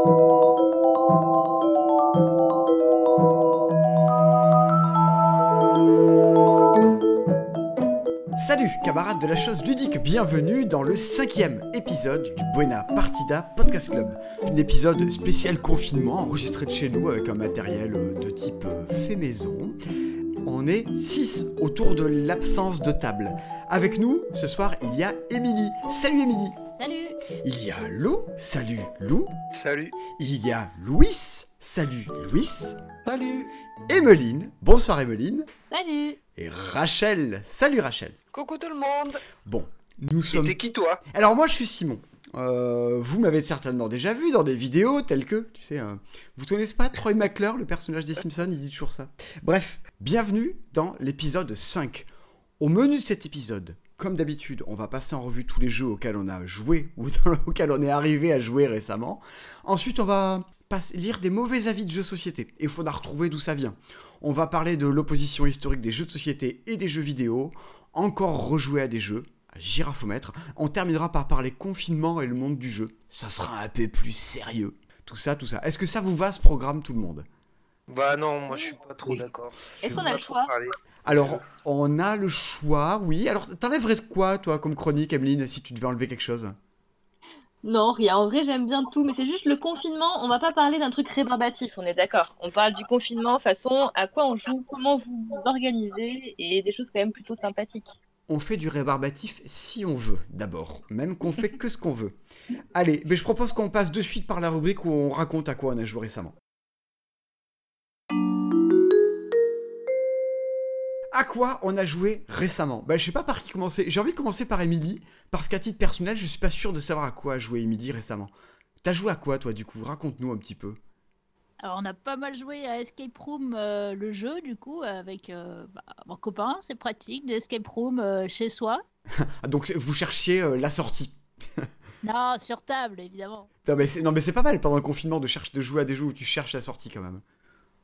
Salut camarades de la chose ludique, bienvenue dans le cinquième épisode du Buena Partida Podcast Club. Un épisode spécial confinement enregistré de chez nous avec un matériel euh, de type euh, fait maison. On est 6 autour de l'absence de table. Avec nous, ce soir, il y a Émilie. Salut Émilie Il y a Lou. Salut Lou. Salut. Il y a Louis. Salut Louis. Salut. Emeline. Bonsoir Emeline. Salut Et Rachel. Salut Rachel. Coucou tout le monde. Bon, nous Et sommes... t'es qui toi? Alors moi je suis Simon. Euh, vous m'avez certainement déjà vu dans des vidéos telles que, tu sais, euh, vous connaissez pas Troy McClure, le personnage des Simpsons, il dit toujours ça. Bref, bienvenue dans l'épisode 5. Au menu de cet épisode, comme d'habitude, on va passer en revue tous les jeux auxquels on a joué ou dans- auxquels on est arrivé à jouer récemment. Ensuite, on va lire des mauvais avis de jeux de société et il faudra retrouver d'où ça vient. On va parler de l'opposition historique des jeux de société et des jeux vidéo, encore rejouer à des jeux, à girafomètre. On terminera par parler confinement et le monde du jeu. Ça sera un peu plus sérieux. Tout ça, tout ça. Est-ce que ça vous va ce programme, tout le monde? Bah non, moi je suis pas trop d'accord. Est-ce qu'on a le choix? Alors, on a le choix, oui. Alors, t'enlèverais de quoi, toi, comme chronique, Emeline, si tu devais enlever quelque chose? Non, rien. En vrai, j'aime bien tout, mais c'est juste le confinement. On va pas parler d'un truc rébarbatif, on est d'accord. On parle du confinement façon à quoi on joue, comment vous vous organisez et des choses quand même plutôt sympathiques. On fait du rébarbatif si on veut, d'abord. Même qu'on fait que ce qu'on veut. Allez, mais je propose qu'on passe de suite par la rubrique où on raconte à quoi on a joué récemment. À quoi on a joué récemment Bah, je sais pas par qui commencer. J'ai envie de commencer par Emily, parce qu'à titre personnel, je suis pas sûr de savoir à quoi a joué Emily récemment. T'as joué à quoi, toi, du coup? Raconte-nous un petit peu. Alors on a pas mal joué à Escape Room, euh, le jeu du coup, avec euh, bah, mon copain, c'est pratique, des Escape Room euh, chez soi. Ah, donc, vous cherchiez la sortie. Non, sur table évidemment. Non, mais c'est pas mal pendant le confinement de, chercher, de jouer à des jeux où tu cherches la sortie quand même.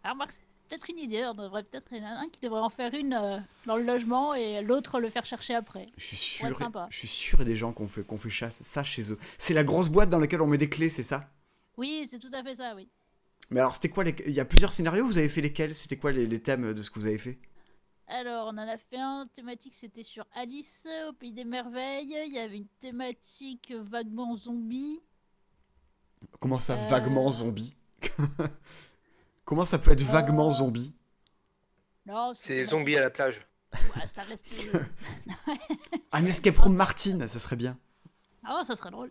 Alors Marc, peut-être une idée, on devrait peut-être il y en a un qui devrait en faire une euh, dans le logement et l'autre le faire chercher après. Je suis sûr, sympa. je suis sûr des gens qu'on fait, qu'on fait chasse, ça chez eux. C'est la grosse boîte dans laquelle on met des clés, c'est ça? Oui, c'est tout à fait ça, oui. Mais alors, c'était quoi les... Il y a plusieurs scénarios, vous avez fait lesquels? C'était quoi les, les thèmes de ce que vous avez fait? Alors, on en a fait un thématique, c'était sur Alice au Pays des Merveilles. Il y avait une thématique vaguement zombie. Comment ça, Euh. vaguement zombie? Comment ça peut être vaguement zombie Non, C'est zombies à la plage. Ouais, ça reste. Un escape room Martine, ça serait bien. Ah, ça serait drôle.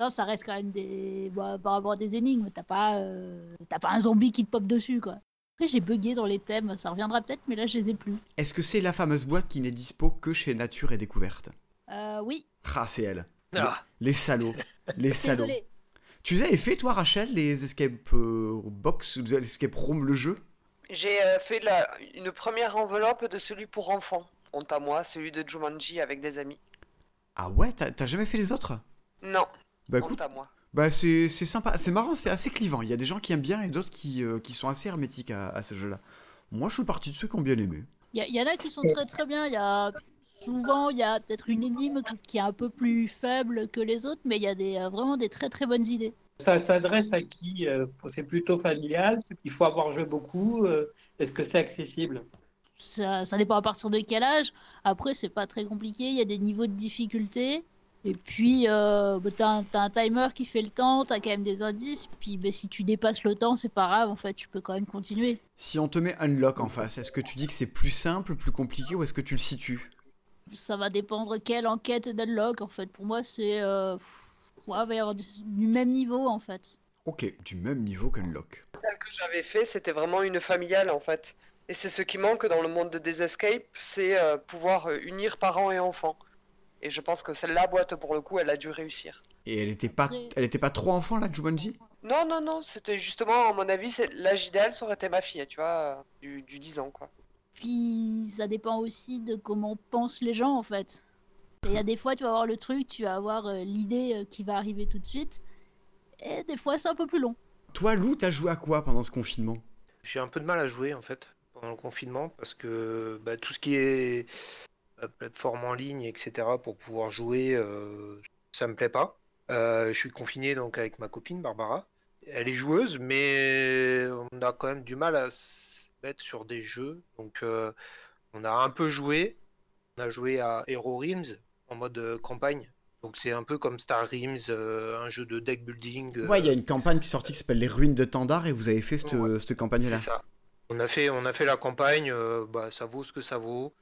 Non, ça reste quand même des. bah, par rapport à des énigmes. T'as pas, euh, t'as pas un zombie qui te pop dessus, quoi. Après, j'ai bugué dans les thèmes. Ça reviendra peut-être, mais là, je les ai plus. Est-ce que c'est la fameuse boîte qui n'est dispo que chez Nature et Découverte? Euh, oui, Ah, c'est elle. Ah, Les salauds. Les salauds. désolé. Tu avais fait, toi, Rachel, les escape euh, box, ou les escape room, le jeu? J'ai euh, fait la- une première enveloppe de celui pour enfants. Honte à moi, celui de Jumanji avec des amis. Ah ouais, t'as jamais fait les autres? Non, Bah écoute, honte à moi. Bah c'est c'est sympa, c'est marrant, c'est assez clivant. Il y a des gens qui aiment bien et d'autres qui, euh, qui sont assez hermétiques à, à ce jeu-là. Moi je suis partie de ceux qui ont bien aimé. Il y, y en a qui sont très très bien. Il y a. Souvent, il y a peut-être une énigme qui- est un peu plus faible que les autres, mais il y a des, euh, vraiment des très très bonnes idées. Ça s'adresse à qui euh, C'est plutôt familial Il faut avoir joué beaucoup euh, Est-ce que c'est accessible? Ça, ça dépend à partir de quel âge. Après, c'est pas très compliqué. Il y a des niveaux de difficulté. Et puis, euh, bah, t'as un, t'as un timer qui fait le temps, t'as quand même des indices. Puis, bah, si tu dépasses le temps, c'est pas grave, en fait, tu peux quand même continuer. Si on te met unlock en face, est-ce que tu dis que c'est plus simple, plus compliqué ou est-ce que tu le situes? Ça va dépendre quelle enquête d'unlock, en fait. Pour moi, c'est. Euh... Ouais, il va y avoir du, du même niveau, en fait. Ok, du même niveau qu'unlock. Celle que j'avais fait, c'était vraiment une familiale en fait. Et c'est ce qui manque dans le monde de des escapes, c'est euh, pouvoir euh, unir parents et enfants. Et je pense que celle-là, boîte pour le coup, elle a dû réussir. Et elle était pas, Après- elle était pas trop enfant là, Jumanji? Non, non, non, c'était justement, à mon avis, l'âge idéal, ça aurait été ma fille, tu vois, euh, du, du 10 ans quoi. Puis, ça dépend aussi de comment pensent les gens, en fait. Il y a des fois, tu vas avoir le truc, tu vas avoir euh, l'idée euh, qui va arriver tout de suite. Et des fois, c'est un peu plus long. Toi, Lou, t'as joué à quoi pendant ce confinement? J'ai un peu de mal à jouer en fait pendant le confinement parce que bah, tout ce qui est euh, plateforme en ligne, etc. pour pouvoir jouer, euh, ça me plaît pas. Euh, je suis confiné donc avec ma copine Barbara elle est joueuse, mais on a quand même du mal à sur des jeux. Donc, euh, on a un peu joué. On a joué à Hero Realms en mode euh, campagne. Donc, c'est un peu comme Star Realms, euh, un jeu de deck building. Ouais, il y a une campagne qui est sortie qui s'appelle Les Ruines de Tandar et vous avez fait cette, Ouais. cette campagne-là. C'est ça. On a fait, on a fait la campagne. bah, ça vaut ce que ça vaut.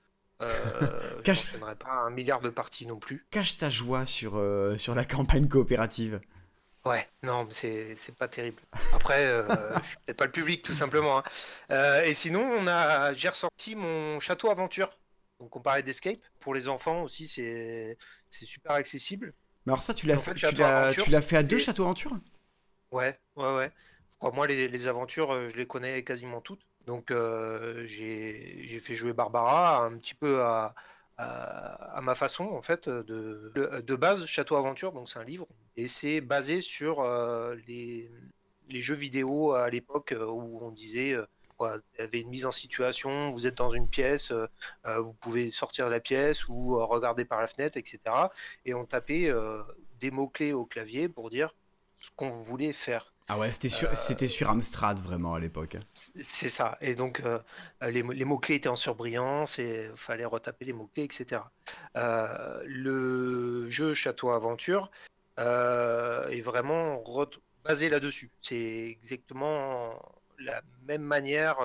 Euh, je Cache- pas un milliard de parties non plus. Cache ta joie sur, euh, sur la campagne coopérative. Ouais, non, c'est pas terrible. Après, euh, je suis peut-être pas le public, tout simplement. hein. Euh, et sinon, on a, j'ai ressorti mon château aventure. Donc, on parlait d'escape. Pour les enfants aussi, c'est super accessible. Mais alors ça, tu l'as fait, fait, tu Château l'as, Aventure, tu l'as fait à deux châteaux aventure? Ouais, ouais, ouais. Crois-moi, les, les aventures, euh, je les connais quasiment toutes. Donc, euh, j'ai j'ai fait jouer Barbara un petit peu à, à, ma façon, en fait, de, base, Château Aventure, donc c'est un livre, et c'est basé sur euh, les, jeux vidéo à l'époque euh, où on disait, euh, quoi, il y avait une mise en situation, vous êtes dans une pièce, vous pouvez sortir de la pièce ou regarder par la fenêtre, etc. Et on tapait des mots-clés au clavier pour dire ce qu'on voulait faire. Ah ouais, c'était sur, Euh, c'était sur Amstrad vraiment à l'époque. C'est ça. Et donc, euh, les, mots- les mots-clés étaient en surbrillance et il fallait retaper les mots-clés, etc. Euh, le jeu Château Aventure est vraiment basé là-dessus. C'est exactement la même manière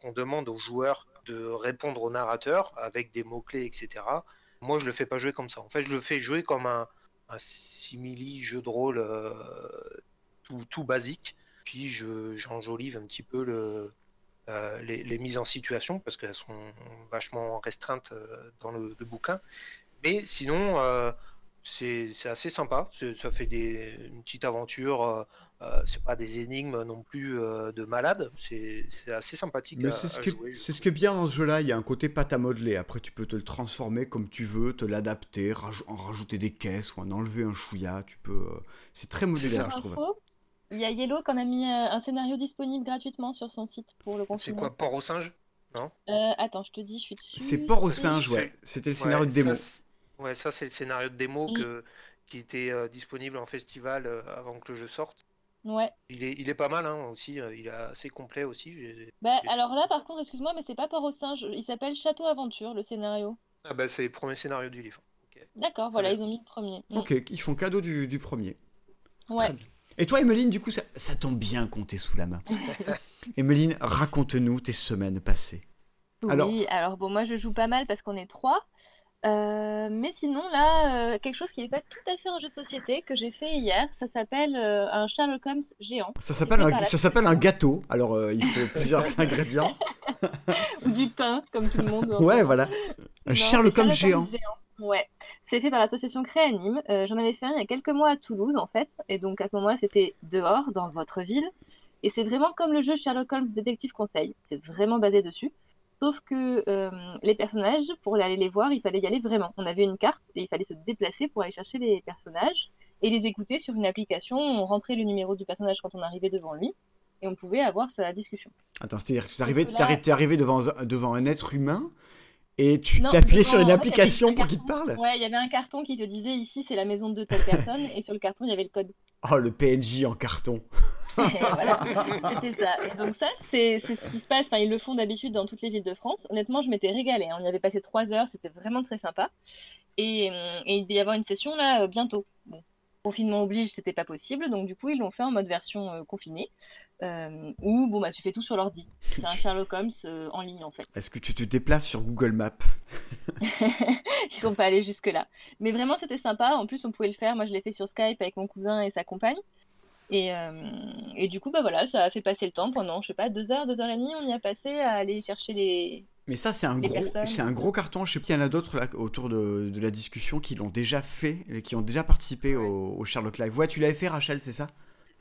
qu'on demande aux joueurs de répondre au narrateur avec des mots-clés, etc. Moi, je le fais pas jouer comme ça. En fait, je le fais jouer comme un, un simili jeu de rôle euh, tout, tout basique. Puis je, j'enjolive un petit peu le, euh, les, les mises en situation parce qu'elles sont vachement restreintes euh, dans le, le bouquin. Mais sinon, euh, c'est c'est assez sympa. Ça fait des, une petite aventure. euh, euh, c'est pas des énigmes non plus euh, de malade. C'est c'est assez sympathique. Mais c'est ce, à que, jouer, je c'est ce que bien dans ce jeu-là, il y a un côté pâte à modeler. Après, tu peux te le transformer comme tu veux, te l'adapter, raj- en rajouter des caisses ou en enlever un chouïa. Tu peux. C'est très modulaire, je trouve. Il y a Yellow qui en a mis euh, un scénario disponible gratuitement sur son site pour le C'est confinement. quoi, Port au singe? Euh, Attends, je te dis, je suis dessus. C'est Port au Oui. singe, ouais. C'était le scénario Ouais, de démo. ça, c'est- ouais, ça c'est le scénario de démo Mm. que, qui était euh, disponible en festival euh, avant que le jeu sorte. Ouais. Il est, il est pas mal hein, aussi, il est assez complet aussi. j'ai- Bah, alors là, par contre, excuse-moi, mais c'est pas Port au singe. Il s'appelle Château Aventure, le scénario. Ah bah c'est le premier scénario du livre. D'accord, voilà, bien. ils ont mis le premier. Mm. Ok, ils font cadeau du, du premier. Ouais. Très bien. Et toi, Emeline, du coup, ça, ça tombe bien qu'on t'ait sous la main. Emeline, raconte-nous tes semaines passées. Alors- Oui, alors bon, moi je joue pas mal parce qu'on est trois. Euh, mais sinon, là, euh, quelque chose qui n'est pas tout à fait un jeu de société que j'ai fait hier, ça s'appelle euh, un Sherlock Holmes géant. Ça s'appelle un, ça s'appelle un gâteau. Alors, euh, il faut plusieurs ingrédients. Ou du pain, comme tout le monde. Ouais, voilà. Un Non, Sherlock Holmes c'est géant. Ouais. C'est fait par l'association Créanime. Euh, J'en avais fait un il y a quelques mois à Toulouse, en fait. Et donc, à ce moment-là, c'était dehors, dans votre ville. Et c'est vraiment comme le jeu Sherlock Holmes Détective Conseil. C'est vraiment basé dessus. Sauf que euh, les personnages, pour aller les voir, il fallait y aller vraiment. On avait une carte et il fallait se déplacer pour aller chercher les personnages et les écouter sur une application. On rentrait le numéro du personnage quand on arrivait devant lui et on pouvait avoir sa discussion. Attends, c'est-à-dire que t'es arrivé, Là- arrivé devant, devant un être humain et tu devant- sur une en fait, application pour qu'il te parle? Ouais, il y avait un carton qui te disait ici c'est la maison de telle personne et sur le carton il y avait le code. Oh, le PNJ en carton. Voilà, c'était ça. Et donc ça, c'est c'est ce qui se passe. Enfin, ils le font d'habitude dans toutes les villes de France. Honnêtement, je m'étais régalée. hein. On y avait passé trois heures, c'était vraiment très sympa. Et, euh, et il devait y avoir une session là euh, bientôt. Bon, confinement oblige, c'était pas possible. Donc du coup, ils l'ont fait en mode version euh, confinée, euh, où bon bah tu fais tout sur l'ordi. C'est un Sherlock Holmes euh, en ligne en fait. Est-ce que tu te déplaces sur Google Maps? Ils sont pas allés jusque là. Mais vraiment, c'était sympa. En plus, on pouvait le faire. Moi, je l'ai fait sur Skype avec mon cousin et sa compagne. Et, euh, et du coup, bah voilà, ça a fait passer le temps pendant, je sais pas, deux heures, deux heures et demie. On y a passé à aller chercher les. Mais ça, c'est un, Les gros, c'est un gros carton. Je sais pas s'il y en a d'autres là, autour de, de la discussion qui l'ont déjà fait, qui ont déjà participé au, au Sherlock Live. Ouais, tu l'avais fait, Rachel, c'est ça?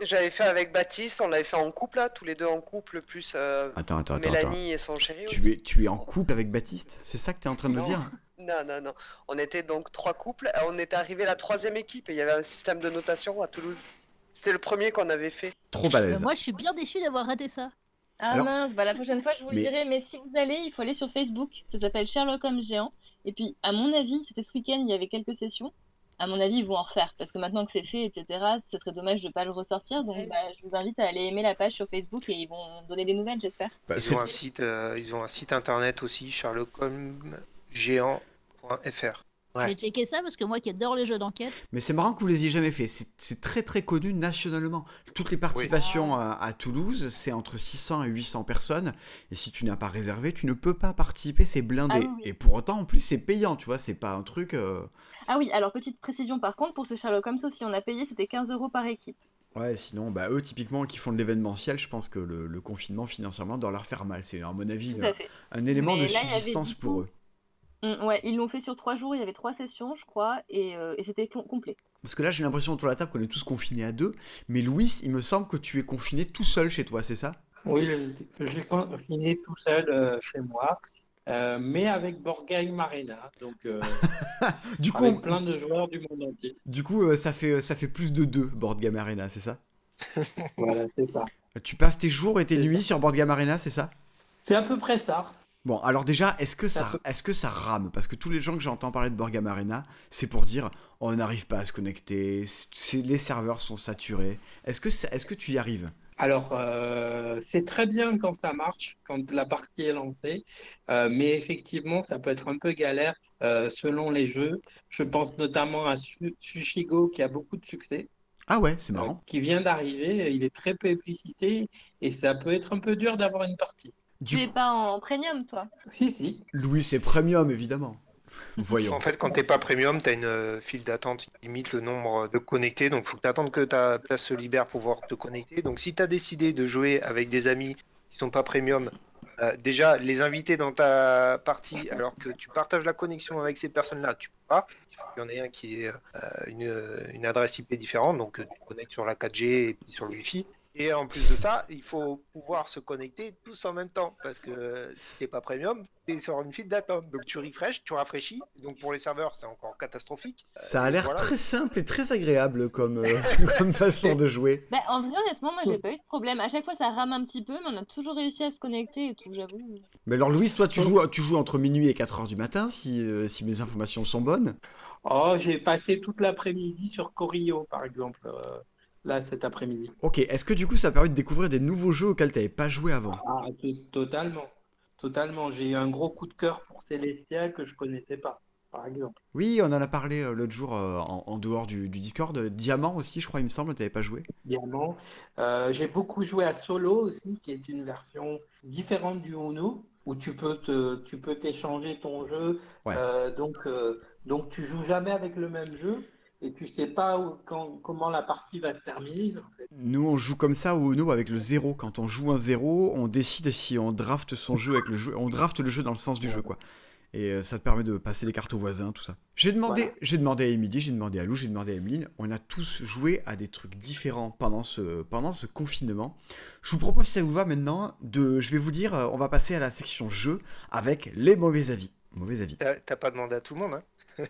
J'avais fait avec Baptiste, on l'avait fait en couple là, tous les deux en couple, plus euh, Attends, attends, attends. attends. Mélanie et son chéri aussi. Tu es, tu es en couple avec Baptiste? C'est ça que tu es en train de me dire? Non, non, non. On était donc trois couples. On était arrivé à la troisième équipe et il y avait un système de notation à Toulouse. C'était le premier qu'on avait fait. Trop balèze. moi, je suis bien déçu d'avoir raté ça. Ah Alors- mince, bah la prochaine fois, je vous le Mais- dirai. Mais si vous allez, il faut aller sur Facebook. Ça s'appelle Sherlock Holmes géant. Et puis, à mon avis, c'était ce week-end, il y avait quelques sessions. À mon avis, ils vont en refaire. Parce que maintenant que c'est fait, etc., ce serait dommage de ne pas le ressortir. Donc, bah, je vous invite à aller aimer la page sur Facebook et ils vont donner des nouvelles, j'espère. Bah, Ils c'est- ont, un site, euh, ils ont un site internet aussi, sherlockholmesgéant.fr. Je vais checker ça parce que moi qui adore les jeux d'enquête, Mais c'est marrant que vous les ayez jamais fait. C'est très très connu nationalement. Toutes les participations à, à Toulouse, c'est entre 600 et 800 personnes. Et si tu n'as pas réservé, tu ne peux pas participer. C'est blindé. Ah oui. Et pour autant, en plus, c'est payant. Tu vois, c'est pas un truc. euh, Ah oui, alors petite précision par contre, pour ce Sherlock Holmes aussi, on a payé, c'était 15 euros par équipe. Ouais, sinon, bah, eux, typiquement, qui font de l'événementiel, je pense que le, le confinement, financièrement, doit leur faire mal. C'est, à mon avis, un, élément Mais de là, subsistance pour eux. Mm, ouais, ils l'ont fait sur trois jours, il y avait trois sessions, je crois, et, euh, et c'était com- complet. Parce que là, j'ai l'impression autour de la table qu'on est tous confinés à deux. Mais Louis, il me semble que tu es confiné tout seul chez toi, c'est ça? Oui, je, je suis confiné tout seul euh, chez moi, euh, mais avec Borgheim Arena, donc euh, Du coup, avec on- plein de joueurs du monde entier. du coup euh, ça, fait, ça fait plus de deux, Game Arena, c'est ça? Voilà, c'est ça. Tu passes tes jours et tes nuits sur Game Arena, c'est ça? C'est à peu près ça. Bon, alors déjà, est-ce que, ça, est-ce que ça rame? Parce que tous les gens que j'entends parler de Board Game Arena, c'est pour dire on n'arrive pas à se connecter, les serveurs sont saturés. Est-ce que, est-ce que tu y arrives? Alors, euh, c'est très bien quand ça marche, quand la partie est lancée, euh, mais effectivement, ça peut être un peu galère euh, selon les jeux. Je pense notamment à Su- Sushigo qui a beaucoup de succès, Ah ouais, c'est marrant. qui vient d'arriver. Il est très publicité et ça peut être un peu dur d'avoir une partie. Tu es coup, pas en premium, toi Si, si. Louis, c'est premium, évidemment. Voyons. En fait, quand t'es pas premium, t'as une euh, file d'attente qui limite le nombre de connectés. Donc, faut que t'attendes que ta place se libère pour pouvoir te connecter. Donc, si t'as décidé de jouer avec des amis qui sont pas premium, euh, déjà les inviter dans ta partie alors que tu partages la connexion avec ces personnes-là, tu peux pas. Il faut qu'il y en ait un qui ait euh, une, une adresse IP différente. Donc, euh, tu te connectes sur la 4G et puis sur le Wi-Fi. Et en plus de ça, il faut pouvoir se connecter tous en même temps parce que euh, si t'es pas premium, t'es sur une file d'attente. Donc tu refresh, tu rafraîchis. Donc pour les serveurs, c'est encore catastrophique. Ça a l'air voilà. très simple et très agréable comme, euh, comme façon de jouer. Bah, en vrai, honnêtement, moi, j'ai pas eu de problème. À chaque fois, ça rame un petit peu, mais on a toujours réussi à se connecter et tout, j'avoue. Mais alors, Louis, toi, tu joues, tu joues entre minuit et 4 heures du matin, si, euh, si mes informations sont bonnes? Oh, j'ai passé toute l'après-midi sur Corio, par exemple, euh, là, cet après-midi. Ok, est-ce que du coup, ça permet de découvrir des nouveaux jeux auxquels tu n'avais pas joué avant? Ah, to- totalement. Totalement. J'ai eu un gros coup de cœur pour Celestia que je connaissais pas, par exemple. Oui, on en a parlé euh, l'autre jour euh, en, en dehors du, du Discord. Diamant aussi, je crois, il me semble, tu n'avais pas joué. Diamant. Euh, j'ai beaucoup joué à Solo aussi, qui est une version différente du Uno, où tu peux te, tu peux t'échanger ton jeu. Ouais. Euh, donc, donc tu joues jamais avec le même jeu et tu sais pas où- quand, comment la partie va se terminer. En fait. Nous, on joue comme ça au Uno avec le zéro. Quand on joue un zéro, on décide si on draft son jeu avec le jeu. On draft le jeu dans le sens du jeu, quoi. Et euh, ça te permet de passer les cartes aux voisins, tout ça. J'ai demandé, Voilà. j'ai demandé à Emily, j'ai demandé à Lou, j'ai demandé à Emeline. On a tous joué à des trucs différents pendant ce, pendant ce confinement. Je vous propose, si ça vous va maintenant, de, je vais vous dire, euh, on va passer à la section jeu avec les mauvais avis. Mauvais avis. T'as t'as pas demandé à tout le monde, hein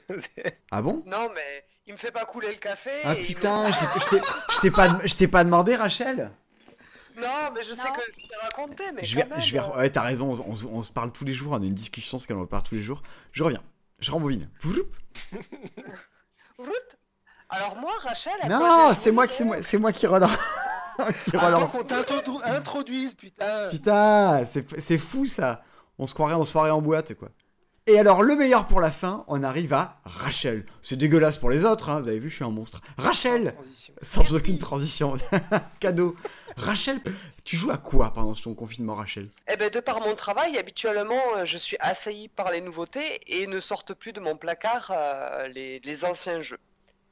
Ah bon? Non, mais il me fait pas couler le café. Ah me- putain, je t'ai- pas, je t'ai pas demandé, Rachel? Non, mais je sais Non. que je t'ai raconté, mais Je vais, quand même, je vais, euh, ouais, t'as raison, on, on- on se parle tous les jours, on a une discussion, ce qu'on parle tous les jours. Je reviens, je rembobine. Alors moi, Rachel. à Non, c'est moi, qui- c'est moi, c'est moi qui relance. qui Attends relance. qu'on t'introdu- introduise, putain Putain, c'est c'est fou ça. On se croirait en soirée en boîte, quoi. Et alors, le meilleur pour la fin, on arrive à Rachel. C'est dégueulasse pour les autres, hein, vous avez vu, je suis un monstre. Rachel Transition. Sans aucune transition. Cadeau. Rachel, tu joues à quoi pendant ton confinement, Rachel? Eh ben, de par mon travail, habituellement, euh, je suis assailli par les nouveautés et ne sortent plus de mon placard euh, les, les anciens jeux.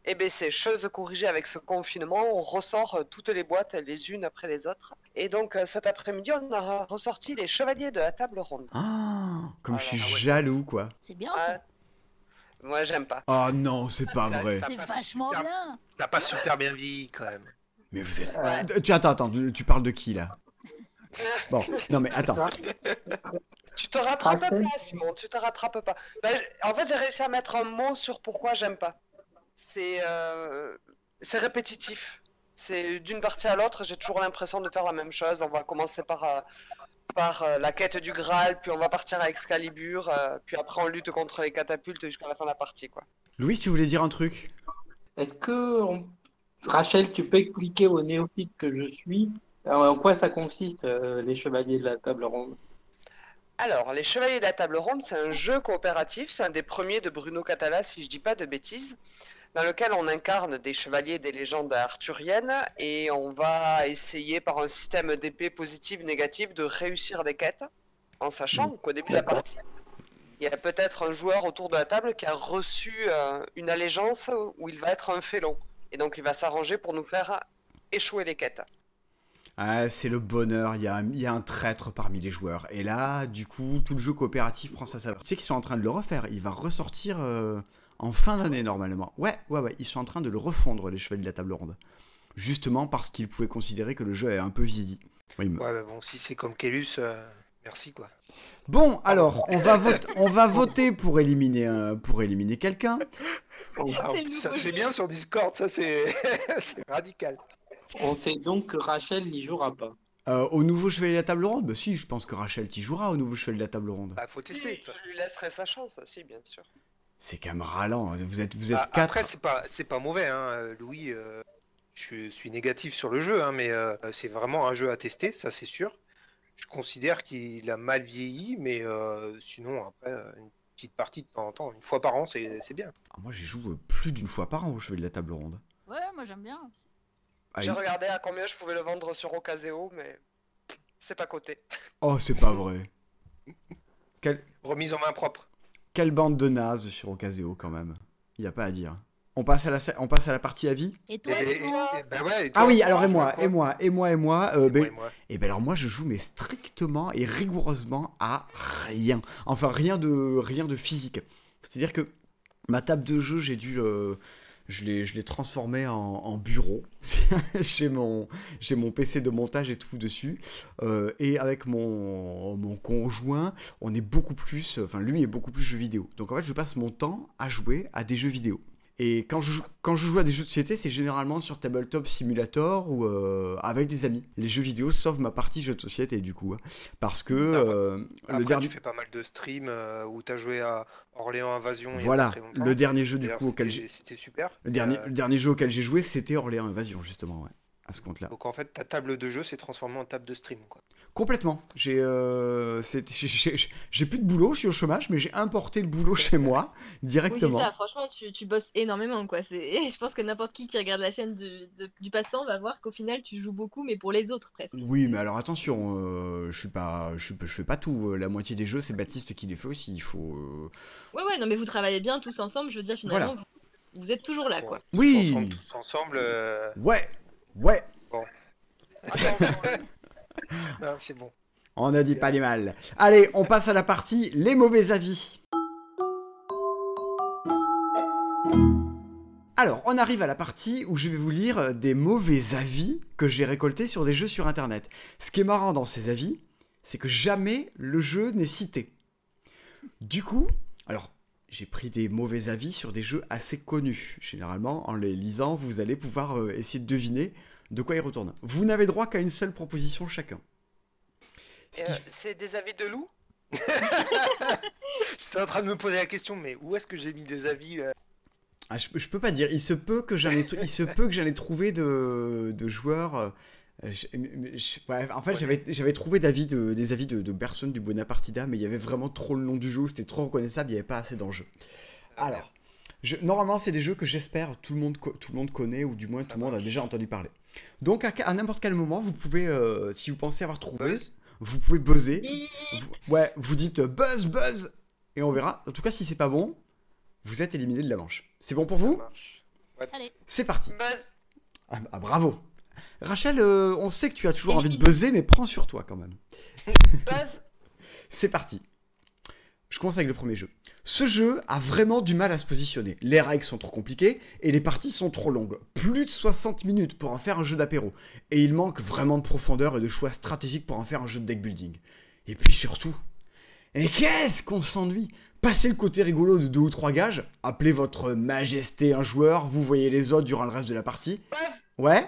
Eh ben, c'est chose corrigée avec ce confinement, on ressort euh, toutes les boîtes les unes après les autres. Et donc, euh, cet après-midi, on a ressorti les Chevaliers de la Table Ronde. Ah, Comme je suis Ah ouais. jaloux, quoi. c'est bien ça. Ah, moi, j'aime pas. Oh non, c'est pas Ça- vrai. C'est vachement super. bien. T'as pas super bien vieilli, quand même. Mais vous êtes. Ouais. Euh, Tu attends, attends, tu tu parles de qui là? Bon, non mais attends. Tu te rattrapes pas, Simon, tu te rattrapes pas. Ben, j- en fait, j'ai réussi à mettre un mot sur pourquoi j'aime pas. C'est euh, c'est répétitif. C'est d'une partie à l'autre, j'ai toujours l'impression de faire la même chose. On va commencer par, euh, par euh, la quête du Graal, puis on va partir à Excalibur, euh, puis après on lutte contre les catapultes jusqu'à la fin de la partie. Quoi. Louis, tu voulais dire un truc? Est-ce que, on- Rachel, tu peux expliquer aux néophytes que je suis en quoi ça consiste, euh, les chevaliers de la table ronde? Alors, les Chevaliers de la Table Ronde, c'est un jeu coopératif, c'est un des premiers de Bruno Catala, si je dis pas de bêtises, dans lequel on incarne des chevaliers des légendes arthuriennes et on va essayer par un système d'épée positive, négative, de réussir des quêtes, en sachant qu'au début de la partie, il y a peut-être un joueur autour de la table qui a reçu euh, une allégeance où il va être un félon. Et donc il va s'arranger pour nous faire échouer les quêtes. Ah, c'est le bonheur, il y a, un- il y a un traître parmi les joueurs. Et là, du coup, tout le jeu coopératif prend sa saveur. Tu sais qu'ils sont en train de le refaire, il va ressortir euh, en fin d'année normalement. Ouais, ouais, ouais, ils sont en train de le refondre, les chevaliers de la table ronde. Justement parce qu'ils pouvaient considérer que le jeu est un peu vieilli. Oui, mais- Ouais, mais bon, si c'est comme Kellus, euh, merci quoi. Bon, alors, on va, vote- on va voter pour éliminer, un- pour éliminer quelqu'un. Ah, ça se fait bien sur Discord, ça c'est radical. On sait donc que Rachel n'y jouera pas. Euh, au nouveau chevalier de la table ronde? Bah si, je pense que Rachel t'y jouera au nouveau chevalier de la table ronde. Bah, faut tester. Je lui laisserai sa chance, si, bien sûr. C'est quand même ralent, vous êtes, vous êtes Bah, quatre. Après, c'est pas, c'est pas mauvais, hein, Louis. euh, je suis négatif sur le jeu, hein, mais euh, c'est vraiment un jeu à tester, ça c'est sûr. Je considère qu'il a mal vieilli, mais euh, sinon, après, une petite partie de temps en temps, une fois par an, c'est c'est bien. Ah, moi j'y joue plus d'une fois par an au chevalier de la table ronde. Ouais, moi j'aime bien. Ah, J'ai il- regardé à combien je pouvais le vendre sur Ocaseo, mais c'est pas coté. Oh, c'est pas vrai. Quelle, Remise en main propre. Quelle bande de nazes sur Ocaseo quand même. Il y a pas à dire. On passe à la, on passe à la partie avis Et Et, toi, et- Simon et- ouais, et Ah toi, oui, alors et moi, et moi, et moi, et moi. euh, Et ben, moi, et moi. Et ben alors moi je joue mais strictement et rigoureusement à rien. Enfin rien de rien de physique. C'est-à-dire que ma table de jeu j'ai dû le je l'ai transformée en, bureau. j'ai mon PC de montage et tout dessus Euh, et avec mon mon conjoint on est beaucoup plus enfin lui est beaucoup plus jeux vidéo. Donc en fait je passe mon temps à jouer à des jeux vidéo. Et quand je, joue- quand je joue à des jeux de société, c'est généralement sur Tabletop Simulator ou euh, avec des amis. Les jeux vidéo, sauf ma partie jeux de société, du coup. hein. Parce que euh, Après, le dernier... tu fais pas mal de streams euh, où tu as joué à Orléans Invasion. il y a Voilà, très le dernier jeu du coup auquel j'ai... C'était super. Le dernier, le dernier jeu auquel j'ai joué, c'était Orléans Invasion, justement, ouais. À ce compte-là. Donc en fait, ta table de jeu s'est transformée en table de stream. Quoi. Complètement. J'ai euh, j'ai- plus de boulot, je suis au chômage, mais j'ai importé le boulot chez moi Oui, directement. ça, franchement, tu, tu bosses énormément, quoi. Je pense que n'importe qui qui regarde la chaîne du, de- du passant va voir qu'au final, tu joues beaucoup, mais pour les autres, presque. Oui, mais alors attention, euh, je suis pas, je, fais pas tout. La moitié des jeux, c'est Baptiste qui les fait aussi. Il faut. euh, Ouais, ouais, non, mais vous travaillez bien tous ensemble, je veux dire, finalement, Voilà. vous, vous êtes toujours là, quoi. Oui. Ensemble, tous ensemble. euh, Ouais, ouais. non, c'est bon. On ne dit pas les mal. Allez, on passe à la partie les mauvais avis. Alors, on arrive à la partie où je vais vous lire des mauvais avis que j'ai récoltés sur des jeux sur Internet. Ce qui est marrant dans ces avis, c'est que jamais le jeu n'est cité. Du coup, alors, j'ai pris des mauvais avis sur des jeux assez connus. Généralement, en les lisant, vous allez pouvoir euh, essayer de deviner de quoi ils retournent. Vous n'avez droit qu'à une seule proposition chacun. Ce euh, c'est des avis de loup? J'étais en train de me poser la question, mais où est-ce que j'ai mis des avis euh, Ah, je, je peux pas dire. Il se peut que j'en ai, il se peut que j'en ai trouvé de, de joueurs. euh, je- mais je- ouais, en fait, Ouais. j'avais, j'avais trouvé de, des avis de, de personnes du Bonapartida, mais il y avait vraiment trop le nom du jeu, c'était trop reconnaissable, il n'y avait pas assez d'enjeux. Ah, Alors, je- normalement, c'est des jeux que j'espère tout le monde, tout le monde connaît, ou du moins tout le monde a déjà entendu parler. Donc, à, à n'importe quel moment, vous pouvez, euh, si vous pensez avoir trouvé, Buzz vous pouvez buzzer. Vous- ouais, vous dites euh, buzz, buzz, et on verra. En tout cas, si c'est pas bon, vous êtes éliminé de la manche. C'est bon pour Ça vous C'est parti. Buzz Ah, ah, bravo. Rachel, euh, on sait que tu as toujours envie de buzzer, mais prends sur toi quand même. Buzz C'est parti. Je commence avec le premier jeu. Ce jeu a vraiment du mal à se positionner. Les règles sont trop compliquées et les parties sont trop longues. Plus de 60 minutes pour en faire un jeu d'apéro. Et il manque vraiment de profondeur et de choix stratégiques pour en faire un jeu de deck building. Et puis surtout, et qu'est-ce qu'on s'ennuie? Passez le côté rigolo de deux ou trois gages, appelez votre majesté un joueur, vous voyez les autres durant le reste de la partie. Ouais?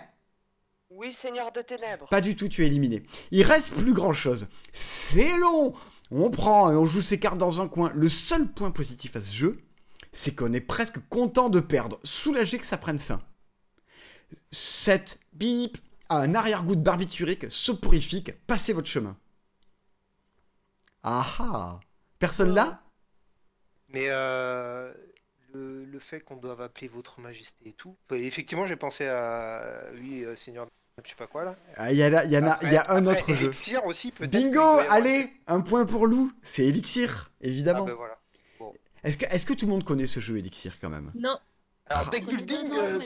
Oui, Seigneur de Ténèbres. Pas du tout, tu es éliminé. Il reste plus grand chose. C'est long On prend et on joue ses cartes dans un coin. Le seul point positif à ce jeu, c'est qu'on est presque content de perdre, soulagé que ça prenne fin. Cette bip a un arrière-goût de barbiturique soporifique, passez votre chemin. Ah ah Personne là? Mais euh, le, fait qu'on doive appeler votre majesté et tout. enfin, effectivement, j'ai pensé à lui, euh, Seigneur, je sais pas quoi là. Ah, Il y, a y y un après, autre jeu. Elixir aussi, peut-être. Bingo Allez Un point pour Lou C'est Elixir, Ah évidemment. ben voilà. Est-ce que, est que tout le monde connaît ce jeu Elixir quand même? Non. Alors, Ah. deck building, euh,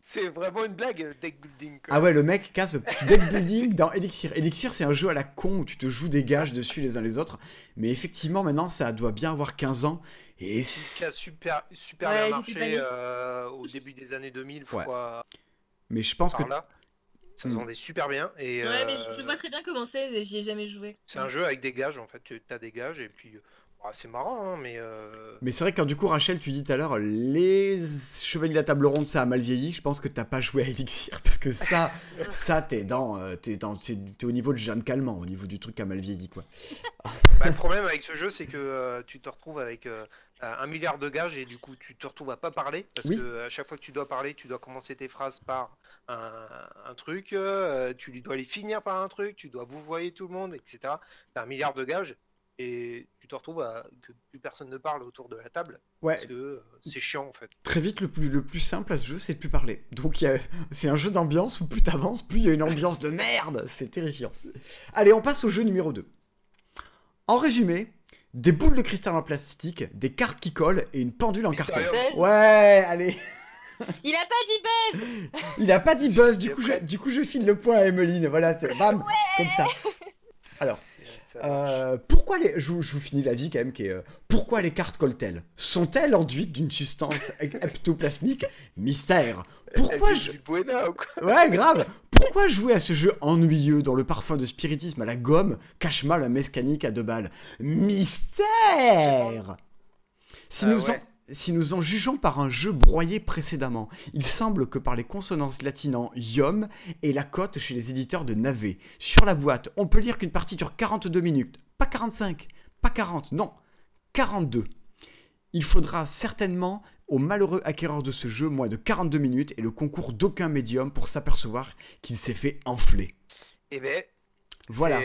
c'est- vraiment une blague, deck building. quoi. Ah ouais, le mec casse deck building dans Elixir. Elixir, c'est un jeu à la con où tu te joues des gages dessus les uns les autres. Mais effectivement, maintenant, ça doit bien avoir 15 ans. Et Qui a super, super Ouais, bien marché euh, au début des années 2000, Ouais. fois Mais je pense que là. Ça se Hmm. vendait super bien. Et, Ouais, mais euh, je, je vois très bien comment c'est, et j'y ai jamais joué. C'est un jeu avec des gages, en fait. Tu as des gages, et puis euh, bah, c'est marrant, hein, mais. euh, Mais c'est vrai que quand du coup, Rachel, tu dis tout à l'heure, les Chevaliers de la Table Ronde, ça a mal vieilli. Je pense que t'as pas joué à Elixir. Parce que ça, ça t'es dans, euh, t'es dans, t'es t'es au niveau de Jeanne Calment, au niveau du truc qui a mal vieilli, quoi. bah, le problème avec ce jeu, c'est que euh, tu te retrouves avec euh, un milliard de gages, et du coup, tu te retrouves à pas parler. Parce Oui. que à chaque fois que tu dois parler, tu dois commencer tes phrases par un, un truc, euh, tu dois les finir par un truc, tu dois vous voyez tout le monde, etc. T'as un milliard de gages. Et tu te retrouves à que plus personne ne parle autour de la table Ouais, parce que euh, c'est chiant en fait. très vite, le plus, le plus simple à ce jeu, c'est de plus parler. Donc, a- c'est un jeu d'ambiance où plus t'avances, plus il y a une ambiance de merde. C'est terrifiant. Allez, on passe au jeu numéro 2. En résumé, des boules de cristal en plastique, des cartes qui collent et une pendule en carton. Ouais, allez. Il a pas dit buzz Il a pas dit buzz, du coup, je, du coup je file le point à Emeline. Voilà, c'est bam, comme ça. Alors, euh, pourquoi les. Je, vous- je vous finis la vie quand même, qui est. euh, pourquoi les cartes collent-elles Sont-elles enduites d'une substance ectoplasmique Mystère. Pourquoi je. dit du Buena ou quoi? Ouais, grave Pourquoi jouer à ce jeu ennuyeux dont le parfum de spiritisme à la gomme cache mal un mécanique à deux balles? Mystère si Ah nous, en. Si nous en jugeons par un jeu broyé précédemment, il semble que par les consonances latinant yom et la cote chez les éditeurs de Navé. Sur la boîte, on peut lire qu'une partie dure 42 minutes. Pas 45, pas 40, non, 42. Il faudra certainement au malheureux acquéreur de ce jeu moins de 42 minutes et le concours d'aucun médium pour s'apercevoir qu'il s'est fait enfler. Eh ben, Voilà,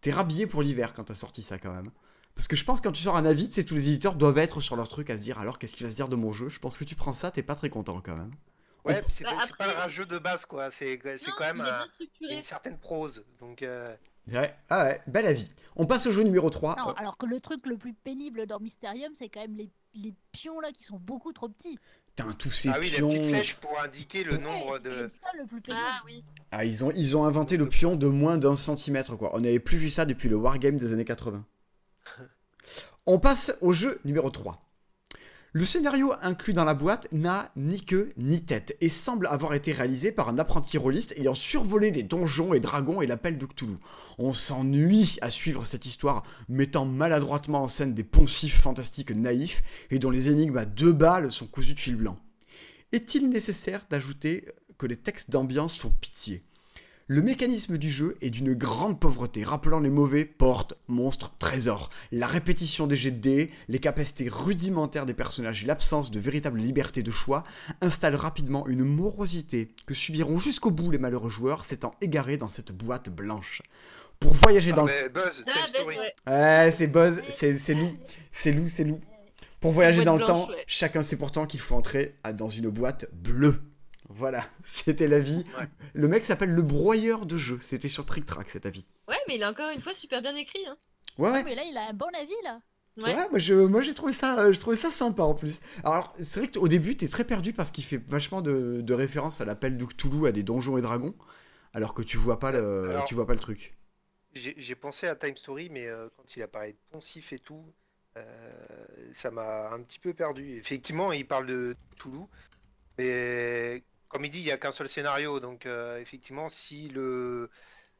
t'es rhabillé pour l'hiver quand t'as sorti ça quand même. Parce que je pense que quand tu sors un avis, c'est tous les éditeurs doivent être sur leur truc à se dire alors qu'est-ce qu'il va se dire de mon jeu? Je pense que tu prends ça, t'es pas très content quand même. Ouais, c'est Bah, pas, c'est pas après- un jeu de base quoi. C'est c'est quand même une certaine prose. Donc euh, Ouais, ah ouais, bel avis. On passe au jeu numéro 3. Non, alors que le truc le plus pénible dans Mysterium, c'est quand même les, les pions là qui sont beaucoup trop petits. Putain, tous ces ah oui, pions. les petites flèches pour indiquer le Ouais, nombre c'est de. même ça le plus pénible. Ah oui. Ah, ils ont, ils ont inventé le pion de moins d'un centimètre, quoi. On n'avait plus vu ça depuis le Wargame des années 80. On passe au jeu numéro 3. Le scénario inclus dans la boîte n'a ni queue ni tête et semble avoir été réalisé par un apprenti rôliste ayant survolé des donjons et dragons et l'appel de Cthulhu. On s'ennuie à suivre cette histoire, mettant maladroitement en scène des poncifs fantastiques naïfs et dont les énigmes à deux balles sont cousues de fil blanc. Est-il nécessaire d'ajouter que les textes d'ambiance font pitié? Le mécanisme du jeu est d'une grande pauvreté, rappelant les mauvais portes, monstres, trésors. La répétition des jets de dés, les capacités rudimentaires des personnages et l'absence de véritable liberté de choix installent rapidement une morosité que subiront jusqu'au bout les malheureux joueurs s'étant égarés dans cette boîte blanche. Pour voyager Ah, dans le mais Buzz, Ah, Time Story. ouais. Ouais, c'est Buzz, c'est c'est loup, c'est loup, c'est loup. Pour voyager dans le blanche, temps, ouais. chacun sait pourtant qu'il faut entrer dans une boîte bleue. Voilà, c'était l'avis. Ouais. Le mec s'appelle le broyeur de jeux. C'était sur Trick Track cet avis. Ouais, mais il est encore une fois super bien écrit. Hein. Ouais, Ah, ouais. mais là, il a un bon avis là. Ouais. Ouais, moi, je, moi j'ai trouvé ça, euh, je trouvais ça sympa en plus. Alors c'est vrai qu'au début t'es très perdu parce qu'il fait vachement de, de références à l'appel du Cthulhu, à des donjons et dragons, alors que tu vois pas le, Alors- tu vois pas le truc. J'ai j'ai pensé à Time Story, mais euh, quand il a parlé de poncif et tout, euh, ça m'a un petit peu perdu. Effectivement, il parle de Toulouse, mais comme il dit, il n'y a qu'un seul scénario. Donc, euh, effectivement, si le,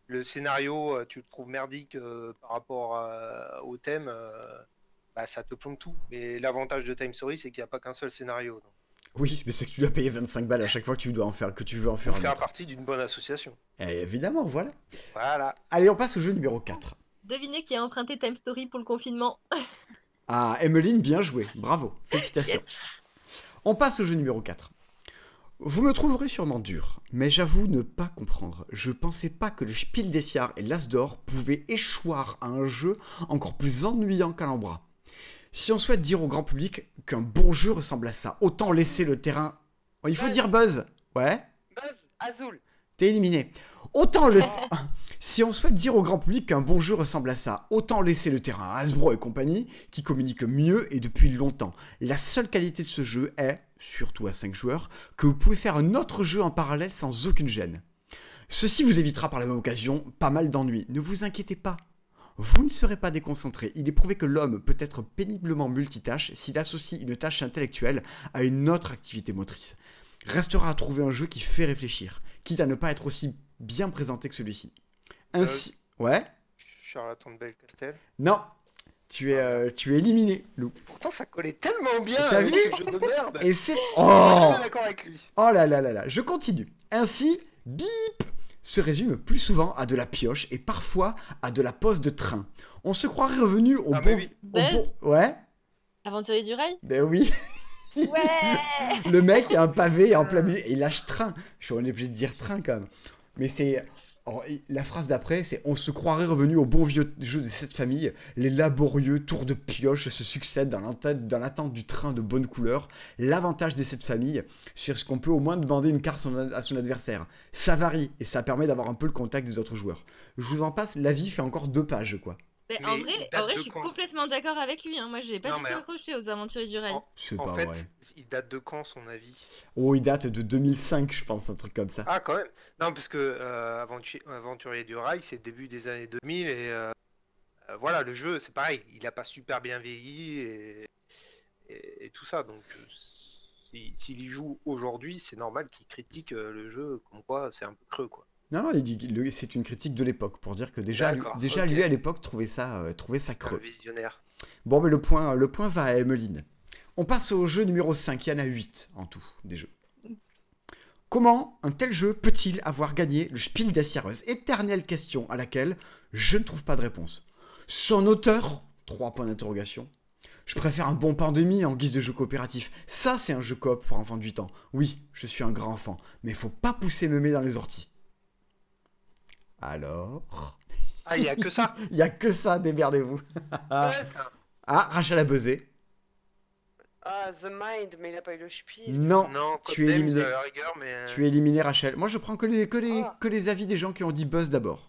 le scénario, euh, tu le trouves merdique euh, par rapport à- au thème, euh, bah, ça te plombe tout. Mais l'avantage de Time Story, c'est qu'il n'y a pas qu'un seul scénario. Donc, Oui, mais c'est que tu dois payer 25 balles à chaque fois que tu dois en faire, que tu veux en faire faut un faire autre. partie d'une bonne association. Et évidemment, voilà. Voilà. Allez, on passe au jeu numéro 4. Devinez qui a emprunté Time Story pour le confinement. Ah, Emmeline, bien joué. Bravo. Félicitations. On passe au jeu numéro 4. Vous me trouverez sûrement dur, mais j'avoue ne pas comprendre. Je pensais pas que le Spiel des Jahres et l'As d'Or pouvaient échoir à un jeu encore plus ennuyant qu'Alhambra. Si on souhaite dire au grand public qu'un bon jeu ressemble à ça, autant laisser le terrain. Oh, il faut Buzz. dire Buzz. Ouais, Buzz, Azul. t'es éliminé. Autant le. Si on souhaite dire au grand public qu'un bon jeu ressemble à ça, autant laisser le terrain à Hasbro et compagnie, qui communiquent mieux et depuis longtemps. La seule qualité de ce jeu est, surtout à 5 joueurs, que vous pouvez faire un autre jeu en parallèle sans aucune gêne. Ceci vous évitera par la même occasion pas mal d'ennuis. Ne vous inquiétez pas. Vous ne serez pas déconcentré. Il est prouvé que l'homme peut être péniblement multitâche s'il associe une tâche intellectuelle à une autre activité motrice. Restera à trouver un jeu qui fait réfléchir, quitte à ne pas être aussi bien présenté que celui-ci. Ainsi, ouais, Charlatan de Belcastel? non, tu es, euh, tu es éliminé, Lou. Pourtant, ça collait tellement bien T'as avec vu ce jeu de merde. Et c'est, oh, je suis d'accord avec lui. oh là là là là, je continue. Ainsi, bip se résume plus souvent à de la pioche et parfois à de la pose de train. On se croirait revenu au Ah, bon, oui. au Ben. bon, ouais, Aventurier du rail? Ben oui. Ouais Le mec, il a un pavé en plein milieu et il lâche train. Je suis obligé de dire train quand même. Mais c'est. La phrase d'après, c'est On se croirait revenu au bon vieux jeu de cette famille. Les laborieux tours de pioche se succèdent dans l'attente, du train de bonne couleur. L'avantage de cette famille, c'est ce qu'on peut au moins demander une carte à son adversaire. Ça varie et ça permet d'avoir un peu le contact des autres joueurs. Je vous en passe, l'avis fait encore deux pages, quoi. Mais en vrai, en je suis quand complètement d'accord avec lui. hein. Moi, j'ai pas Non, du tout accroché aux Aventuriers du rail. En- pas fait, vrai. il date de quand son avis? Oh, il date de 2005, je pense, un truc comme ça. Ah, quand même. Non, parce que euh, Aventu- Aventurier du Rail, c'est le début des années 2000 et euh, euh, voilà, le jeu, c'est pareil. Il a pas super bien vieilli et, et- et tout ça. Donc, euh, si- s'il y joue aujourd'hui, c'est normal qu'il critique le jeu comme quoi c'est un peu creux, quoi. Non, non, c'est une critique de l'époque pour dire que déjà, déjà lui à l'époque trouvait ça, euh, trouvait ça creux. visionnaire. Bon, mais le point, le point va à Emmeline. On passe au jeu numéro 5. Il y en a 8 en tout, des jeux. Comment un tel jeu peut-il avoir gagné le Spiel des Jahres Éternelle question à laquelle je ne trouve pas de réponse. Son auteur Trois points d'interrogation. Je préfère un bon pandémie en guise de jeu coopératif. Ça, c'est un jeu coop pour enfants de 8 ans. Oui, je suis un grand enfant, mais faut pas pousser mémé dans les orties. Alors Ah, il y a que ça. Il y a que ça, démerdez-vous. Ah. Ouais, ça. Ah, Rachel a buzzé. Ah, The Mind, mais il a pas eu le spiel. Non, Non, tu es éliminé. rigueur, mais euh, Tu es éliminé, Rachel. Moi, je prends que les, que les, Ah. que les avis des gens qui ont dit buzz d'abord.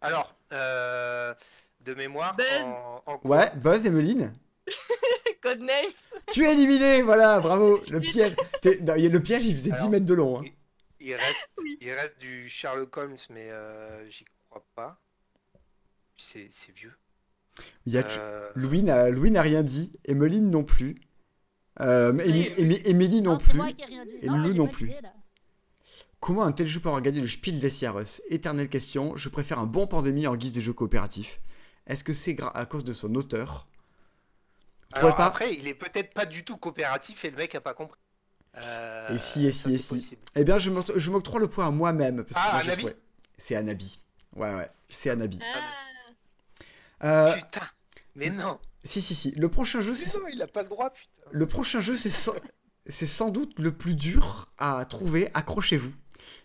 alors euh, de mémoire, Ben. en, en cours- Ouais, buzz, Emeline. Codename Tu es éliminé, voilà, bravo. Le piège. le piège, il faisait 10 Alors, mètres de long. hein. Il reste, Oui. il reste du Sherlock Holmes, mais euh, j'y crois pas. C'est c'est vieux. Il y a tu- Euh, Louis n'a Louis n'a rien dit, Emeline non plus. Euh, Emi- Emily non, Non, c'est plus. moi qui ai rien dit. Et Non, Lou non plus. Comment un tel jeu peut avoir gagné le Spiel des Jahres Éternelle question. Je préfère un bon pandémie en guise de jeu coopératif. Est-ce que c'est à cause de son auteur? Alors pas après, il est peut-être pas du tout coopératif et le mec a pas compris. Euh, Et si, et si, et si. possible. Eh bien, je m'oct- je m'octroie le point à moi-même. Ah, Anabi trouvé. C'est Anabi. Ouais, ouais, c'est Anabi. Ah, Euh, Putain, mais non, si, si, si. Le prochain jeu, c'est non, il a pas le droit, putain. le prochain jeu, c'est sans... c'est sans doute le plus dur à trouver. Accrochez-vous.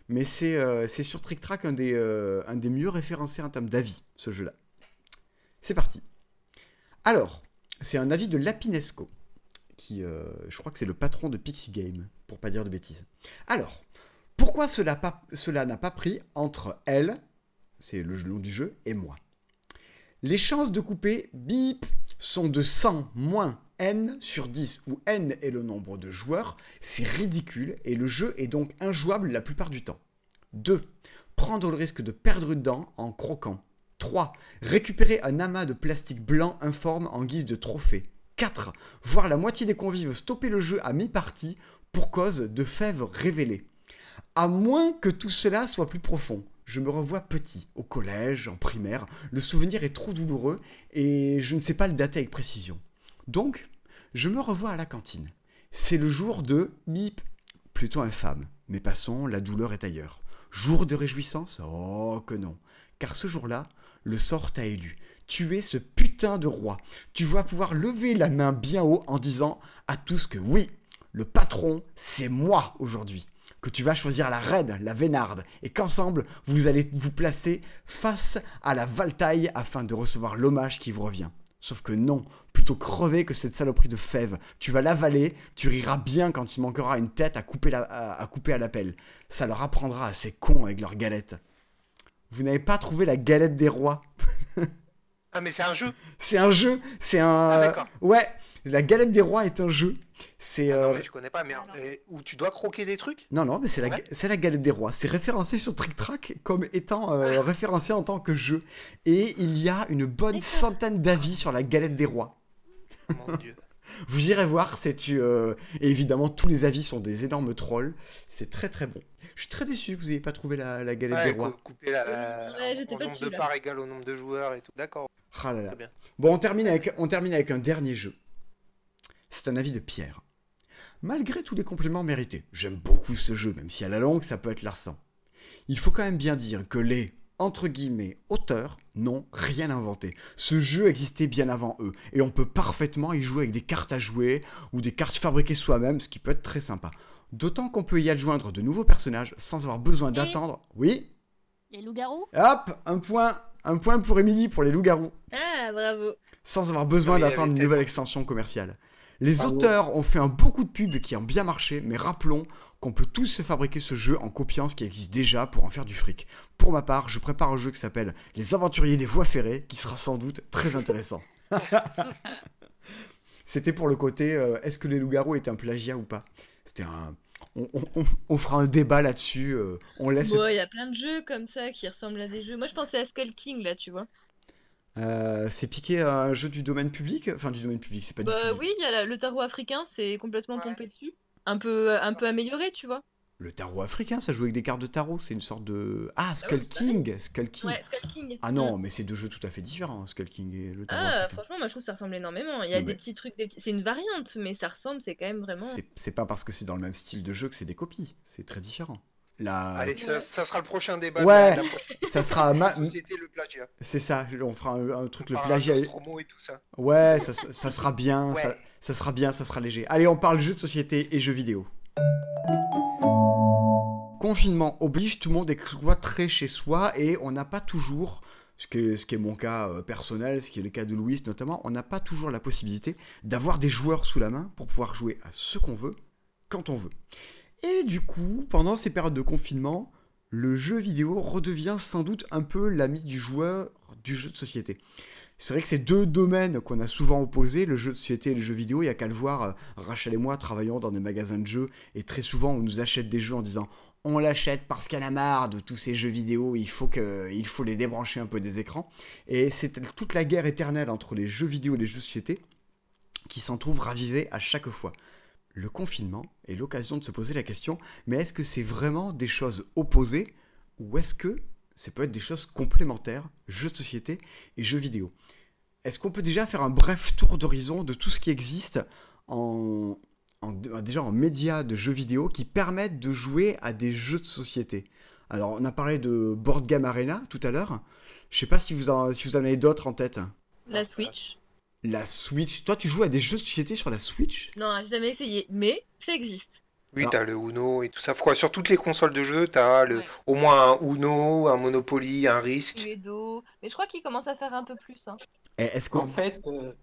Mais c'est euh, c'est sur Trick Track un des, euh, un des mieux référencés en termes d'avis, ce jeu-là. C'est parti. Alors, c'est un avis de Lapinesco, euh, je crois que c'est le patron de Pixie Game, pour pas dire de bêtises. Alors, pourquoi cela n'a pas pris entre elle, c'est le nom du jeu, et moi? Les chances de couper bip sont de 100 moins n sur 10, où n est le nombre de joueurs, c'est ridicule et le jeu est donc injouable la plupart du temps. 2. Prendre le risque de perdre une dent en croquant. 3. Récupérer un amas de plastique blanc informe en guise de trophée. 4. Voir la moitié des convives stopper le jeu à mi-partie pour cause de fèves révélées. À moins que tout cela soit plus profond. Je me revois petit, au collège, en primaire. Le souvenir est trop douloureux et je ne sais pas le dater avec précision. Donc, je me revois à la cantine. C'est le jour de bip, plutôt infâme. Mais passons, la douleur est ailleurs. Jour de réjouissance? Oh que non. Car ce jour-là, le sort t'a élu. Tu es ce putain de roi. Tu vas pouvoir lever la main bien haut en disant à tous que oui, le patron, c'est moi aujourd'hui. Que tu vas choisir la raide, la vénarde, et qu'ensemble, vous allez vous placer face à la valtaille afin de recevoir l'hommage qui vous revient. Sauf que non, plutôt crever que cette saloperie de fève. Tu vas l'avaler, tu riras bien quand il manquera une tête à couper, à, à couper l'appel. Ça leur apprendra à ces cons avec leurs galettes. Vous n'avez pas trouvé la galette des rois? Ah, mais c'est un jeu. C'est un jeu, c'est un... Ah, d'accord. ouais, la galette des rois est un jeu. C'est... Ah, non, euh, mais je connais pas, mais euh, où tu dois croquer des trucs? Non, non, mais c'est la, Ouais. c'est la galette des rois. C'est référencé sur Trick Track comme étant euh, référencé en tant que jeu. Et il y a une bonne centaine d'avis sur la galette des rois. Mon dieu. Vous irez voir, c'est euh, et évidemment tous les avis sont des énormes trolls. C'est très très bon. Je suis très déçu que vous n'ayez pas trouvé la, la galette Ouais, des rois. cou- couper la, Ouais, pas nombre dessus, de parts égales au nombre de joueurs et tout. D'accord. Ah là là. Très bien. Bon, on termine avec, on termine avec un dernier jeu. C'est un avis de Pierre. Malgré tous les compléments mérités, j'aime beaucoup ce jeu, même si à la longue ça peut être lassant. Il faut quand même bien dire que les, entre guillemets, auteurs n'ont rien inventé. Ce jeu existait bien avant eux, et on peut parfaitement y jouer avec des cartes à jouer, ou des cartes fabriquées soi-même, ce qui peut être très sympa. D'autant qu'on peut y adjoindre de nouveaux personnages sans avoir besoin d'attendre. Oui Les loups-garous Hop Un point Un point pour Émilie pour les loups-garous Ah, bravo. sans avoir besoin Oui, d'attendre avec une nouvelle extension commerciale. Les Bravo. auteurs ont fait un beaucoup de pubs qui ont bien marché, mais rappelons qu'on peut tous se fabriquer ce jeu en copiant ce qui existe déjà pour en faire du fric. Pour ma part, je prépare un jeu qui s'appelle Les Aventuriers des Voies Ferrées, qui sera sans doute très intéressant. C'était pour le côté euh, est-ce que les loups-garous étaient un plagiat ou pas? C'était un. On, on- on- on fera un débat là-dessus. euh, on laisse. Bon, il y a plein de jeux comme ça qui ressemblent à des jeux. Moi, je pensais à Skull King, là, tu vois. Euh, c'est piqué à un jeu du domaine public? Enfin, du domaine public, c'est pas du Bah public. oui, il y a la- le tarot africain, c'est complètement Ouais. pompé dessus. Un peu, un peu amélioré, tu vois. Le tarot africain, ça joue avec des cartes de tarot, c'est une sorte de... Ah, Skull oui, King Skull King Ouais, Skull King. Ah non, mais c'est deux jeux tout à fait différents, Skull King et le tarot Ah, africain. franchement, moi je trouve que ça ressemble énormément. Il y a Non, des mais- petits trucs, des c'est une variante, mais ça ressemble, c'est quand même vraiment. C'est c'est pas parce que c'est dans le même style de jeu que c'est des copies, c'est très différent. Là, Allez, ça, ça sera le prochain débat. Ouais. la ça sera... ma- société, le plagiat. C'est ça, on fera un, un truc, le On plagiat... Et tout ça. Ouais, ça, ça sera bien, Ouais. ça, ça sera bien, ça sera léger. Allez, on parle jeux de société et jeux vidéo. Confinement oblige, tout le monde est cloîtré chez soi et on n'a pas toujours, ce qui est, mon cas euh, personnel, ce qui est le cas de Louis notamment, on n'a pas toujours la possibilité d'avoir des joueurs sous la main pour pouvoir jouer à ce qu'on veut, quand on veut. Et du coup, pendant ces périodes de confinement, le jeu vidéo redevient sans doute un peu l'ami du joueur du jeu de société. C'est vrai que c'est deux domaines qu'on a souvent opposés, le jeu de société et le jeu vidéo. Il y a qu'à le voir, euh, Rachel et moi travaillons dans des magasins de jeux et très souvent on nous achète des jeux en disant on l'achète parce qu'elle a marre de tous ces jeux vidéo, il faut, que, faut les débrancher un peu des écrans. Et c'est toute la guerre éternelle entre les jeux vidéo et les jeux de société qui s'en trouve ravivée à chaque fois. Le confinement est l'occasion de se poser la question, mais est-ce que c'est vraiment des choses opposées ou est-ce que ça peut être des choses complémentaires, jeux de société et jeux vidéo? Est-ce qu'on peut déjà faire un bref tour d'horizon de tout ce qui existe en, en- déjà en médias de jeux vidéo qui permettent de jouer à des jeux de société Alors, on a parlé de Board Game Arena tout à l'heure. Je sais pas si vous en, si vous en avez d'autres en tête. La Switch. La Switch. Toi, tu joues à des jeux de société sur la Switch? Non, j'ai jamais essayé, mais ça existe. Oui, t'as le Uno et tout ça. Quoi, sur toutes les consoles de jeu, t'as le, Ouais. au moins un Uno, un Monopoly, un Risk. Cluedo. Mais je crois qu'il commence à faire un peu plus. Hein. Est-ce En qu'on... fait, euh,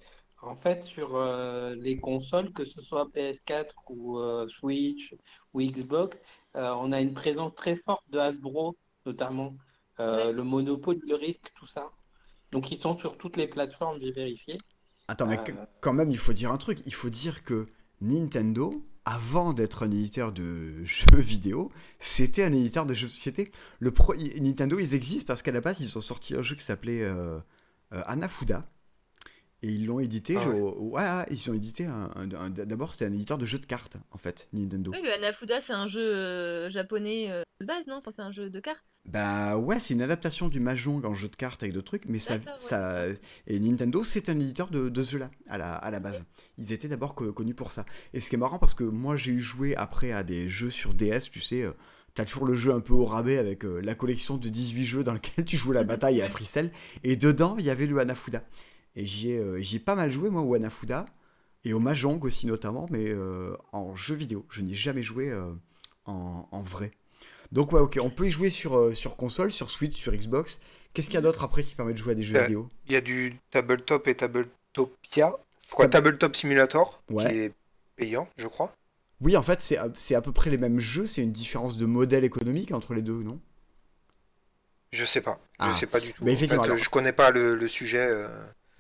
en fait sur euh, les consoles, que ce soit PS4 ou euh, Switch ou Xbox, euh, on a une présence très forte de Hasbro, notamment euh, Ouais. le Monopoly, le Risk, tout ça. Donc ils sont sur toutes les plateformes, j'ai vérifié. Attends, mais Euh, qu- quand même, il faut dire un truc. Il faut dire que Nintendo, avant d'être un éditeur de jeux vidéo, c'était un éditeur de jeux de société. Le pro- Nintendo, ils existent parce qu'à la base, ils ont sorti un jeu qui s'appelait euh, euh, Anafuda. Et ils l'ont édité. Ah ouais. ouais, ouais, ils ont édité un. un- un- D'abord, c'était un éditeur de jeux de cartes, en fait, Nintendo. Oui, le Hanafuda, c'est un jeu euh, japonais euh, de base, non? Enfin, c'est un jeu de cartes. Bah ouais, c'est une adaptation du Mahjong en jeu de cartes avec d'autres trucs, mais ça, ça et Nintendo c'est un éditeur de, de ce jeu-là à la, à la base. Ils étaient d'abord co- connus pour ça. Et ce qui est marrant parce que moi j'ai eu joué après à des jeux sur DS, tu sais, euh, t'as toujours le jeu un peu au rabais avec euh, la collection de 18 jeux dans lequel tu joues la bataille à Fricelle, et dedans il y avait le Hanafuda. Et j'y ai, euh, j'y ai pas mal joué, moi, au Wanafuda. Et au Mahjong aussi, notamment, mais euh, en jeu vidéo. Je n'y ai jamais joué euh, en, en vrai. Donc, ouais, ok, on peut y jouer sur, sur console, sur Switch, sur Xbox. Qu'est-ce qu'il y a d'autre après qui permet de jouer à des jeux vidéo? Il y a du Tabletop et Tabletopia. Quoi, Tabletop Simulator, Ouais. qui est payant, je crois. Oui, en fait, c'est à- peu près les mêmes jeux. C'est une différence de modèle économique entre les deux, non? Je sais pas. Je Ah. sais pas du tout. Bah, En effectivement, fait, alors- je connais pas le, le sujet. euh.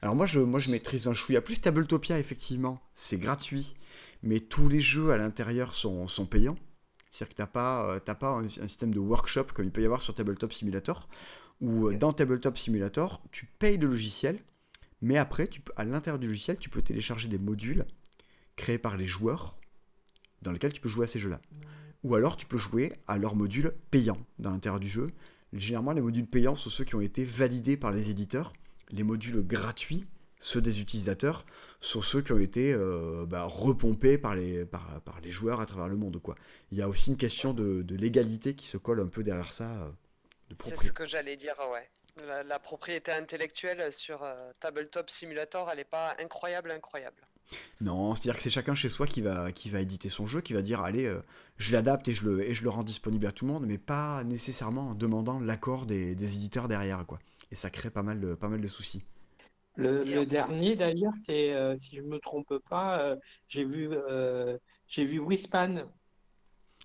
Alors moi je, moi je maîtrise un chouïa plus Tabletopia effectivement, c'est gratuit, mais tous les jeux à l'intérieur sont, sont payants. C'est-à-dire que t'as pas, euh, pas un, un système de workshop comme il peut y avoir sur Tabletop Simulator, où euh, dans Tabletop Simulator, tu payes le logiciel, mais après, tu peux, à l'intérieur du logiciel, tu peux télécharger des modules créés par les joueurs, dans lesquels tu peux jouer à ces jeux-là. Ou alors tu peux jouer à leurs modules payants dans l'intérieur du jeu. Généralement, les modules payants sont ceux qui ont été validés par les éditeurs les modules gratuits, ceux des utilisateurs, sont ceux qui ont été euh, bah, repompés par les, par, par les joueurs à travers le monde. Quoi. Il y a aussi une question de, de légalité qui se colle un peu derrière ça. euh, de C'est ce que j'allais dire, ouais. La, la propriété intellectuelle sur euh, Tabletop Simulator, elle est pas incroyable, incroyable. Non, c'est-à-dire que c'est chacun chez soi qui va, qui va éditer son jeu, qui va dire allez, euh, je l'adapte et, je le- et je le rends disponible à tout le monde, mais pas nécessairement en demandant l'accord des, des éditeurs derrière. Quoi. Et ça crée pas mal de, pas mal de soucis. Le, dernier, d'ailleurs, c'est, euh, si je me trompe pas, euh, j'ai vu, euh, j'ai vu Wispan.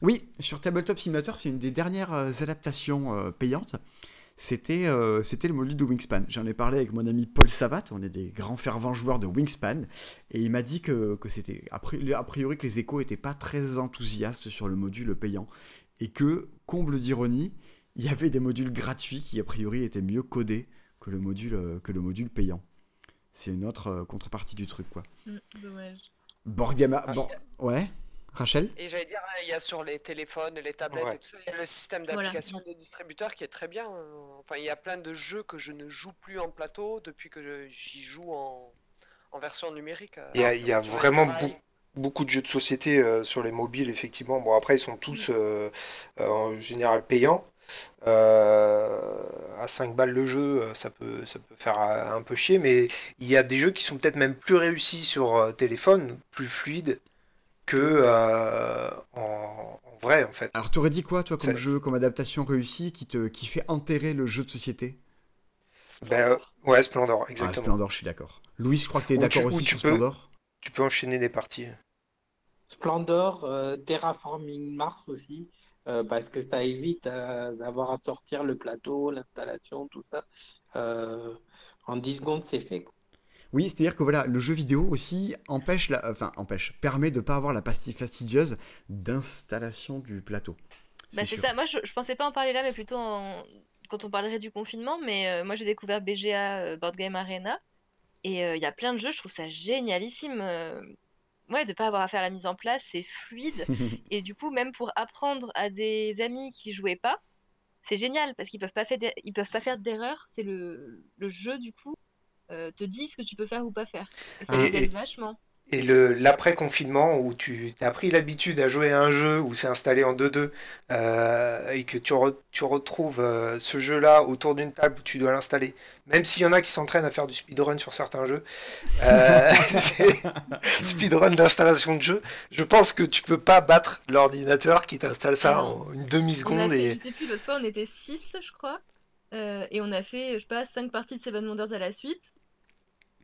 Oui, sur Tabletop Simulator, c'est une des dernières adaptations euh, payantes. C'était euh, c'était le module de Wingspan. J'en ai parlé avec mon ami Paul Savat, on est des grands fervents joueurs de Wingspan, et il m'a dit que, que c'était a priori que les échos n'étaient pas très enthousiastes sur le module payant, et que, comble d'ironie, il y avait des modules gratuits qui a priori étaient mieux codés que le module, euh, que le module payant. C'est une autre euh, contrepartie du truc, quoi. Mm, Dommage. Borgama... Ah, Bon, ouais Rachel? Et j'allais dire, hein, il y a sur les téléphones, les tablettes Ouais. et tout ça, il y a le système Voilà. d'application des distributeurs qui est très bien. hein. Enfin, il y a plein de jeux que je ne joue plus en plateau depuis que j'y joue en, en version numérique. Il y a- il y a vraiment. Beaucoup de jeux de société euh, sur les mobiles, effectivement. Bon, après, ils sont tous euh, euh, en général payants. Euh, à 5 balles le jeu, euh, ça peut, ça peut faire un peu chier, mais il y a des jeux qui sont peut-être même plus réussis sur euh, téléphone, plus fluides que euh, en, en vrai, en fait. Alors, t'aurais dit quoi, toi, comme jeu, comme adaptation réussie, qui, te, qui fait enterrer le jeu de société? Ben, Splendor. ouais, Splendor, Ah, exactement. Splendor, je suis d'accord. Louis, je crois que t'es Ou d'accord tu- aussi tu sur peux- Splendor? Tu peux enchaîner des parties. Splendor, euh, Terraforming Mars aussi, euh, parce que ça évite euh, d'avoir à sortir le plateau, l'installation, tout ça. Euh, en 10 secondes, c'est fait. quoi. Oui, c'est-à-dire que voilà, le jeu vidéo aussi empêche, la, enfin, empêche, permet de pas avoir la pastille fastidieuse d'installation du plateau. Bah, sûr. ça, moi je, je pensais pas en parler là, mais plutôt en- quand on parlerait du confinement. Mais euh, moi j'ai découvert BGA euh, Board Game Arena et euh, il y a plein de jeux, je trouve ça génialissime. Ouais, de pas avoir à faire la mise en place, c'est fluide. Et du coup, même pour apprendre à des amis qui jouaient pas, c'est génial parce qu'ils peuvent pas faire ils peuvent pas faire d'erreur. C'est le, le jeu du coup euh, te dit ce que tu peux faire ou pas faire. Ça et- vachement. Et le l'après-confinement où tu as pris l'habitude à jouer à un jeu où c'est installé en 2-2 euh, et que tu, re- tu retrouves euh, ce jeu-là autour d'une table où tu dois l'installer, même s'il y en a qui s'entraînent à faire du speedrun sur certains jeux, euh, c'est- speedrun d'installation de jeu, je pense que tu peux pas battre l'ordinateur qui t'installe ça Ah. en une demi-seconde et je sais plus, l'autre fois on était 6 je crois, euh, et on a fait, je sais pas, 5 parties de Seven Wonders à la suite,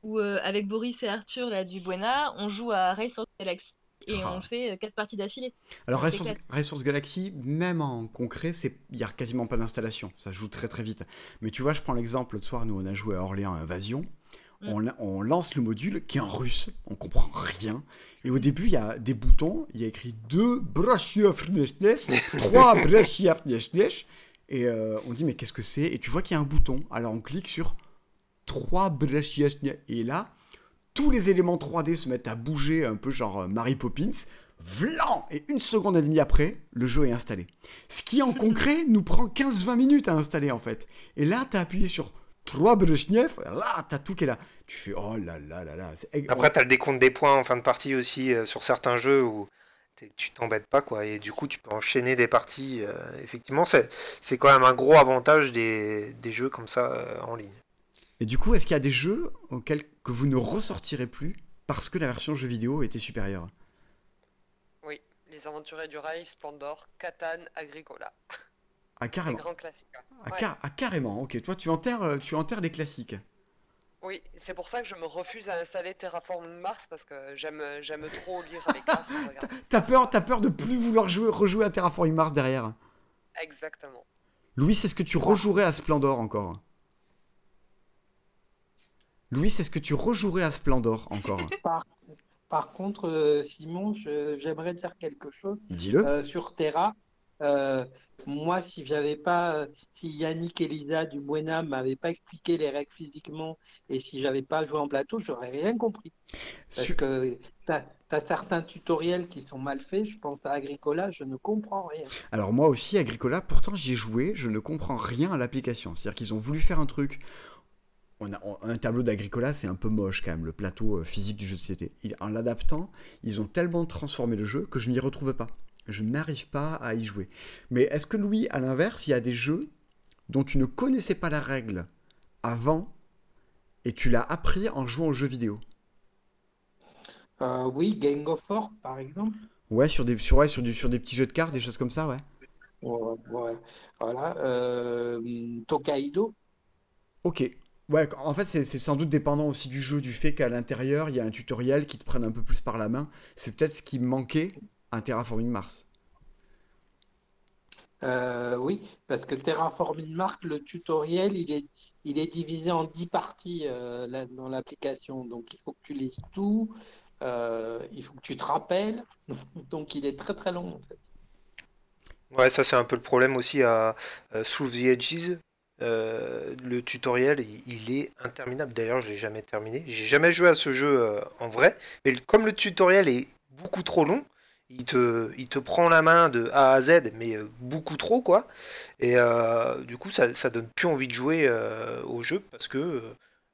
où euh, avec Boris et Arthur là du Buena, on joue à Race of Galaxy et Ah. on fait 4 parties d'affilée. Alors, Resource, Resource Galaxy, même en concret, c'est- il n'y a quasiment pas d'installation. Ça se joue très très vite. Mais tu vois, je prends l'exemple, l'autre soir, nous on a joué à Orléans Invasion. Mm. On, la- on lance le module qui est en russe, on comprend rien. Et au début, il y a des boutons, il y a écrit 2 trois Et euh, on dit, mais qu'est-ce que c'est? Et tu vois qu'il y a un bouton. Alors on clique sur 3 Et là, tous les éléments 3D se mettent à bouger un peu genre euh, Mary Poppins. Vlan Et une seconde et demie après, le jeu est installé. Ce qui en concret nous prend 15-20 minutes à installer en fait. Et là, t'as appuyé sur 3 Brezhnev, là, t'as tout qui est là. Tu fais oh là là là là. après tu as le décompte des points en fin de partie aussi euh, sur certains jeux où tu t'embêtes pas quoi et du coup tu peux enchaîner des parties euh, effectivement c'est c'est quand même un gros avantage des, des jeux comme ça euh, en ligne Et du coup, est-ce qu'il y a des jeux auxquels que vous ne ressortirez plus parce que la version jeu vidéo était supérieure? Oui, Les Aventuriers du Rail, Splendor, Catan, Agricola. Ah, carrément. grands classiques. hein. Ah, Ouais. car- ah, carrément, ok. Toi, tu enterres, euh, tu enterres les classiques. Oui, c'est pour ça que je me refuse à installer Terraform Mars parce que j'aime j'aime trop lire les cartes. T'as peur, t'as peur de plus vouloir jouer, rejouer à Terraforming Mars derrière? Exactement. Louis, est-ce que tu rejouerais à Splendor encore? Louis, est-ce que tu rejouerais à Splendor encore Par, par contre, euh, Simon, j'aimerais dire quelque chose. Dis-le. Euh, sur Terra, euh, moi, si j'avais pas, si Yannick et Lisa du Buena m'avaient pas expliqué les règles physiquement et si j'avais pas joué en plateau, j'aurais rien compris. Parce que t'as, as certains tutoriels qui sont mal faits. Je pense à Agricola, je ne comprends rien. Alors moi aussi, Agricola, pourtant j'y ai joué, je ne comprends rien à l'application. C'est-à-dire qu'ils ont voulu faire un truc. On a, on- un tableau d'Agricola, c'est un peu moche quand même, le plateau euh, physique du jeu de société. Il- en l'adaptant, ils ont tellement transformé le jeu que je n'y retrouve pas. Je n'arrive pas à y jouer. Mais est-ce que Louis, à l'inverse, il y a des jeux dont tu ne connaissais pas la règle avant et tu l'as appris en jouant aux jeux vidéo? Euh, oui, Gang of Four, par exemple. Ouais, sur des, sur, ouais, sur, du, sur des petits jeux de cartes, des choses comme ça, ouais. Ouais, ouais. Voilà. Euh, Tokaido. Ok. Ouais, en fait, c'est sans doute dépendant aussi du jeu, du fait qu'à l'intérieur, il y a un tutoriel qui te prenne un peu plus par la main. C'est peut-être ce qui manquait à Terraforming Mars. Euh, oui, parce que Terraforming Mars, le tutoriel, il est, il est divisé en 10 parties euh, là, dans l'application. Donc, il faut que tu lises tout, euh, il faut que tu te rappelles. Donc, il est très très long en fait. Ouais, ça c'est un peu le problème aussi à euh, Through the Edges. Euh, le tutoriel, il, est interminable. D'ailleurs, je l'ai jamais terminé. J'ai jamais joué à ce jeu euh, en vrai. Mais comme le tutoriel est beaucoup trop long, il te, prend la main de A à Z, mais euh, beaucoup trop, quoi. Et du coup, ça, ça donne plus envie de jouer au jeu parce que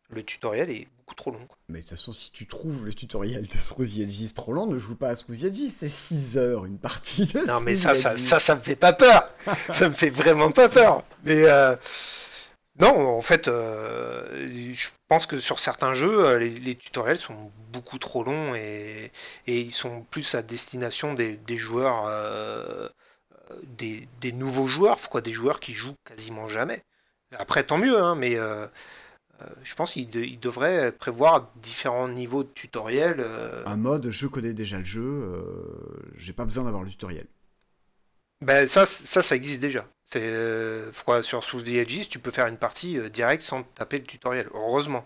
le tutoriel est beaucoup trop long. quoi. Mais de toute façon, si tu trouves le tutoriel de Edges trop lent, ne joue pas à Edges. C'est 6 heures une partie de Non, mais ça, ça, ça, ça me fait pas peur. ça me fait vraiment pas peur. Mais euh, non, en fait, euh, je pense que sur certains jeux, euh, les, les tutoriels sont beaucoup trop longs et, et ils sont plus à destination des, des joueurs, euh, des, des nouveaux joueurs, quoi, des joueurs qui jouent quasiment jamais. Après, tant mieux, hein, mais je pense qu'ils de- ils devraient prévoir différents niveaux de tutoriels. euh, Un mode, je connais déjà le jeu, euh, j'ai pas besoin d'avoir le tutoriel. Ben ça, ça, ça existe déjà. C'est euh, sur Sous the Edges, tu peux faire une partie euh, directe sans taper le tutoriel, heureusement.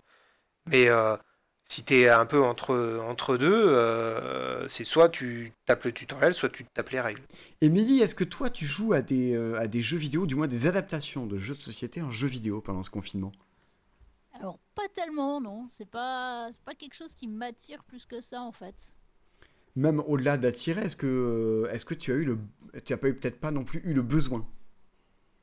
Mais euh, si tu es un peu entre, entre deux, euh, c'est soit tu tapes le tutoriel, soit tu tapes les règles. Émilie, est-ce que toi tu joues à des, euh, à des jeux vidéo, du moins des adaptations de jeux de société en jeux vidéo pendant ce confinement? Alors, pas tellement, non. C'est pas, c'est pas quelque chose qui m'attire plus que ça, en fait. Même au-delà d'attirer, est-ce que, euh, est-ce que tu as eu le, tu as pas eu peut-être pas non plus eu le besoin?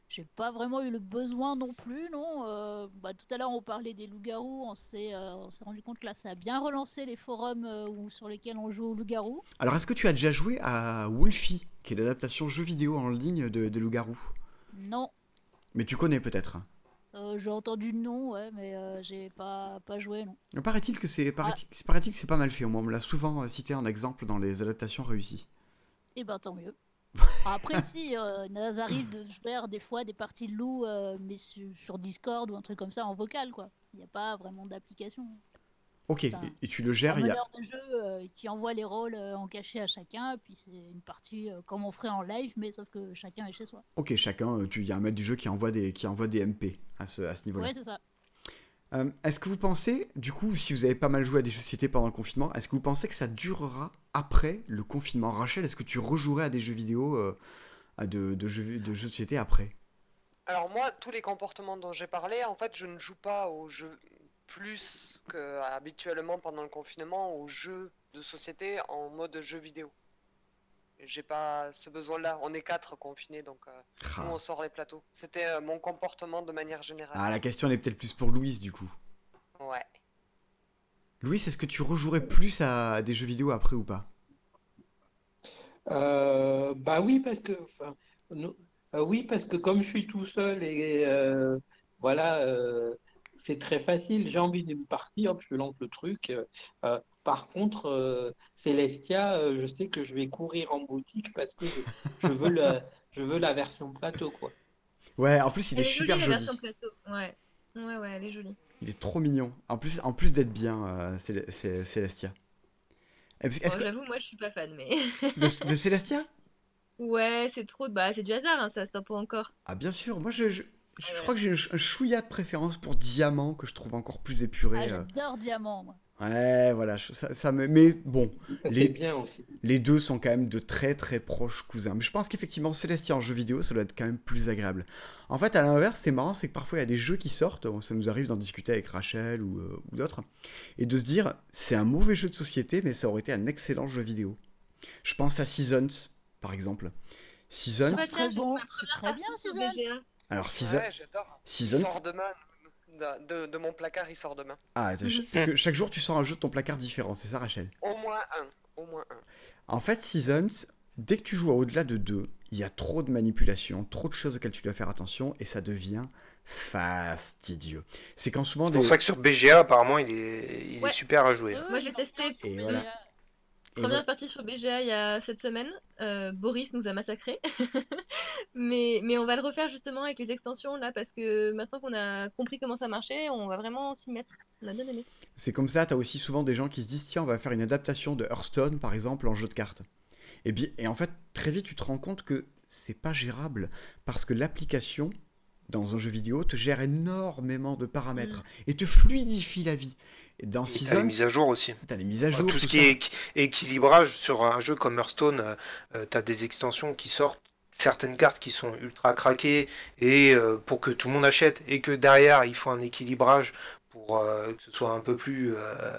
J'ai pas vraiment eu le besoin non plus, non. Euh, bah, tout à l'heure, on parlait des loups-garous. On s'est euh, on s'est rendu compte que là, ça a bien relancé les forums euh, où- sur lesquels on joue aux loups-garous. Alors, est-ce que tu as déjà joué à Wolfie, qui est l'adaptation jeu vidéo en ligne de, de Loup-Garou Non. Mais tu connais peut-être. Euh, j'ai entendu le nom, ouais, mais euh, j'ai pas, pas joué, non. Paraît-il que c'est que c'est pas mal fait. Moi, on me l'a souvent euh, cité en exemple dans les adaptations réussies. Eh ben, tant mieux. Après, si, euh, ça arrive de faire des fois des parties de loup, euh, mais su- sur Discord ou un truc comme ça en vocal, quoi. Il n'y a pas vraiment d'application. Ok, et, tu le Un gères. il y a- meneur de jeu euh, qui envoie les rôles euh, en cachet à chacun, et puis c'est une partie euh, comme on ferait en live, mais sauf que chacun est chez soi. Ok, chacun, tu- il y a un maître du jeu qui envoie des, qui envoie des MP à ce, à ce niveau-là. Ouais, c'est ça. Euh, est-ce que vous pensez, du coup, si vous avez pas mal joué à des jeux de société pendant le confinement, est-ce que vous pensez que ça durera après le confinement? Rachel, est-ce que tu rejouerais à des jeux vidéo, euh, à de, de jeux, de jeux de société après? Alors moi, tous les comportements dont j'ai parlé, en fait, je ne joue pas aux jeux plus que habituellement pendant le confinement aux jeux de société en mode jeu vidéo. J'ai pas ce besoin-là. On est quatre confinés, donc euh, Ah. nous on sort les plateaux. C'était euh, mon comportement de manière générale. Ah, la question elle est peut-être plus pour Louise, du coup. Ouais. Louise, est-ce que tu rejouerais plus à des jeux vidéo après ou pas? Euh, bah oui, parce que, enfin, euh, oui, parce que comme je suis tout seul et euh, voilà, euh, c'est très facile. J'ai envie d'une partie, hop, je lance le truc. Euh, par contre, euh, Celestia, euh, je sais que je vais courir en boutique parce que je, je veux, le, je veux la version plateau, quoi. Ouais, en plus, il est, Elle est super jolie, la joli. version plateau. Ouais. Ouais, ouais, elle est jolie. Il est trop mignon. En plus, en plus d'être bien, euh, Est-ce Bon, que... J'avoue, moi, je suis pas fan, mais. de, de Célestia? Ouais, c'est trop. Bah, c'est du hasard, hein, ça, ça pas encore. Ah, bien sûr. Moi, je, je, je Ouais. crois que j'ai un ch- un chouïa de préférence pour Diamant que je trouve encore plus épuré. Ah, euh. J'adore Diamant, moi. Ouais, voilà. je- Ça, ça me... Mais bon, C'est Les- bien aussi. les deux sont quand même de très très proches cousins. Mais je pense qu'effectivement, Célestia en jeu vidéo, ça doit être quand même plus agréable. En fait, à l'inverse, c'est marrant, c'est que parfois il y a des jeux qui sortent, ça nous arrive d'en discuter avec Rachel ou, euh, ou d'autres, et de se dire, c'est un mauvais jeu de société, mais ça aurait été un excellent jeu vidéo. Je pense à Seasons, par exemple. Seasons, C'est très bon, c'est très bien, Seasons. Alors Seasons, Ouais, j'adore. Il Seasons, sort demain. De, de- de mon placard, il sort demain. ah, parce que chaque jour tu sors un jeu de ton placard différent, c'est ça Rachel? Au moins un. Au moins un. En fait, Seasons, dès que tu joues à au-delà de deux, il y a trop de manipulations, trop de choses auxquelles tu dois faire attention, et ça devient fastidieux. C'est quand souvent C'est des... pour ça que sur BGA, apparemment, il est, il est super à jouer. Ouais, Moi, je l'ai non, testé. Et voilà. et Première partie sur BGA il y a cette semaine. Euh, Boris nous a massacrés. mais, mais on va le refaire justement avec les extensions là parce que maintenant qu'on a compris comment ça marchait, on va vraiment s'y mettre. On a bien aimé. C'est comme ça, t'as aussi souvent des gens qui se disent tiens, on va faire une adaptation de Hearthstone, par exemple, en jeu de cartes. Et, bien, et en fait, très vite, tu te rends compte que c'est pas gérable, parce que l'application, dans un jeu vidéo, te gère énormément de paramètres, et te fluidifie la vie. Et dans Et T'as les Seasons, mises à jour aussi. t'as les mises à jour. tout ce qui ça. est équi- équilibrage sur un jeu comme Hearthstone, euh, euh, t'as des extensions qui sortent certaines cartes qui sont ultra craquées et euh, pour que tout le monde achète et que derrière il faut un équilibrage pour euh, que ce soit un peu plus euh,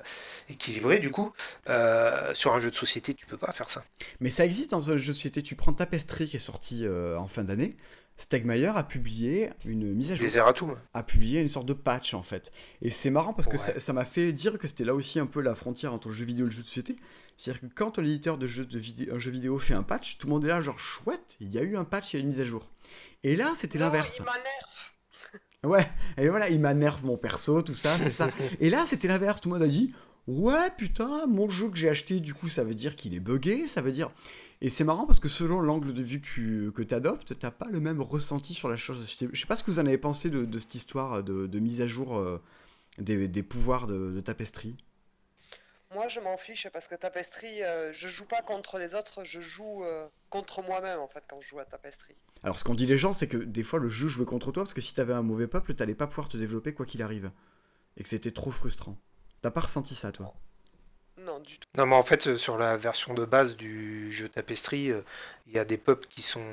équilibré du coup euh, sur un jeu de société tu peux pas faire ça Mais ça existe dans un jeu de société. Tu prends Tapestry qui est sorti en fin d'année. Stegmaier a publié une mise à jour. les Eratum a publié une sorte de patch en fait. Et c'est marrant parce que Ouais. ça ça m'a fait dire que c'était là aussi un peu la frontière entre le jeu vidéo et le jeu de société. C'est-à-dire que quand l'éditeur de jeu de vidéo, un jeu vidéo fait un patch, tout le monde est là genre chouette, il y a eu un patch, il y a eu une mise à jour. Et là, c'était l'inverse. Il m'énerve. Ouais, et voilà, il m'énerve mon perso, tout ça, c'est ça. et là, c'était l'inverse, tout le monde a dit Ouais, putain, mon jeu que j'ai acheté, du coup, ça veut dire qu'il est buggé, ça veut dire. Et c'est marrant parce que selon l'angle de vue que tu que adoptes, t'as pas le même ressenti sur la chose. Je sais- Je sais pas ce que vous en avez pensé de, de cette histoire de, de mise à jour euh, des, des pouvoirs de, de Tapestry. Moi, je m'en fiche parce que Tapestry, euh, je joue pas contre les autres, je joue euh, contre moi-même en fait quand je joue à Tapestry. Alors, ce qu'ont dit les gens, c'est que des fois, le jeu jouait contre toi parce que si t'avais un mauvais peuple, t'allais pas pouvoir te développer quoi qu'il arrive. Et que c'était trop frustrant. T'as pas ressenti ça, toi? Non, non mais en fait euh, sur la version de base du jeu Tapestry euh, il y a des peuples qui sont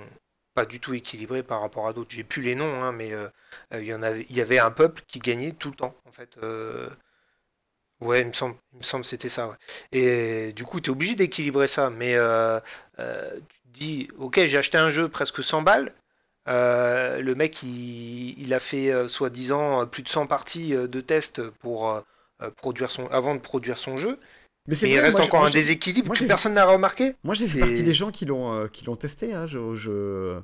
pas du tout équilibrés par rapport à d'autres j'ai plus les noms hein, mais euh, il y avait un peuple qui gagnait tout le temps en fait Ouais, il me semble, il me semble que c'était ça. Et du coup, tu es obligé d'équilibrer ça. Mais tu te dis, ok, j'ai acheté un jeu presque 100 balles. Le mec, il, a fait soi-disant plus de 100 parties de test avant de produire son jeu. Mais Mais il reste moi, j'ai- encore moi, un déséquilibre moi, que personne n'a remarqué. Moi, j'ai fait C'est- partie des gens qui l'ont euh, qui l'ont testé. Hein, je, je-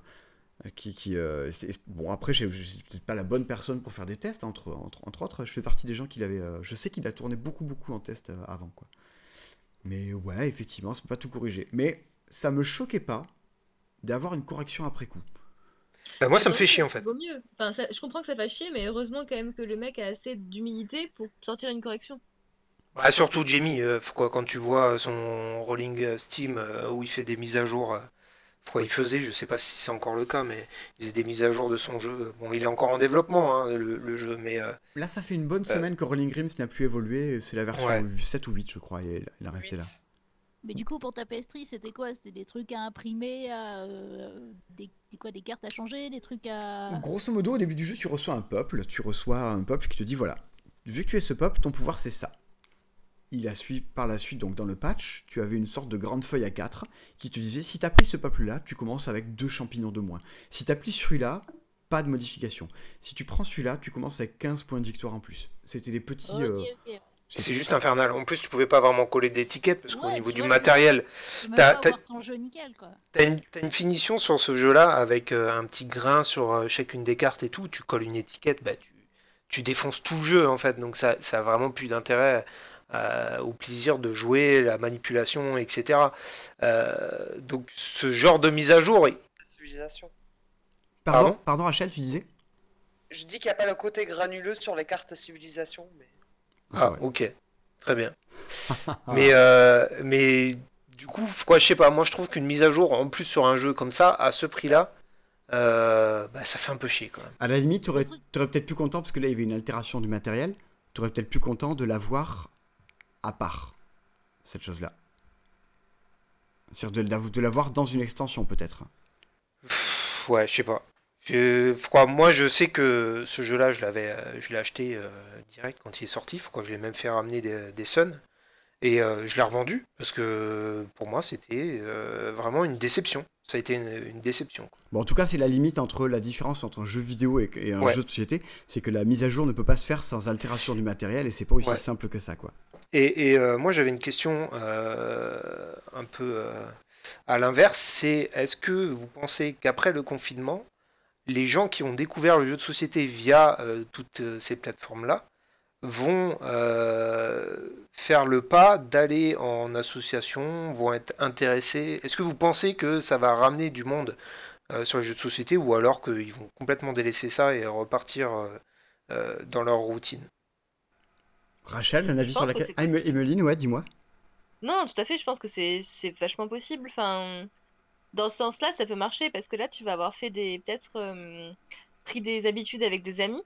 qui, qui, euh, c'est- bon, après, je suis peut-être pas la bonne personne pour faire des tests, entre, entre, entre autres. Je fais partie des gens qui l'avaient. euh, je sais qu'il a tourné beaucoup, beaucoup en test euh, avant. Quoi. Mais ouais, effectivement, ça peut pas tout corriger. Mais ça me choquait pas d'avoir une correction après coup. Bah, moi, ça me fait chier en fait. Vaut mieux. Enfin, ça- je comprends que ça va chier, mais heureusement quand même que le mec a assez d'humilité pour sortir une correction. Ah, surtout Jamie, euh, quoi, quand tu vois son rolling euh, Steam euh, où il fait des mises à jour, euh, quoi, il faisait, je sais pas si c'est encore le cas, mais il faisait des mises à jour de son jeu. Bon, il est encore en développement, hein, le, le jeu, mais euh, Là, ça fait une bonne semaine que Rolling Grims n'a plus évolué. C'est la version Ouais. 7 ou 8, je crois. Et il a resté là. Mais du coup, pour ta pastry, c'était quoi? C'était des trucs à imprimer, à, euh, des, des quoi, des cartes à changer, des trucs à. Grosso modo, au début du jeu, tu reçois un peuple. Tu reçois un peuple qui te dit voilà, vu que tu es ce peuple, ton pouvoir c'est ça. Il a suivi par la suite, donc dans le patch, tu avais une sorte de grande feuille à 4 qui te disait si tu as pris ce peuple-là, tu commences avec deux champignons de moins. Si tu as pris celui-là, pas de modification. Si tu prends celui-là, tu commences avec 15 points de victoire en plus. C'était des petits. Euh, c'est juste infernal. En plus, tu pouvais pas vraiment coller d'étiquette parce qu'au niveau du vois, matériel, T'as- t'as une, finition sur ce jeu-là avec euh, un petit grain sur euh, chacune des cartes et tout. Tu colles une étiquette, bah tu, tu défonces tout le jeu en fait. Donc ça, ça a vraiment plus d'intérêt euh, au plaisir de jouer, la manipulation, etc. Euh, donc ce genre de mise à jour. Civilisation. Pardon, Pardon pardon Rachel, tu disais? Je dis qu'il n'y a pas le côté granuleux sur les cartes civilisation, mais Ah, Ouais. ok, très bien. mais, euh, mais du coup, quoi, je sais pas, moi je trouve qu'une mise à jour en plus sur un jeu comme ça, à ce prix-là, euh, bah, ça fait un peu chier quand même. À la limite, tu aurais, peut-être plus content, parce que là, il y avait une altération du matériel, tu aurais peut-être plus content de l'avoir à part, cette chose-là. C'est-à-dire de, l'av- de l'avoir dans une extension, peut-être. Ouais, je sais pas. Moi je sais que ce jeu-là, je l'avais, euh, je l'ai acheté euh, direct quand il est sorti. Je l'ai même fait ramener des, des. Et euh, je l'ai revendu parce que pour moi c'était euh, vraiment une déception. Ça a été une, une déception. quoi. Bon, en tout cas, c'est la limite entre la différence entre un jeu vidéo et, et un Ouais. jeu de société, c'est que la mise à jour ne peut pas se faire sans altération du matériel, et c'est pas aussi Ouais. simple que ça, quoi. Et, et, euh, moi j'avais une question un peu à l'inverse, c'est est-ce que vous pensez qu'après le confinement, les gens qui ont découvert le jeu de société via toutes ces plateformes-là vont euh, faire le pas d'aller en association, vont être intéressés Est-ce que vous pensez que ça va ramener du monde euh, sur les jeux de société ou alors qu'ils vont complètement délaisser ça et repartir euh, euh, dans leur routine? Rachel, un avis sur pense la que ca- c'est- Ah, Em- Emeline, ouais, dis-moi. Non, tout à fait, je pense que c'est c'est vachement possible. Enfin, dans ce sens-là, ça peut marcher parce que là, tu vas avoir fait des peut-être euh, pris des habitudes avec des amis.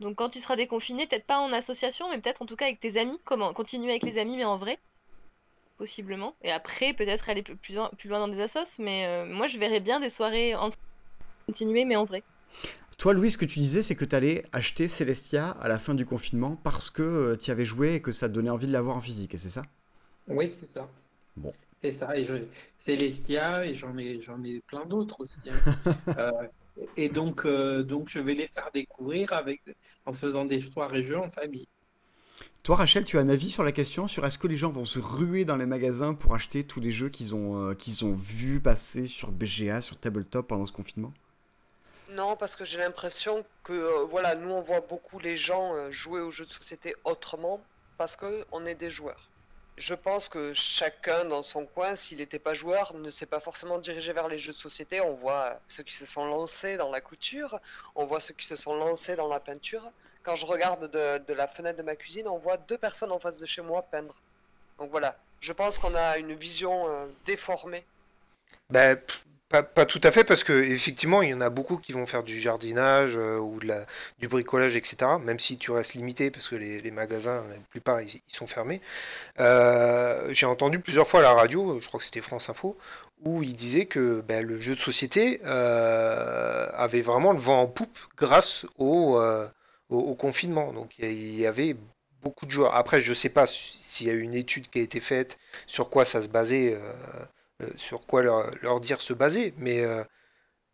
Donc quand tu seras déconfiné, peut-être pas en association, mais peut-être en tout cas avec tes amis. Comment continuer avec les amis, mais en vrai, possiblement. Et après, peut-être aller plus loin, plus loin dans des assos. Mais euh, moi, je verrais bien des soirées en continuer, mais en vrai. Toi, Louis, ce que tu disais, c'est que tu allais acheter Celestia à la fin du confinement parce que tu y avais joué et que ça te donnait envie de l'avoir en physique, et c'est ça? Oui, c'est ça. Bon. C'est ça. Et je... Célestia, et j'en ai, j'en ai plein d'autres aussi. hein. Euh, et donc, euh, donc, je vais les faire découvrir avec, en faisant des soirées jeux en famille. Toi, Rachel, tu as un avis sur la question sur est-ce que les gens vont se ruer dans les magasins pour acheter tous les jeux qu'ils ont, euh, qu'ils ont vus passer sur BGA, sur Tabletop pendant ce confinement? Non, parce que j'ai l'impression que euh, voilà, nous on voit beaucoup les gens jouer aux jeux de société autrement parce que on est des joueurs. Je pense que chacun dans son coin, s'il n'était pas joueur, ne s'est pas forcément dirigé vers les jeux de société. On voit ceux qui se sont lancés dans la couture, on voit ceux qui se sont lancés dans la peinture. Quand je regarde de, la fenêtre de ma cuisine, on voit deux personnes en face de chez moi peindre. Donc voilà, je pense qu'on a une vision euh, déformée. Ben, pas, tout à fait, parce que effectivement, il y en a beaucoup qui vont faire du jardinage euh, ou du bricolage, etc. Même si tu restes limité, parce que les, magasins, la plupart, ils, ils sont fermés. Euh, j'ai entendu plusieurs fois à la radio, je crois que c'était France Info, où il disait que ben, le jeu de société euh, avait vraiment le vent en poupe grâce au, confinement. Donc il y avait beaucoup de joueurs. Après, je sais pas si- s'il y a eu une étude qui a été faite, sur quoi ça se basait. Sur quoi leur, leur dire se baser, mais euh,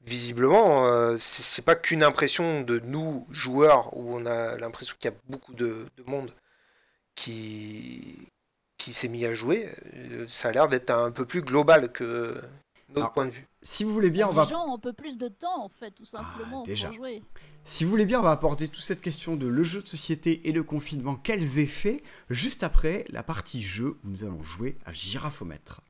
visiblement, euh, c'est pas qu'une impression de nous, joueurs, où on a l'impression qu'il y a beaucoup de, de monde qui, qui s'est mis à jouer. Euh, Ça a l'air d'être un peu plus global que notre Alors, point de vue. Si vous voulez bien, on les va... gens ont un peu plus de temps en fait, tout simplement, déjà. pour jouer. Si vous voulez bien, on va aborder toute cette question de le jeu de société et le confinement, quels effets, juste après la partie jeu où nous allons jouer à girafomètre?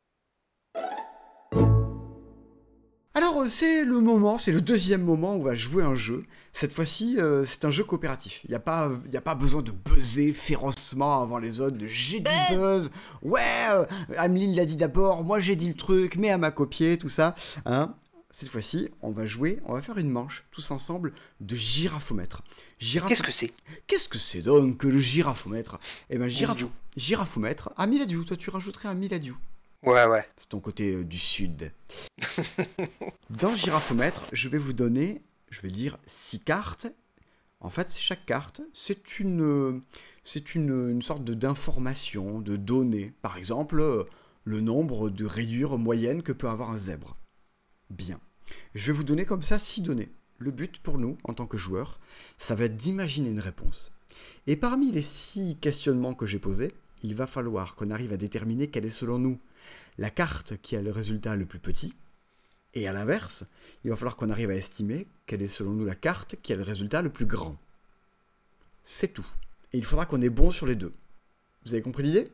Alors euh, c'est le moment, c'est le deuxième moment où on va jouer un jeu. Cette fois-ci, euh, c'est un jeu coopératif. Il n'y a, pas- y a pas besoin de buzzer férocement avant les autres, de j'ai dit buzz, ouais, euh, Ameline l'a dit d'abord, moi j'ai dit le truc, mais à ma copier, tout ça. Hein Cette fois-ci, on va jouer, on va faire une manche, tous ensemble, de girafomètre. Girafo- Qu'est-ce que c'est? Qu'est-ce que c'est donc que le girafomètre Eh ben, Miladiou. girafomètre. Ah, Miladiou, toi tu rajouterais un Miladiou. Ouais, ouais. C'est ton côté euh, du sud. Dans girafomètre, je vais vous donner, je vais dire, six cartes. En fait, chaque carte, c'est une, euh, c'est une, une sorte de- d'information, de données. Par exemple, euh, le nombre de rayures moyennes que peut avoir un zèbre. Bien. Je vais vous donner comme ça six données. Le but pour nous, en tant que joueurs, ça va être d'imaginer une réponse. Et parmi les six questionnements que j'ai posés, il va falloir qu'on arrive à déterminer quelle est selon nous la carte qui a le résultat le plus petit. Et à l'inverse, il va falloir qu'on arrive à estimer quelle est selon nous la carte qui a le résultat le plus grand. C'est tout. Et il faudra qu'on ait bon sur les deux. Vous avez compris l'idée?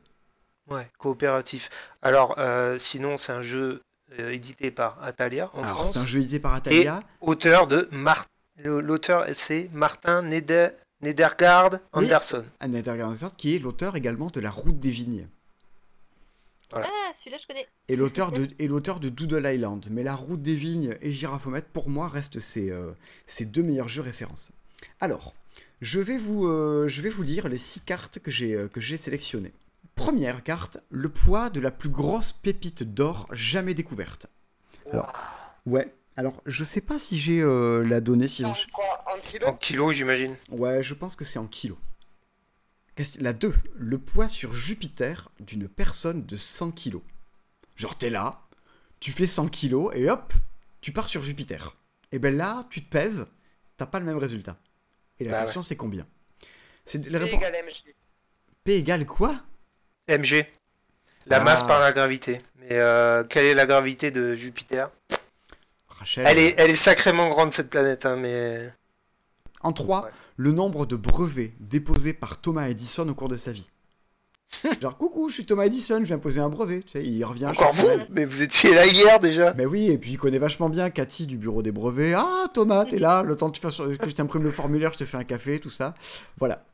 Ouais, coopératif. Alors, euh, sinon, c'est un jeu euh, édité par Atalia en Alors, France. c'est un jeu édité par Atalia. Auteur de Mar... L'auteur, c'est Martin Neder... Nedergaard Oui. Anderson. Annette Ergansart, qui est l'auteur également de La Route des Vignes. Ah, celui-là, je connais. Et l'auteur de, et l'auteur de Doodle Island. Mais La Route des Vignes et Girafomètre, pour moi, restent ces, euh, ces deux meilleurs jeux références. Alors, je vais vous, euh, je vais vous lire les six cartes que j'ai, euh, que j'ai sélectionnées. Première carte, le poids de la plus grosse pépite d'or jamais découverte. Alors, ouais. Alors, je sais pas si j'ai euh, la donnée, sinon... En En kilos En kilos, j'imagine. Ouais, je pense que c'est en kilos. Question- La 2. Le poids sur Jupiter d'une personne de 100 kilos. Genre, t'es là, tu fais 100 kilos et hop, tu pars sur Jupiter. Et ben là, tu te pèses, t'as pas le même résultat. Et la Bah question, c'est combien? C'est P réponses- égale mg. P égale quoi? MG. La Ah. masse par la gravité. Mais euh, quelle est la gravité de Jupiter? Rachel. elle est, elle est sacrément grande cette planète, hein, mais En 3, Ouais. le nombre de brevets déposés par Thomas Edison au cours de sa vie. Genre, coucou, je suis Thomas Edison, je viens poser un brevet. Tu sais, il revient. encore vous semaine. Mais vous étiez là hier déjà. Mais oui, et puis il connaît vachement bien Cathy du bureau des brevets. Ah, Thomas, t'es là, le temps de faire sur- que je t'imprime le formulaire, je te fais un café, tout ça. Voilà.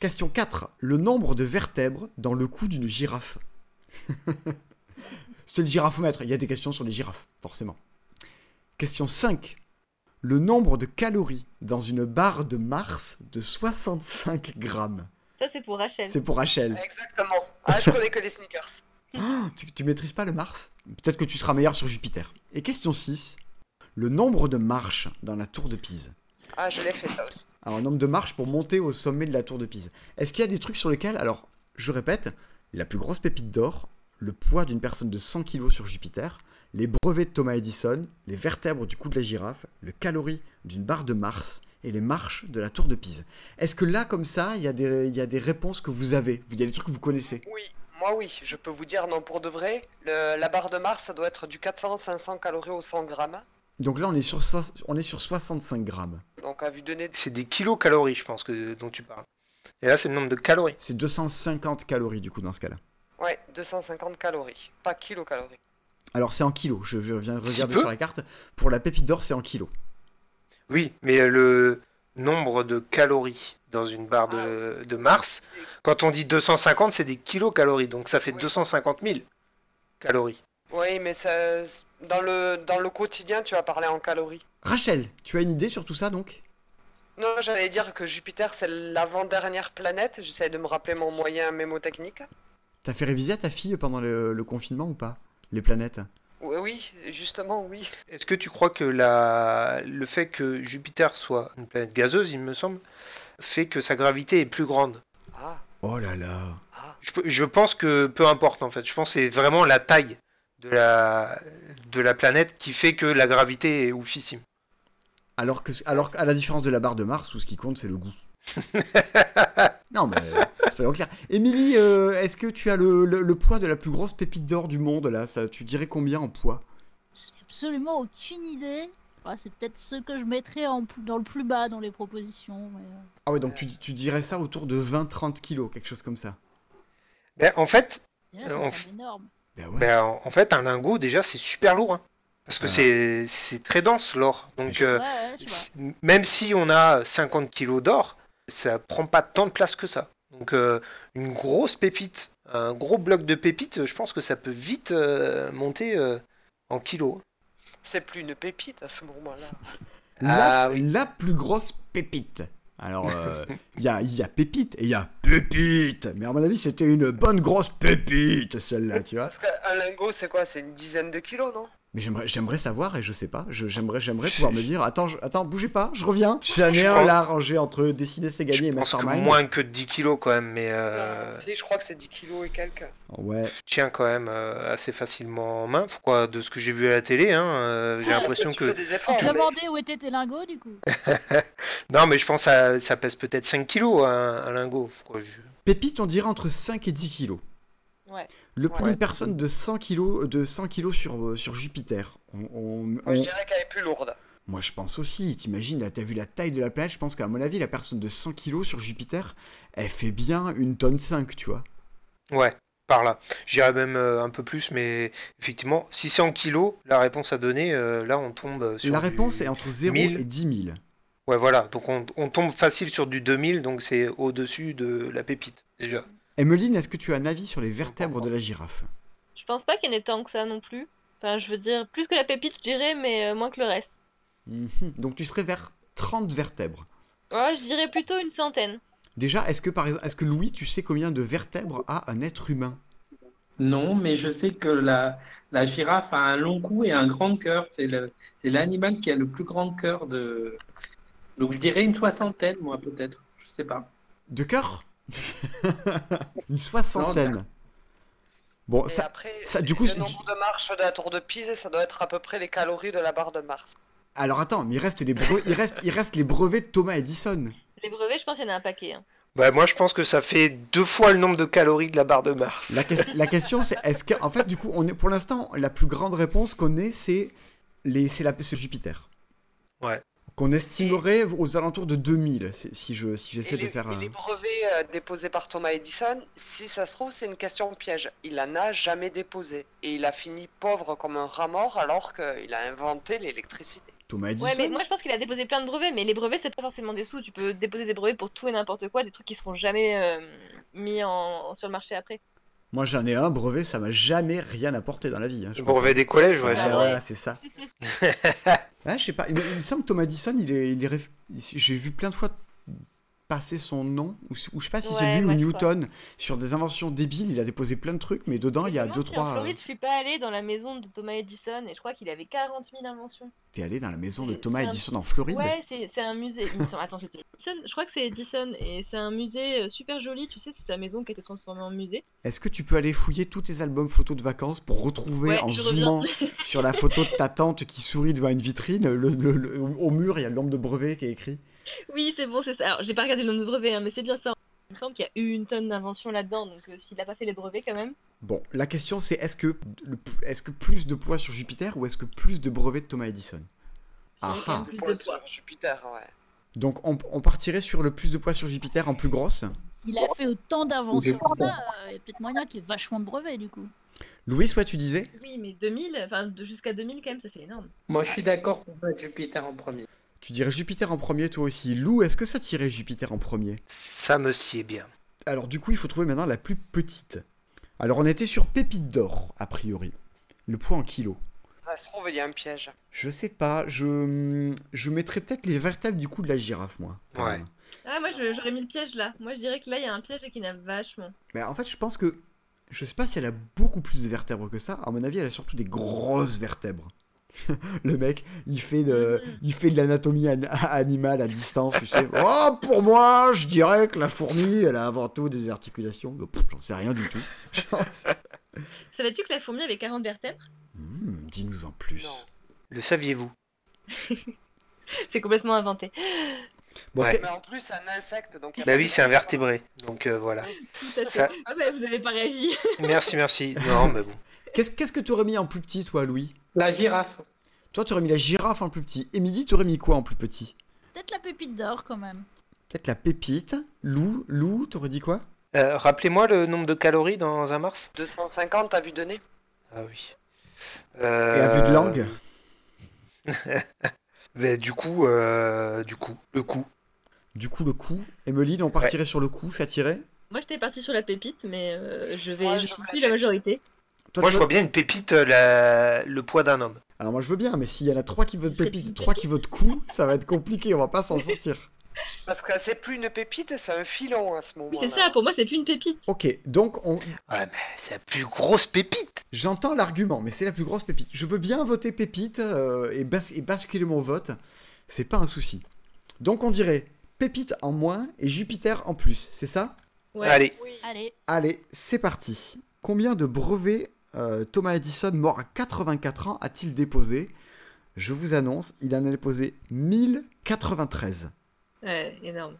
Question 4. Le nombre de vertèbres dans le cou d'une girafe. C'est le girafomètre, il y a des questions sur les girafes, forcément. Question 5. Le nombre de calories dans une barre de Mars de 65 grammes. Ça, c'est pour Rachel. C'est pour Rachel. Exactement. Ah, je connais que les sneakers. Tu, tu maîtrises pas le Mars? Peut-être que tu seras meilleur sur Jupiter. Et question 6. Le nombre de marches dans la tour de Pise. Ah, je l'ai fait ça aussi. Alors, un nombre de marches pour monter au sommet de la tour de Pise. Est-ce qu'il y a des trucs sur lesquels, alors, je répète, la plus grosse pépite d'or, le poids d'une personne de 100 kg sur Jupiter, les brevets de Thomas Edison, les vertèbres du cou de la girafe, le calorie d'une barre de Mars et les marches de la tour de Pise. Est-ce que là, comme ça, il y, a des- il y a des réponses que vous avez? Il y a des trucs que vous connaissez Oui, moi oui, je peux vous dire non pour de vrai. Le- la barre de Mars, ça doit être du 400-500 calories au 100 grammes. Donc là, on est sur, so- on est sur 65 grammes. Donc à vue de nez, C'est des kilocalories, je pense, que, dont tu parles. Et là, c'est le nombre de calories. C'est 250 calories du coup dans ce cas-là. ouais, 250 calories, pas kilocalories. Alors c'est en kilos, je, je viens regarder peu. sur la carte. Pour la pépite d'or, c'est en kilos. Oui, mais le nombre de calories dans une barre de, de Mars, quand on dit 250, c'est des kilocalories. Donc ça fait Oui. 250 000 calories. Oui, mais ça, dans, le, dans le quotidien, tu vas parler en calories. Rachel, tu as une idée sur tout ça donc? Non, j'allais dire que Jupiter, c'est l'avant-dernière planète. J'essaie de me rappeler mon moyen mémotechnique. T'as fait réviser à ta fille pendant le, le confinement ou pas? Les planètes Oui, justement, oui. Est-ce que tu crois que la... le fait que Jupiter soit une planète gazeuse, il me semble, fait que sa gravité est plus grande Ah, Oh là là ah. je, pe- je pense que peu importe en fait. Je pense que c'est vraiment la taille de la, de la planète qui fait que la gravité est oufissime. alors, que, alors qu'à la différence de la barre de Mars, où ce qui compte, c'est le goût. non, mais soyons clairs. Émilie, euh, est-ce que tu as le, le- le poids de la plus grosse pépite d'or du monde là? Ça, Tu dirais combien en poids? J'ai absolument aucune idée. C'est peut-être ce que je mettrais en dans le plus bas dans les propositions. mais, euh, Ah ouais, donc tu, tu dirais ça autour de 20-30 kilos, quelque chose comme ça. Ben, en fait, déjà, ça Euh, on énorme. Ben ouais. ben, en fait, un lingot déjà c'est super lourd, hein. parce que Ah. c'est c'est très dense l'or. Donc euh, Ouais, même si on a 50 kilos d'or, ça prend pas tant de place que ça. Donc euh, une grosse pépite, un gros bloc de pépite, je pense que ça peut vite euh, monter euh, en kilos. C'est plus une pépite à ce moment-là. La, Ah oui. la plus grosse pépite. Alors, euh, il y, a, il y a pépite et il y a pépite. Mais à mon avis, c'était une bonne grosse pépite, celle-là, tu vois. Parce qu'un lingot, c'est quoi? C'est une dizaine de kilos, non? Mais j'aimerais, savoir et je sais pas. Je- j'aimerais, j'aimerais pouvoir me dire Attends, je- attends, bougez pas, je reviens. J'en ai Je un là rangé entre dessiner, c'est gagné Je et pense que Mastermind. moins que 10 kilos quand même, mais euh, Non, Si, je crois que c'est 10 kilos et quelques. Ouais. je tiens quand même euh, assez facilement en main. Quoi, de ce que j'ai vu à la télé, hein, euh, j'ai Ah, l'impression parce tu que... efforts. te demandais où étaient tes lingots du coup. Non, mais je pense que ça, ça pèse peut-être 5 kilos un, un lingot. Quoi, je- Pépite, on dirait entre 5 et 10 kilos. Ouais. Le poids Ouais. d'une personne de 100 kilos, de 100 kilos sur, euh, sur Jupiter. On, on- Moi, on- je dirais qu'elle est plus lourde. Moi, je pense aussi. T'imagines, là, t'as vu la taille de la planète? Je pense qu'à mon avis, la personne de 100 kilos sur Jupiter, elle fait bien une tonne 5, tu vois. Ouais, par là. J'irais même euh, un peu plus, mais effectivement, si c'est en kilos, la réponse à donner, euh, là, on tombe sur la du- réponse est entre 0 1000. et 10 000. Ouais, voilà. Donc, on, on tombe facile sur du 2000, donc c'est au-dessus de la pépite, déjà. Emmeline, est-ce que tu as un avis sur les vertèbres de la girafe? Je pense pas qu'il y en ait tant que ça non plus. Enfin, je veux dire, plus que la pépite, je dirais, mais euh, moins que le reste. Mhm. Donc tu serais vers 30 vertèbres. Ouais, je dirais plutôt une centaine. Déjà, est-ce que par exemple, est-ce que Louis, tu sais combien de vertèbres a un être humain? Non, mais je sais que la, la girafe a un long cou et un grand cœur. C'est le, c'est l'animal qui a le plus grand cœur de. Donc je dirais une soixantaine, moi peut-être. Je sais pas. De cœur? Une soixantaine. Bon, Et ça, après, ça, du coup, le nombre de marches de la tour de Pise, ça doit être à peu près les calories de la barre de Mars. alors attends, mais il reste les brevets, il reste, il reste les brevets de Thomas Edison. Les brevets, je pense qu'il y en a un paquet. hein. Bah, moi, je pense que ça fait deux fois le nombre de calories de la barre de Mars. La, ques- la question, c'est est-ce que, en fait, du coup, on est pour l'instant la plus grande réponse qu'on ait, c'est les, c'est la, c'est Jupiter. Ouais. Qu'on estimerait aux alentours de 2000, c'est- si je, si j'essaie de les, faire. et un- les brevets euh, déposés par Thomas Edison, si ça se trouve, c'est une question piège. Il en a jamais déposé. Et il a fini pauvre comme un rat mort alors qu'il a inventé l'électricité. Thomas Edison. Ouais, mais moi je pense qu'il a déposé plein de brevets, mais les brevets c'est pas forcément des sous. Tu peux déposer des brevets pour tout et n'importe quoi, des trucs qui seront jamais euh, mis en... sur le marché après. Moi, j'en ai un brevet, ça m'a jamais rien apporté dans la vie. hein, je Le pense. brevet des collèges, ouais, c'est vrai. c'est ça. je sais pas. Il, me- il me semble que Thomas Edison, il est, il est j'ai vu plein de fois passer son nom, ou, ou je sais pas si c'est lui ou Newton, sur des inventions débiles. Il a déposé plein de trucs, mais dedans, il y a deux, si En trois. euh, Floride, je suis pas allée dans la maison de Thomas Edison et je crois qu'il avait 40 000 inventions. T'es allé dans la maison de Thomas un- Edison en Floride? Ouais, c'est un musée. Attends, c'était Edison? Je crois que c'est Edison et c'est un musée euh, super joli. Tu sais, c'est sa maison qui a été transformée en musée. Est-ce que tu peux aller fouiller tous tes albums photos de vacances pour retrouver Ouais, en zoomant sur la photo de ta tante qui sourit devant une vitrine, le, le- le- au mur, il y a le nombre de brevets qui est écrit Oui, c'est bon, c'est ça. Alors, j'ai pas regardé le nombre de brevets, hein, mais c'est bien ça. Il me semble qu'il y a eu une tonne d'inventions là-dedans, donc euh, s'il a pas fait les brevets quand même. Bon, la question c'est est-ce que, le- est-ce que plus de poids sur Jupiter ou est-ce que plus de brevets de Thomas Edison? Ah ah. quand même plus Pour de le poids. sur Jupiter, ouais. Donc on, on partirait sur le plus de poids sur Jupiter en plus grosse? S'il a fait autant d'inventions que ça, euh, il y a peut-être moyen qu'il y ait vachement de brevets du coup. Louis, ouais, tu disais? Oui, mais 2000, enfin jusqu'à 2000 quand même, ça fait énorme. Moi je suis d'accord pour mettre Jupiter en premier. Tu dirais Jupiter en premier toi aussi. Lou, est-ce que ça tirait Jupiter en premier? Ça me sied bien. Alors du coup, il faut trouver maintenant la plus petite. Alors on était sur Pépite d'or, a priori. Le poids en kilos. Ça se trouve, il y a un piège. Je sais pas, je, je mettrais peut-être les vertèbres du coup de la girafe, moi. Ouais. même. Ah, moi j'aurais mis le piège là. Moi je dirais que là il y a un piège et qu'il y en a vachement. Mais en fait, je pense que. Je sais pas si elle a beaucoup plus de vertèbres que ça. À mon avis, elle a surtout des grosses vertèbres. Le mec, il fait de, il fait de l'anatomie an- animale à distance, tu sais. Oh, pour moi, je dirais que la fourmi, elle a avant tout des articulations. J'en sais rien du tout. Savais-tu que la fourmi avait 40 vertèbres? Hmm, Dis-nous en plus. Non. Le saviez-vous? C'est complètement inventé. Bon, Ouais. qu'est- Mais en plus, c'est un insecte, donc... Bah oui, c'est un vertébré. Donc euh, voilà. Tout à fait. Ça- Ah bah vous avez pas réagi. Merci, merci. Non, mais bon. Qu'est-ce qu'est-ce que tu aurais mis en plus petit, toi, Louis? La girafe. Toi, tu aurais mis la girafe en plus petit. Émilie, tu aurais mis quoi en plus petit? Peut-être la pépite d'or quand même. Peut-être la pépite. Lou, Lou, t'aurais dit quoi? Euh, Rappelez-moi le nombre de calories dans un Mars? 250 à vue de nez. Ah oui. Et à vue de Euh, langue bah, Du coup, euh, du coup, le coup. Du coup, le coup. Emeline, on partirait sur le coup, ça tirait? Moi j'étais partie sur la pépite, mais euh, je vais Ouais, je je suis la majorité. Toi, Moi, je vois bien une pépite, euh, la- le poids d'un homme. Alors moi je veux bien, mais s'il y en a trois qui votent C'est pépite trois qui votent coup, ça va être compliqué, on va pas s'en sortir. Parce que c'est plus une pépite, c'est un filon à ce Oui, moment-là. c'est ça, pour moi c'est plus une pépite. Ok, donc on... Ouais, mais c'est la plus grosse pépite. j'entends l'argument, mais c'est la plus grosse pépite. Je veux bien voter pépite euh, et, bas- et basculer mon vote, c'est pas un souci. Donc on dirait pépite en moins et Jupiter en plus, c'est ça? Ouais. Allez, Oui. Allez, Allez, c'est parti. Combien de brevets euh, Thomas Edison, mort à 84 ans, a-t-il déposé? Je vous annonce, il en a déposé 1093. Ouais, énorme.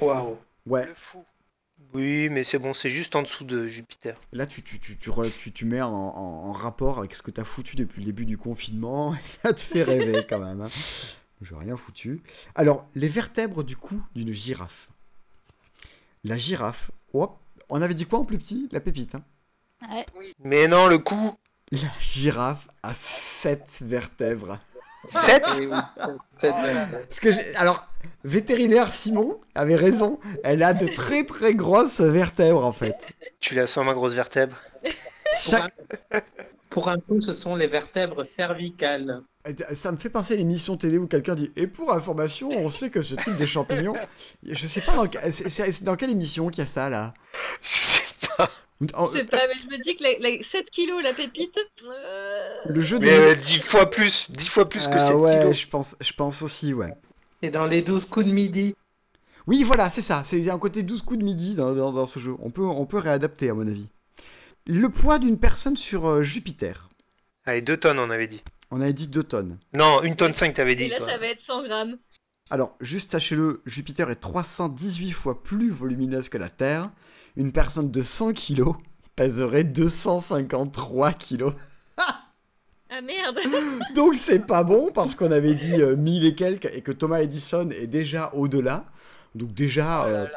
Waouh. Ouais, Le fou. Oui, mais c'est bon, c'est juste en dessous de Jupiter. Là, tu, tu, tu, tu, tu, tu mets en, en- en rapport avec ce que t'as foutu depuis le début du confinement. Ça te fait rêver quand même. Hein. J'ai rien foutu. Alors, les vertèbres du cou d'une girafe. La girafe. Hop, on avait dit quoi en plus petit? La pépite. Hein. Ouais. Mais non, le coup La girafe a 7 vertèbres. 7 Oui, oui, c'est- c'est- Parce que alors, vétérinaire Simon avait raison. Elle a de très très grosses vertèbres en fait. Tu la sens ma grosse vertèbre? Chaque- Pour un coup, ce sont les vertèbres cervicales. Ça me fait penser à l'émission télé où quelqu'un dit Et pour information, on sait que ce type de champignon. Je sais pas dans, c'est dans quelle émission qu'il y a ça là? Je sais pas. Je sais pas, mais je me dis que la, la- 7 kilos la pépite. euh, Le jeu de. Mais euh, 10 fois plus, 10 fois plus que Ah 7 ouais, kilos. je pense, je pense aussi, ouais. Et dans les douze coups de midi. Oui, voilà, c'est ça. C'est un côté 12 coups de midi dans, dans- dans ce jeu. On peut, on peut réadapter, à mon avis. Le poids d'une personne sur euh, Jupiter. Allez, 2 tonnes, on avait dit. On avait dit 2 tonnes. Non, 1 tonne 5, t'avais Et dit, là, toi. ça va être 100 grammes. Alors, juste sachez-le, Jupiter est 318 fois plus volumineuse que la Terre. Une personne de 100 kg pèserait 253 kg. Ah merde Donc c'est pas bon parce qu'on avait dit euh, 1000 et quelques et que Thomas Edison est déjà au-delà. Donc déjà, Oh là euh, là,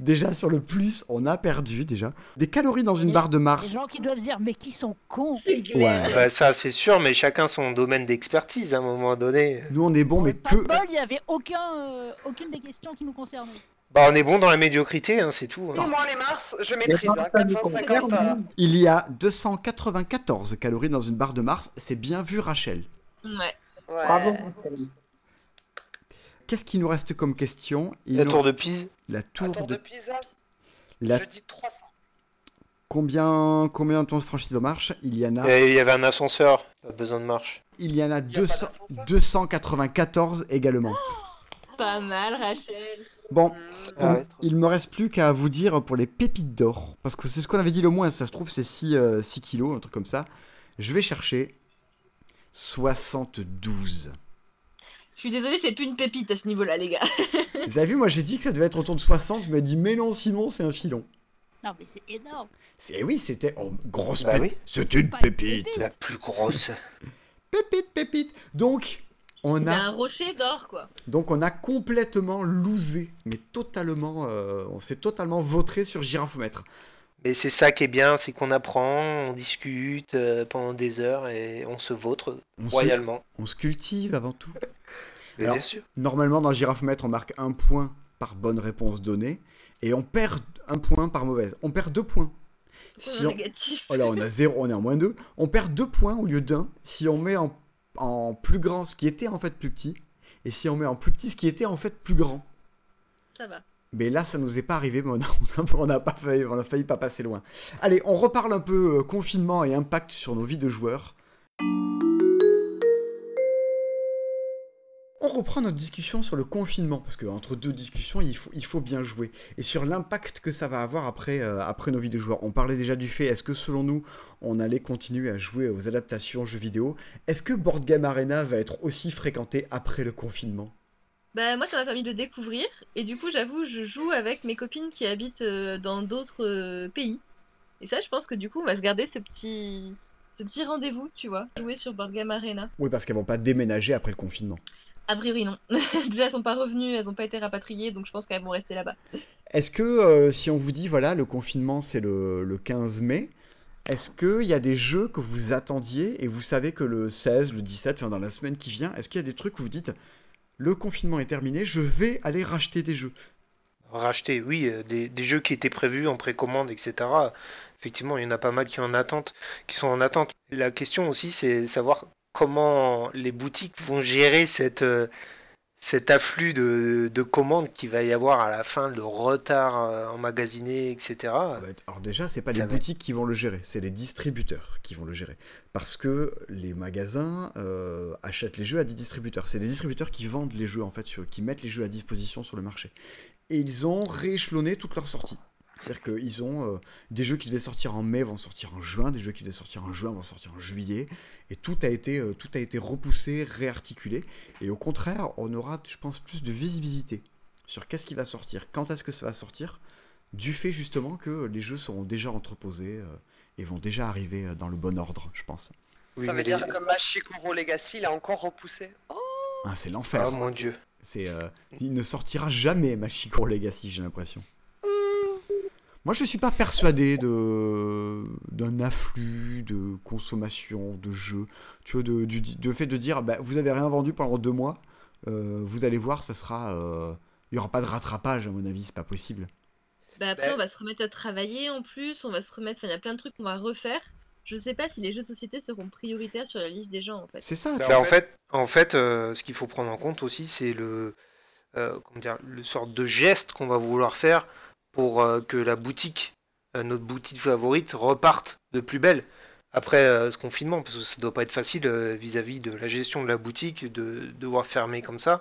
déjà- sur le plus, on a perdu déjà. Des calories dans une barre de Les Mars. gens qui doivent se dire, mais qui sont cons. Ouais. Bah ça, c'est sûr, mais chacun son domaine d'expertise à un moment donné. Nous on est bon mais Pas que... de bol, il n'y avait aucun, euh, aucune des questions qui nous concernaient. Bah on est bon dans la médiocrité, hein, c'est tout. hein. Tout moi les Mars, je maîtrise. hein, Martiens du 450. contraire, euh, Il y a 294 calories dans une barre de Mars. C'est bien vu Rachel. Ouais. ouais. Bravo. Qu'est-ce qui nous reste comme question? Il La nous- tour de Pise. La tour tour de... de Pisa, La... je dis 300. Combien, combien de temps de franchise de marche Il y en a... Et Il y avait un ascenseur, pas besoin de marche. Il y en a, a pas 200 d'ascenseur? 294 également. Pas mal, Rachel. Bon, il, Ah ouais, il me reste plus qu'à vous dire pour les pépites d'or, parce que c'est ce qu'on avait dit le moins, ça se trouve c'est 6, euh, 6 kilos, un truc comme ça. Je vais chercher 72. Je suis désolée, c'est plus une pépite à ce niveau-là, les gars. Vous avez vu, moi j'ai dit que ça devait être autour de 60, je me dis mais non Simon c'est un filon. Non, mais c'est énorme. C'est oui, c'était oh, grosse Bah pépite. oui. C'est une pas une pépite. pépite. La plus grosse. Pépite, pépite. Donc on C'est a un rocher d'or, quoi. donc on a complètement loosé, mais totalement, euh, on s'est totalement vautré sur girafomètre. Mais c'est ça qui est bien, c'est qu'on apprend, on discute euh, pendant des heures et on se vautre On se, royalement. on se cultive avant tout. Alors- bien sûr. Normalement, dans Girafomètre, on marque un point par bonne réponse donnée et on perd un point par mauvaise. On perd deux points. Si on... Oh là, on a zéro, on est en moins deux. On perd deux points au lieu d'un si on met en... en plus grand ce qui était en fait plus petit et si on met en plus petit ce qui était en fait plus grand. Ça va. Mais là, ça nous est pas arrivé, mais on a, on a- on a pas failli, on a failli pas passer loin. Allez, on reparle un peu euh, confinement et impact sur nos vies de joueurs. On reprend notre discussion sur le confinement, parce qu'entre deux discussions, il faut, il faut bien jouer. Et sur l'impact que ça va avoir après, euh, après nos vies de joueurs. On parlait déjà du fait, est-ce que selon nous, on allait continuer à jouer aux adaptations jeux vidéo? Est-ce que Board Game Arena va être aussi fréquenté après le confinement? Bah, moi, ça m'a permis de découvrir. Et du coup, j'avoue, je joue avec mes copines qui habitent euh, dans d'autres euh, pays. Et ça, je pense que du coup, on va se garder ce petit, ce petit rendez-vous, tu vois. Jouer sur Board Game Arena. Oui, parce qu'elles vont pas déménager après le confinement. A priori, non. Déjà, elles sont pas revenues, elles ont pas été rapatriées, donc je pense qu'elles vont rester là-bas. Est-ce que euh, si on vous dit, voilà, le confinement c'est le, le 15 mai, est-ce qu'il y a des jeux que vous attendiez et vous savez que le 16, le 17, enfin dans la semaine qui vient, est-ce qu'il y a des trucs où vous dites, le confinement est terminé, je vais aller racheter des jeux? Racheter, oui, euh, des, des jeux qui étaient prévus en précommande, etc. Effectivement, il y en a pas mal qui, en attente, qui sont en attente. La question aussi, c'est savoir comment les boutiques vont gérer cette, euh, cet afflux de, de commandes qu'il va y avoir à la fin, le retard euh, emmagasiné, etc. Alors déjà, c'est pas Ça les va boutiques qui vont le gérer, c'est les distributeurs qui vont le gérer. Parce que les magasins euh, achètent les jeux à des distributeurs. C'est des distributeurs qui vendent les jeux, en fait, qui mettent les jeux à disposition sur le marché. Et ils ont rééchelonné toutes leurs sorties. C'est-à-dire qu'ils ont euh, des jeux qui devaient sortir en mai vont sortir en juin, des jeux qui devaient sortir en juin vont sortir en juillet, et tout a été, euh, tout a été repoussé, réarticulé. Et au contraire, on aura, je pense, plus de visibilité sur qu'est-ce qui va sortir, quand est-ce que ça va sortir, du fait justement que les jeux seront déjà entreposés euh, et vont déjà arriver dans le bon ordre, je pense. Oui, ça veut dire les- que Machikoro Legacy il a encore repoussé? Oh, Ah, c'est l'enfer. Ah mon dieu. C'est, euh, il ne sortira jamais Machikoro Legacy, j'ai l'impression. Moi, je suis pas persuadé de d'un afflux de consommation de jeux. Tu vois, de, du de fait de dire, bah, vous avez rien vendu pendant deux mois, euh, vous allez voir, ça sera, euh, il y aura pas de rattrapage à mon avis, c'est pas possible. Bah après, Ben- on va se remettre à travailler en plus, on va se remettre. Enfin, il y a plein de trucs qu'on va refaire. Je sais pas si les jeux de société seront prioritaires sur la liste des gens en fait. C'est ça. Bah, tu- en fait, en fait euh, ce qu'il faut prendre en compte aussi, c'est le, euh, comment dire, le sorte de geste qu'on va vouloir faire pour euh, que la boutique, euh, notre boutique favorite, reparte de plus belle après euh, ce confinement, parce que ça doit pas être facile vis-à-vis de la gestion de la boutique de devoir fermer comme ça.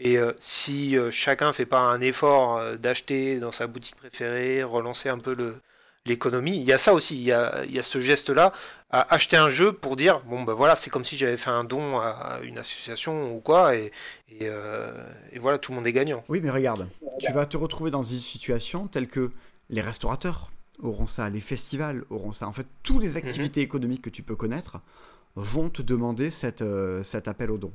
Et si chacun fait pas un effort d'acheter dans sa boutique préférée, relancer un peu le l'économie, il y a ça aussi, il y a, il y a ce geste-là à acheter un jeu pour dire bon ben voilà c'est comme si j'avais fait un don à une association ou quoi et, et, euh, et voilà tout le monde est gagnant. Oui, mais regarde, tu vas te retrouver dans une situation telle que les restaurateurs auront ça, les festivals auront ça. En fait, toutes les activités économiques que tu peux connaître vont te demander cette, euh, cet appel au don.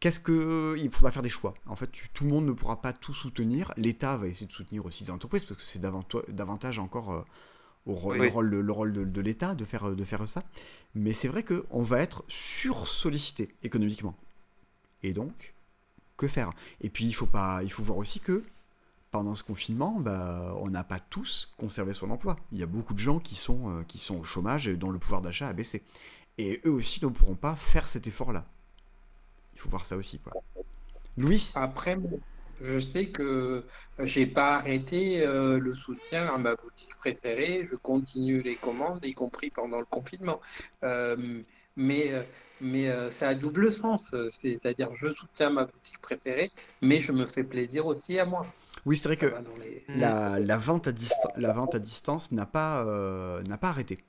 Qu'est-ce que il faudra faire des choix. En fait, tu- tout le monde ne pourra pas tout soutenir. L'État va essayer de soutenir aussi des entreprises parce que c'est davantage encore euh, au ro- Oui. le rôle, de- le rôle de, de l'État de faire, de faire ça. Mais c'est vrai qu'on va être sursollicité économiquement. Et donc, que faire? Et puis, il faut, pas, il faut voir aussi que pendant ce confinement, bah, on n'a pas tous conservé son emploi. Il y a beaucoup de gens qui sont, euh, qui sont au chômage et dont le pouvoir d'achat a baissé. Et eux aussi ne pourront pas faire cet effort-là. Il faut voir ça aussi. Quoi. Louis Après, je sais que j'ai pas arrêté euh, le soutien à ma boutique préférée. Je continue les commandes, y compris pendant le confinement. Euh, mais euh, mais euh, c'est à double sens. C'est-à-dire, je soutiens ma boutique préférée, mais je me fais plaisir aussi à moi. Oui, c'est vrai Ça que les- la, la vente, à la vente à distance n'a pas, euh, n'a pas arrêté.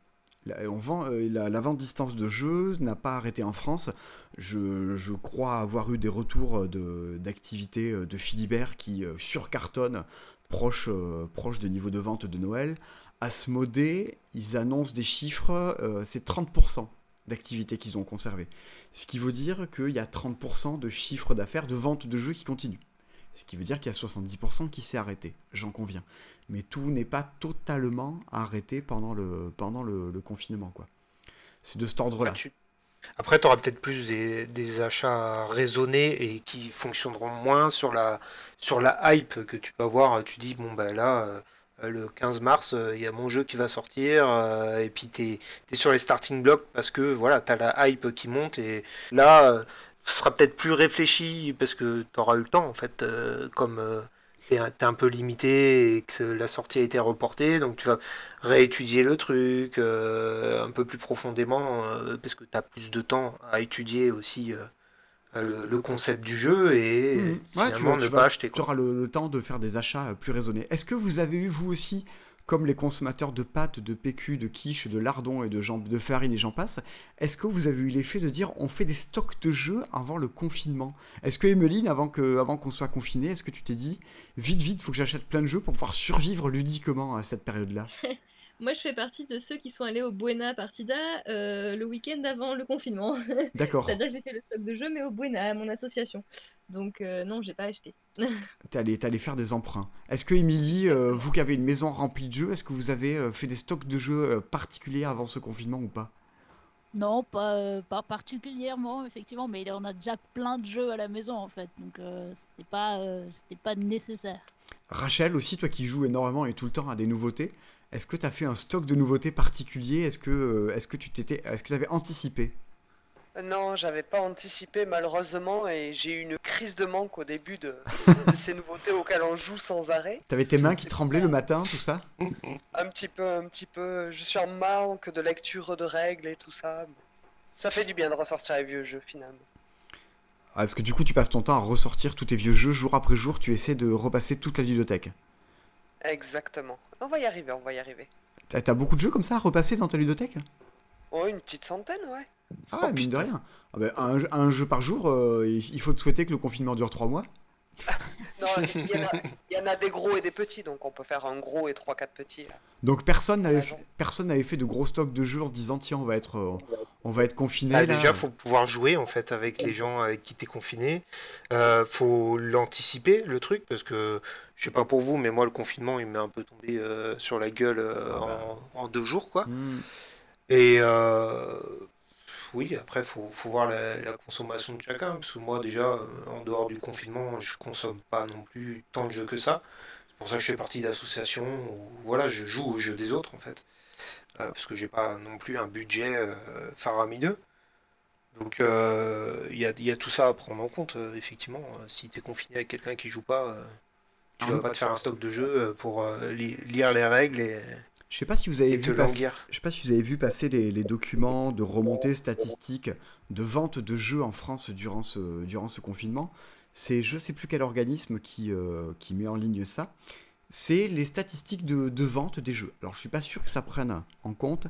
Euh, la, vente distance de jeux n'a pas arrêté en France. Je, crois avoir eu des retours de, d'activités euh, de Philibert qui euh, surcartonnent proche, euh, proche de niveau de vente de Noël. Asmodée, ils annoncent des chiffres, euh, c'est 30% d'activités qu'ils ont conservées. Ce qui veut dire qu'il y a 30% de chiffre d'affaires de vente de jeux qui continuent. Ce qui veut dire qu'il y a 70% qui s'est arrêté, j'en conviens. Mais tout n'est pas totalement arrêté pendant le, confinement. C'est de cet ordre-là. Tu- Après, tu auras peut-être plus des, achats raisonnés et qui fonctionneront moins sur la, sur la hype que tu peux avoir. Tu dis, bon, bah là, euh, le 15 mars, euh, il y a mon jeu qui va sortir, euh, et puis tu es, sur les starting blocks parce que voilà, tu as la hype qui monte, et là, ce sera peut-être plus réfléchi parce que tu auras eu le temps, en fait, comme tu es, un peu limité et que la sortie a été reportée, donc tu vas réétudier le truc euh, un peu plus profondément euh, parce que tu as plus de temps à étudier aussi euh, le, le concept du jeu et. Ouais, tu vas- ne tu pas acheter. Tu auras le, le temps de faire des achats plus raisonnés. Est-ce que vous avez eu, vous aussi, comme les consommateurs de pâtes, de PQ, de quiche, de lardons et de, jambes, de farine et j'en passe, est-ce que vous avez eu l'effet de dire on fait des stocks de jeux avant le confinement? Est-ce que, Emeline, avant qu'on qu'on soit confiné, est-ce que tu t'es dit vite, vite, faut que j'achète plein de jeux pour pouvoir survivre ludiquement à cette période-là? Moi, je fais partie de ceux qui sont allés au Buena Partida euh, le week-end avant le confinement. D'accord. C'est-à-dire que j'ai fait le stock de jeux, mais au Buena, à mon association. Donc, euh, non, j'ai pas acheté. T'es allé, t'es allé faire des emprunts. Est-ce que, Émilie, euh, vous qui avez une maison remplie de jeux, est-ce que vous avez euh, fait des stocks de jeux euh, particuliers avant ce confinement ou pas? Non, pas, euh, pas particulièrement, effectivement, mais on a déjà plein de jeux à la maison, en fait. Donc, euh, c'était pas, euh, c'était pas nécessaire. Rachel aussi, toi qui joues énormément et tout le temps à des nouveautés, est-ce que tu as fait un stock de nouveautés particulier Est-ce que, euh, est-ce que tu t'étais, est-ce que tu avais anticipé Non, j'avais pas anticipé malheureusement et j'ai eu une crise de manque au début de, de ces nouveautés auxquelles on joue sans arrêt. T'avais tes mains qui tremblaient le matin, tout ça? Un petit peu, un petit peu. Je suis en manque de lecture de règles et tout ça. Ça fait du bien de ressortir les vieux jeux finalement. ah, Parce que du coup, tu passes ton temps à ressortir tous tes vieux jeux jour après jour, tu essaies de repasser toute la bibliothèque. Exactement. On va y arriver, on va y arriver. T'as, beaucoup de jeux comme ça à repasser dans ta ludothèque? Oh, une petite centaine, ouais. Ah ouais, mine de rien. Ah ben, un, un jeu par jour, euh, il faut te souhaiter que le confinement dure 3 mois. Non, il y, en a- il y en a des gros et des petits, donc on peut faire un gros et 3-4 petits. là. Donc personne n'avait Ah, fait, non. personne n'avait fait de gros stocks de jeux en se disant tiens on va être euh, on va être confiné. Ah, déjà, faut pouvoir jouer en fait avec les gens avec qui t'es confiné. Euh, faut l'anticiper le truc parce que je sais pas pour vous, mais moi le confinement il m'est un peu tombé euh, sur la gueule euh, Ah bah. en, en deux jours quoi. Hmm. Et euh, oui, après faut, faut voir la, la consommation de chacun parce que moi déjà en dehors du confinement je consomme pas non plus tant de jeux que ça. C'est pour ça que je fais partie d'associations où voilà je joue aux jeux des autres en fait. Parce que j'ai pas non plus un budget faramineux. Donc il y a, il y a tout ça à prendre en compte, effectivement. Si tu es confiné avec quelqu'un qui joue pas, tu Ah, vas pas te faire un stock de jeux euh, pour euh, li- lire les règles et, Je sais pas si vous avez vu passer, je sais pas si vous avez vu passer les, les documents de remontée statistique de vente de jeux en France durant ce, durant ce confinement. C'est je sais plus quel organisme qui, euh, qui met en ligne ça. C'est les statistiques de, de vente des jeux. Alors je suis pas sûr que ça prenne en compte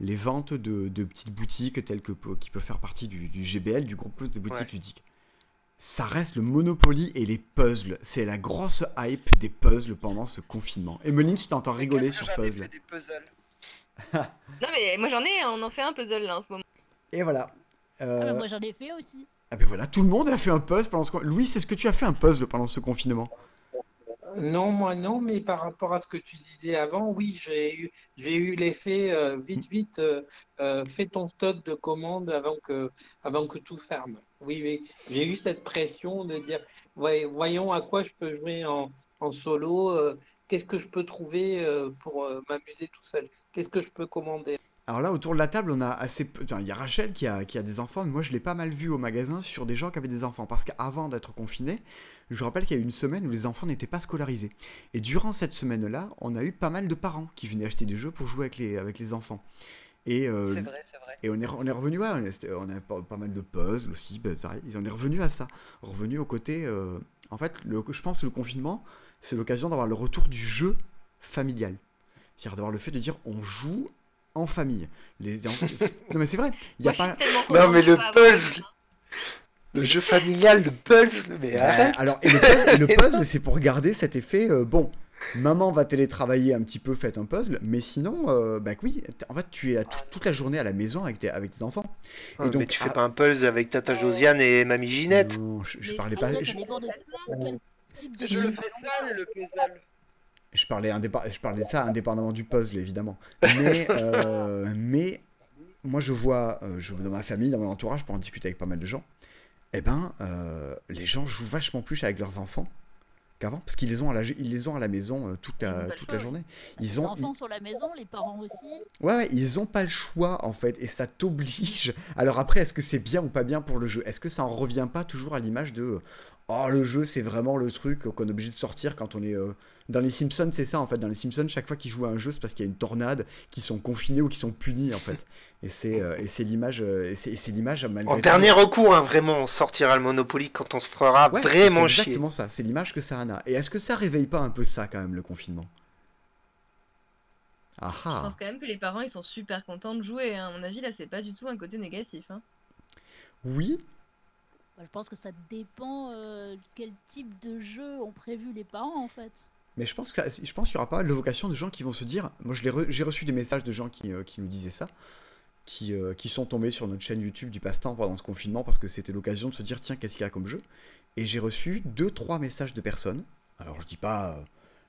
les ventes de, de petites boutiques telles que qui peuvent faire partie du, du GBL, du groupe des boutiques Ouais. ludiques. Ça reste le Monopoly et les puzzles. C'est la grosse hype des puzzles pendant ce confinement. Emeline, je t'entends rigoler que sur j'en ai puzzle. fait des puzzles Non, mais moi j'en ai, on en fait un puzzle là en ce moment. Et voilà. Ah, Euh, bah, moi j'en ai fait aussi. ah ben voilà, tout le monde a fait un puzzle pendant ce con- Louis, est-ce que tu as fait un puzzle pendant ce confinement? Non, moi non, mais par rapport à ce que tu disais avant, oui, j'ai eu, j'ai eu l'effet euh, vite, vite, euh, euh, fais ton stock de commandes avant que, avant que tout ferme. Oui, j'ai eu cette pression de dire, voyons à quoi je peux jouer en, solo, euh, qu'est-ce que je peux trouver euh, pour euh, m'amuser tout seul, qu'est-ce que je peux commander? Alors là, autour de la table, on a assez peu... il y a Rachel qui a, qui a des enfants, moi je l'ai pas mal vu au magasin sur des gens qui avaient des enfants. Parce qu'avant d'être confiné, je rappelle qu'il y a eu une semaine où les enfants n'étaient pas scolarisés. Et durant cette semaine-là, on a eu pas mal de parents qui venaient acheter des jeux pour jouer avec les, avec les enfants. Et, euh, C'est vrai, c'est vrai. Et on est, on est revenu, ouais, on, est- c'était- on a pas, pas mal de puzzles aussi, ben, ça, on est revenu à ça. Revenu au côté. euh, en fait, le, je pense que le confinement, c'est l'occasion d'avoir le retour du jeu familial. C'est-à-dire d'avoir le fait de dire on joue en famille. Les, non, mais c'est vrai, il y a pas. Non, mais le puzzle. Le jeu familial, le puzzle, mais Bah, arrête alors, et le puzzle, puzzle, c'est pour garder cet effet. euh, bon, maman va télétravailler un petit peu, faites un puzzle, mais sinon, euh, bah oui, en fait, tu es à tout- toute la journée à la maison avec tes, avec tes enfants. Ouais, donc, mais tu fais ah- pas un puzzle avec Tata Josiane et Mamie Ginette? Non, je, parlais pas. Je- de Je le fais seul, le puzzle. Je parlais, indépa- je parlais de ça indépendamment du puzzle, évidemment. Mais, euh, mais moi, je vois, euh, je, dans ma famille, dans mon entourage, pour en discuter avec pas mal de gens, eh ben, euh, les gens jouent vachement plus avec leurs enfants qu'avant, parce qu'ils les ont à la, ils les ont à la maison euh, toute Ils la, toute choix, la journée. Les Ils ont, enfants sur la maison, les parents aussi. Ouais, ouais, ils ont pas le choix en fait, et ça t'oblige. Alors après, est-ce que c'est bien ou pas bien pour le jeu? Est-ce que ça en revient pas toujours à l'image de oh le jeu c'est vraiment le truc qu'on est obligé de sortir quand on est euh, dans les Simpsons c'est ça en fait dans les Simpsons chaque fois qu'ils jouent à un jeu c'est parce qu'il y a une tornade qu'ils sont confinés ou qu'ils sont punis en fait et c'est euh, et c'est l'image euh, et c'est l'image malgré En tout. dernier recours, hein, vraiment, on sortira le Monopoly quand on se fera Ouais, vraiment c'est chier. exactement ça c'est l'image que ça en a et est-ce que ça réveille pas un peu ça quand même le confinement? Ah Je ah pense quand même que les parents ils sont super contents de jouer. hein. À mon avis, là, c'est pas du tout un côté négatif. hein. oui Bah, je pense que ça dépend euh, quel type de jeu ont prévu les parents en fait. Mais je pense ça- je pense qu'il aura pas mal de gens qui vont se dire. Moi, j'ai reçu des messages de gens qui, euh, qui nous disaient ça, qui, euh, qui sont tombés sur notre chaîne YouTube du passe-temps pendant ce confinement parce que c'était l'occasion de se dire tiens, qu'est-ce qu'il y a comme jeu? Et j'ai reçu deux, trois messages de personnes. Alors, je dis pas, euh,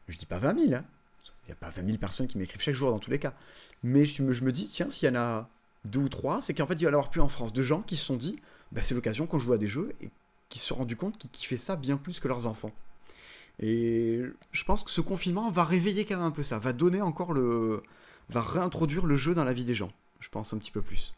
je dis pas 20 000, hein. Il n'y a pas 20 000 personnes qui m'écrivent chaque jour dans tous les cas. Mais je me, je me dis, tiens, s'il y en a deux ou trois, c'est qu'en fait, il va y en avoir plus en France. De gens qui se sont dit, bah, c'est l'occasion qu'on joue à des jeux et qui se sont rendus compte qu'ils kiffaient ça bien plus que leurs enfants. Et je pense que ce confinement va réveiller quand même un peu ça, va donner encore le. va réintroduire le jeu dans la vie des gens. Je pense un petit peu plus.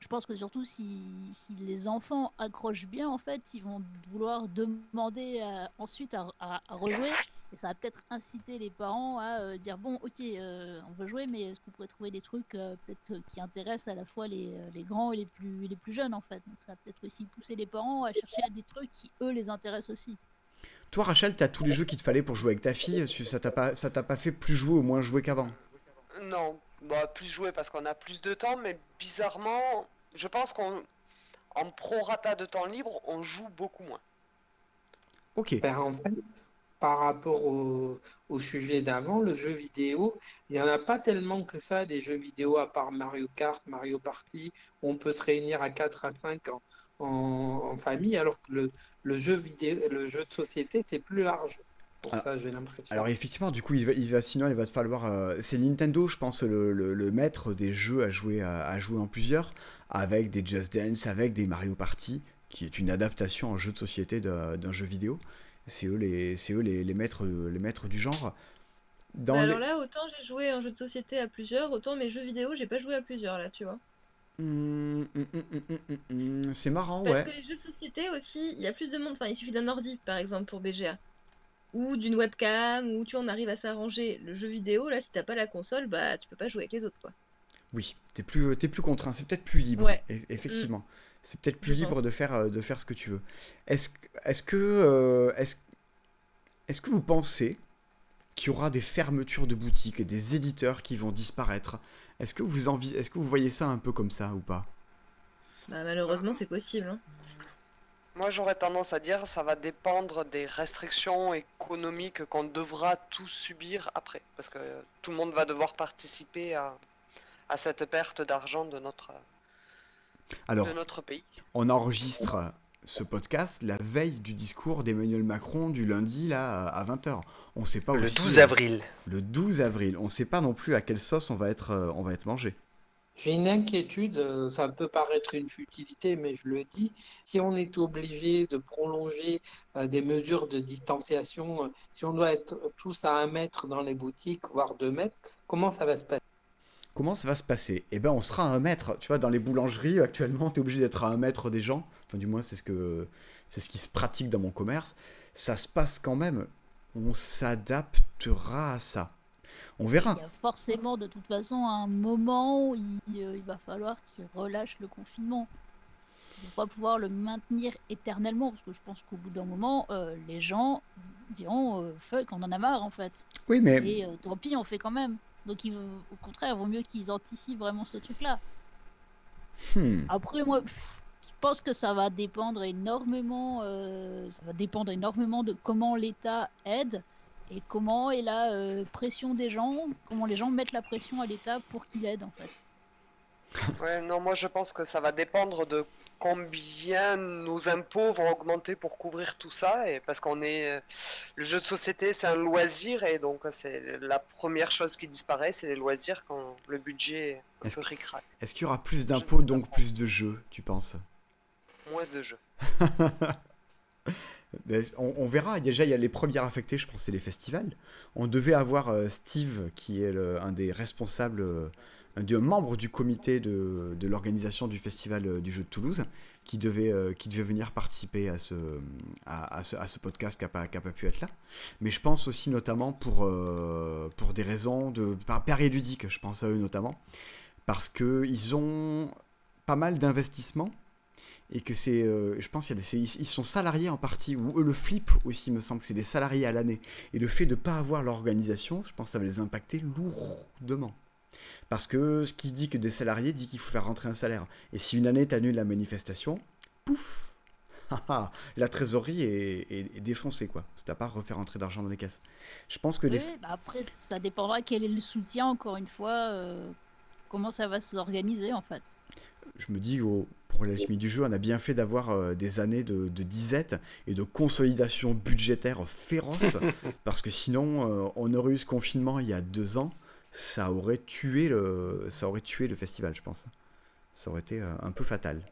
Je pense que surtout si, si les enfants accrochent bien, en fait, ils vont vouloir demander ensuite à- à rejouer. Et ça va peut-être inciter les parents à euh, dire bon, ok, euh, on veut jouer, mais est-ce qu'on pourrait trouver des trucs euh, peut-être qui intéressent à la fois les, les grands et les plus, les plus jeunes, en fait. Donc ça va peut-être aussi pousser les parents à chercher à des trucs qui, eux, les intéressent aussi. Toi, Rachel, t'as tous les jeux qu'il te fallait pour jouer avec ta fille. Ça t'a pas, ça t'a pas fait plus jouer ou moins jouer qu'avant? Non, bah, plus jouer parce qu'on a plus de temps, mais bizarrement, je pense qu'on en prorata de temps libre, on joue beaucoup moins. Ok. Ben, en fait, par rapport au, au sujet d'avant, le jeu vidéo, il n'y en a pas tellement que ça, des jeux vidéo, à part Mario Kart, Mario Party, où on peut se réunir à 4 à 5 en, en, en famille, alors que le, le jeu vidéo, le jeu de société, c'est plus large. Pour Ah. ça, j'ai l'impression. Alors effectivement, du coup, il va, il va, sinon, il va te falloir. euh, c'est Nintendo, je pense, le, le- le maître des jeux à jouer, à, à jouer en plusieurs, avec des Just Dance, avec des Mario Party, qui est une adaptation en jeu de société d'un d'un jeu vidéo. C'est eux les, c'est eux les, les maîtres, les maîtres du genre. Dans Bah les- alors là, autant j'ai joué un jeu de société à plusieurs, autant mes jeux vidéo, j'ai pas joué à plusieurs là, tu vois. Hum, hum, hum, c'est marrant, Parce ouais. que les jeux de société aussi, il y a plus de monde. Enfin, il suffit d'un ordi, par exemple, pour BGA. Ou d'une webcam, ou tu vois, on arrive à s'arranger. Le jeu vidéo, là, si t'as pas la console, bah tu peux pas jouer avec les autres, quoi. Oui, t'es plus, t'es plus contraint, c'est peut-être plus libre, Ouais. effectivement. C'est peut-être plus libre de faire, euh, de faire ce que tu veux. Est-ce, que- est-ce que, euh, est-ce, est-ce que vous pensez qu'il y aura des fermetures de boutiques et des éditeurs qui vont disparaître? Est-ce que vous envi- est-ce que vous voyez ça un peu comme ça ou pas? Bah malheureusement, c'est possible. Hein. Moi, j'aurais tendance à dire ça va dépendre des restrictions économiques qu'on devra tous subir après. Parce que tout le monde va devoir participer à, à cette perte d'argent de notre, Alors, de notre pays. on enregistre ce podcast la veille du discours d'Emmanuel Macron du lundi là à 20h. On sait pas Le aussi, 12 euh, avril. Le 12 avril. On sait pas non plus à quelle sauce on va être, euh, on va être mangé. J'ai une inquiétude, euh, ça peut paraître une futilité, mais je le dis, si on est obligé de prolonger euh, des mesures de distanciation, euh, si on doit être tous à un mètre dans les boutiques, voire deux mètres, comment ça va se passer? Comment ça va se passer? Eh ben, on sera à un mètre. Tu vois, dans les boulangeries, actuellement, tu es obligé d'être à un mètre des gens. Enfin, du moins, c'est ce, que, c'est ce qui se pratique dans mon commerce. Ça se passe quand même. On s'adaptera à ça. On verra. Il y a forcément de toute façon un moment où il, euh, il va falloir qu'ils relâchent le confinement. Ils vont pas pouvoir le maintenir éternellement parce que je pense qu'au bout d'un moment, euh, les gens diront euh, fuck, on en a marre en fait. Oui, mais Et tant pis, on fait quand même. Donc il au contraire, il vaut mieux qu'ils anticipent vraiment ce truc-là. hmm, Après, moi, pff, je pense que ça va dépendre énormément. euh, ça va dépendre énormément de comment l'État aide et comment est la euh, pression des gens, comment les gens mettent la pression à l'État pour qu'il aide en fait. Ouais, non, moi je pense que ça va dépendre de combien nos impôts vont augmenter pour couvrir tout ça. Et parce qu'on est. euh, Le jeu de société, c'est un loisir, et donc c'est la première chose qui disparaît, c'est les loisirs quand le budget est un Est-ce qu'il y aura plus d'impôts, donc plus de jeux, tu penses? Moins de jeux. On, on verra. Déjà, il y a les premiers affectés, je pense, c'est les festivals. On devait avoir euh, Steve, qui est le- un des responsables, un des membres du comité de, de l'organisation du festival euh, du jeu de Toulouse, qui devait, euh, qui devait venir participer à ce, à, ce, à ce podcast qui n'a pas, pas pu être là. Mais je pense aussi notamment pour, euh, pour des raisons de je pense à eux notamment, parce qu'ils ont pas mal d'investissements et que c'est, je pense, ils sont salariés en partie, ou eux le flip aussi, me semble que c'est des salariés à l'année. Et le fait de ne pas avoir l'organisation, je pense que ça va les impacter lourdement. Parce que ce qui dit que des salariés dit qu'il faut faire rentrer un salaire. Et si une année tu annules la manifestation, pouf haha, La trésorerie est, est- est défoncée, quoi. C'est à part refaire rentrer d'argent dans les caisses. Je pense que les, bah après, ça dépendra quel est le soutien, encore une fois, euh, comment ça va s'organiser en fait. je me dis, oh, pour l'alchimie du jeu, on a bien fait d'avoir euh, des années de, de disette et de consolidation budgétaire féroce, parce que sinon, euh, on aurait eu ce confinement il y a deux ans, ça aurait tué le, ça aurait tué le festival, je pense. Ça aurait été euh, un peu fatal.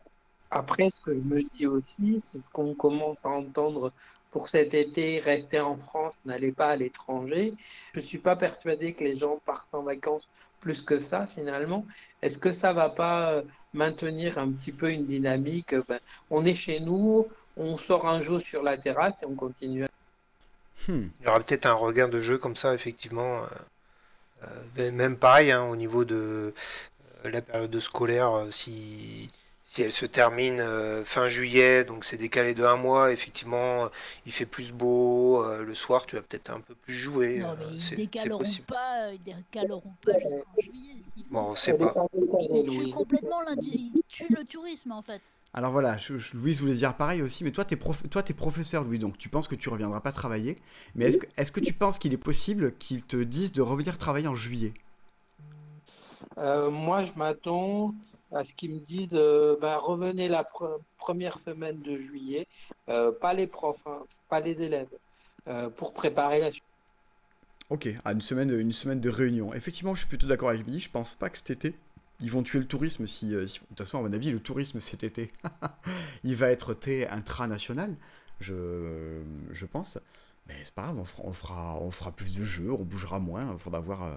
Après, ce que je me dis aussi, c'est ce qu'on commence à entendre pour cet été, rester en France, n'allez pas à l'étranger. Je ne suis pas persuadé que les gens partent en vacances plus que ça, finalement. Est-ce que ça va pas euh, maintenir un petit peu une dynamique euh, ben, On est chez nous, on sort un jour sur la terrasse et on continue. à- Hmm. Il y aura peut-être un regain de jeu comme ça, effectivement. Euh, euh, ben, même pareil, hein, au niveau de euh, la période scolaire, euh, si, si elle se termine euh, fin juillet, donc c'est décalé de un mois, effectivement, il fait plus beau, euh, le soir tu vas peut-être un peu plus jouer. Non, euh, mais ils c'est- c'est décaleront pas, ils décaleront pas jusqu'en juillet. Bon, on sait pas. Ils tuent complètement ils tuent le tourisme en fait. Alors voilà, je- je- Louise voulait dire pareil aussi, mais toi, prof, toi, t'es professeur, Louis, donc tu penses que tu reviendras pas travailler. Mais est-ce que, tu penses qu'il est possible qu'ils te disent de revenir travailler en juillet? Euh, moi, je m'attends à ce qu'ils me disent euh, bah, revenez la pre- première semaine de juillet, euh, pas les profs, hein, pas les élèves, pour préparer la suite. Ok, à une semaine, une semaine de réunion. Effectivement, je suis plutôt d'accord avec Billy. Je pense pas que cet été, ils vont tuer le tourisme. Si, euh, si- de toute façon, à mon avis, le tourisme cet été, il va être té intranational, je, je pense. Mais c'est pas grave, on fera, on, fera, on fera plus de jeux, on bougera moins. Il faudra voir. euh,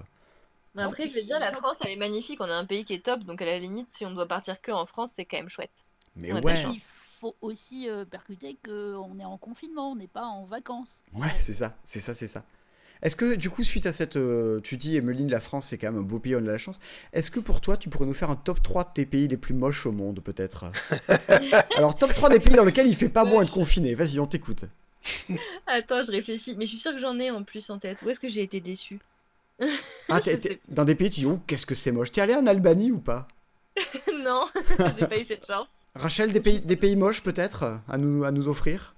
Mais après, je vais dire, la France, elle est magnifique. On a un pays qui est top. Donc, à la limite, si on doit partir que en France, c'est quand même chouette. Mais Ouais, il faut aussi euh, percuter qu'on est en confinement, on n'est pas en vacances. ouais, c'est ça, c'est ça, c'est ça. Est-ce que, du coup, suite à cette. euh, tu dis, Emeline, la France, c'est quand même un beau pays, on a de la chance. Est-ce que pour toi, tu pourrais nous faire un top 3 de tes pays les plus moches au monde, peut-être? Alors, top 3 des pays dans lesquels il fait pas bon être confiné. Vas-y, on t'écoute. Attends, je réfléchis. Mais je suis sûre que j'en ai en plus en tête. Où est-ce que j'ai été déçue? Ah, t'es- t'es- dans des pays, tu dis, oh, qu'est-ce que c'est moche. T'es allé en Albanie ou pas? Non, j'ai pas eu cette chance. Rachel, des pays, des pays moches, peut-être, à nous, à nous offrir?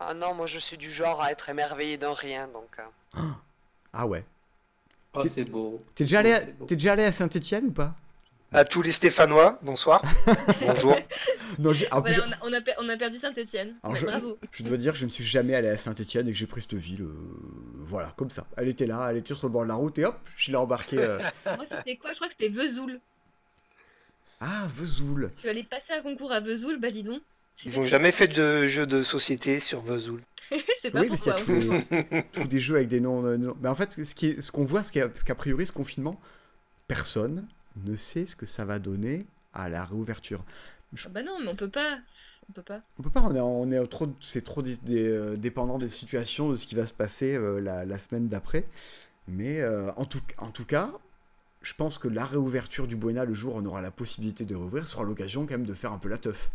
Ah non, moi je suis du genre à être émerveillé d'un rien, donc... euh, Ah ouais. Oh, T'es- c'est beau. T'es déjà, allé à- déjà allé à Saint-Etienne ou pas? À tous les Stéphanois, bonsoir. Bonjour. Non, j'ai- en plus, Voilà, on, a, on, a, per- on a perdu Saint-Etienne. Je- Bravo. je dois dire que je ne suis jamais allé à Saint-Etienne et que j'ai pris cette ville, euh, voilà, comme ça. Elle était là, elle était sur le bord de la route et hop, je l'ai embarquée. euh. Moi, c'était quoi? Je crois que c'était Vesoul. Ah, Vesoul. Je suis allée passer un concours à Vesoul, bah dis donc. Ils ont jamais fait de jeu de société sur Vesoul. Pas Oui, parce qu'il y a tous des, tous des jeux avec des noms. euh. Mais en fait, ce qui est- ce qu'on voit, ce qui est- ce qu'a priori, ce confinement, personne ne sait ce que ça va donner à la réouverture. Ah bah non, mais on peut pas. On peut pas. On peut pas, on est, on est trop, c'est trop euh, dépendant des situations, de ce qui va se passer euh, la, la semaine d'après. Mais euh, en, tout, en tout cas, je pense que la réouverture du Buena, le jour où on aura la possibilité de réouvrir, sera l'occasion quand même de faire un peu la teuf.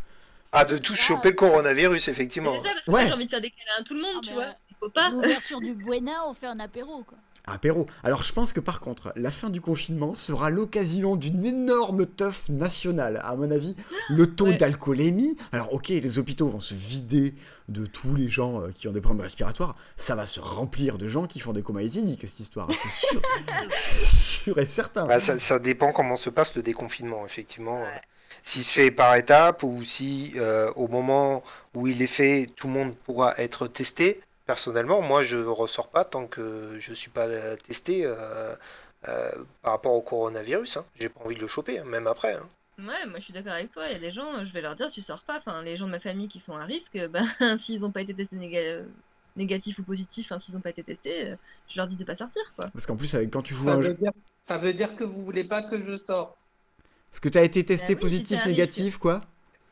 Ah, de tous choper le coronavirus, effectivement. C'est ça, parce que Ouais. j'ai envie de faire des câlins à tout le monde, Ah, tu vois. euh, Il faut pas. L'ouverture du Buena, on fait un apéro quoi. Apéro. Alors je pense que par contre, la fin du confinement sera l'occasion d'une énorme teuf nationale. À mon avis, le taux Ouais. d'alcoolémie. Alors ok, les hôpitaux vont se vider de tous les gens euh, qui ont des problèmes respiratoires. Ça va se remplir de gens qui font des comas éthyliques, cette histoire. C'est sûr. C'est sûr et certain. Bah, ça, ça dépend comment se passe le déconfinement, effectivement. Ouais. S'il se fait par étapes ou si euh, au moment où il est fait, tout le monde pourra être testé. Personnellement, moi, je ressors pas tant que je suis pas euh, testé euh, euh, par rapport au coronavirus. Hein. J'ai pas envie de le choper, hein, même après. hein. Ouais, moi je suis d'accord avec toi. Il y a des gens, je vais leur dire, tu sors pas. Enfin, les gens de ma famille qui sont à risque, ben, s'ils ont pas été testés néga- négatifs ou positifs, s'ils ont pas été testés, je leur dis de pas sortir, quoi. Parce qu'en plus, avec, quand tu joues Ça un veut, jeu... dire, ça veut dire que vous voulez pas que je sorte. Parce que tu as été testé Bah oui, positif, négatif, quoi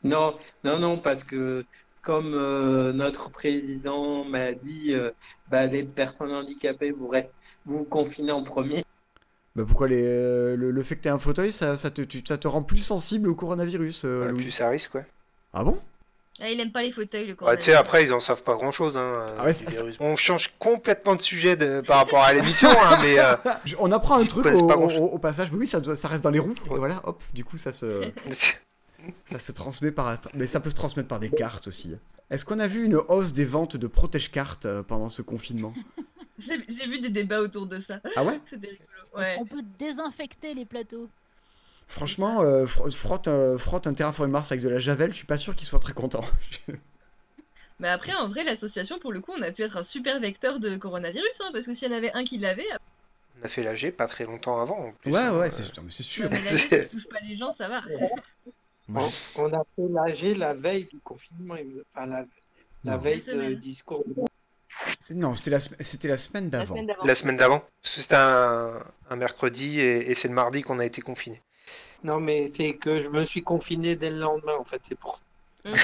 Non, non, non, parce que comme euh, notre président m'a dit, euh, bah, les personnes handicapées, vous, vous confinez en premier. bah pourquoi les, euh, le, le fait que tu aies un fauteuil, ça, ça, te, tu- ça te rend plus sensible au coronavirus, euh, Louis? plus à risque, ouais. Ah bon? Ah, il aime pas les fauteuils, le Ouais, coronavirus. tu sais, après, ils en savent pas grand-chose. Hein, Ah ouais, ça- virus. On change complètement de sujet de- par rapport à l'émission, hein, mais euh, On apprend un truc au, pas grand-chose. au- au passage, mais oui, ça, reste dans les roues. Et Ouais. voilà, hop, du coup, ça se, ça se transmet par. Mais ça peut se transmettre par des cartes aussi. Est-ce qu'on a vu une hausse des ventes de protège-cartes euh, pendant ce confinement? J'ai vu des débats autour de ça. Ah ouais? C'était rigolo. Est-ce Ouais. qu'on peut désinfecter les plateaux? Franchement, euh, fr- frotte, euh, frotte un terraformé Mars avec de la javel, je suis pas sûr qu'il soit très content. Mais après, en vrai, l'association, pour le coup, on a pu être un super vecteur de coronavirus, hein, parce que s'il y en avait un qui l'avait, on a fait l'AG pas très longtemps avant. En plus, ouais, ouais, euh, c'est non, mais c'est sûr. mais la touche pas les gens, ça va. On, on a fait l'AG la veille du confinement, enfin la, veille de semaine. discours. Non, c'était la, c'était la semaine La d'avant. semaine d'avant. La semaine d'avant. Parce que C'était un, un mercredi et, et c'est le mardi qu'on a été confiné. Non, mais c'est que je me suis confiné dès le lendemain, en fait, c'est pour ça.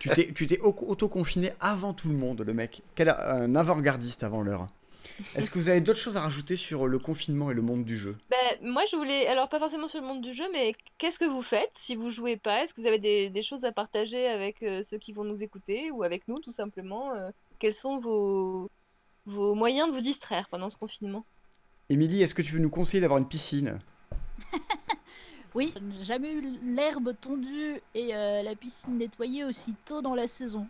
Tu t'es, tu t'es auto-confiné avant tout le monde, le mec. Quel, un avant-gardiste avant l'heure. Est-ce que vous avez d'autres choses à rajouter sur le confinement et le monde du jeu? Ben, moi, je voulais, alors pas forcément sur le monde du jeu, mais qu'est-ce que vous faites si vous jouez pas? Est-ce que vous avez des, des choses à partager avec euh, ceux qui vont nous écouter ou avec nous, tout simplement euh, Quels sont vos, vos moyens de vous distraire pendant ce confinement? Émilie, est-ce que tu veux nous conseiller d'avoir une piscine? Oui, jamais eu l'herbe tondue et euh, la piscine nettoyée aussi tôt dans la saison.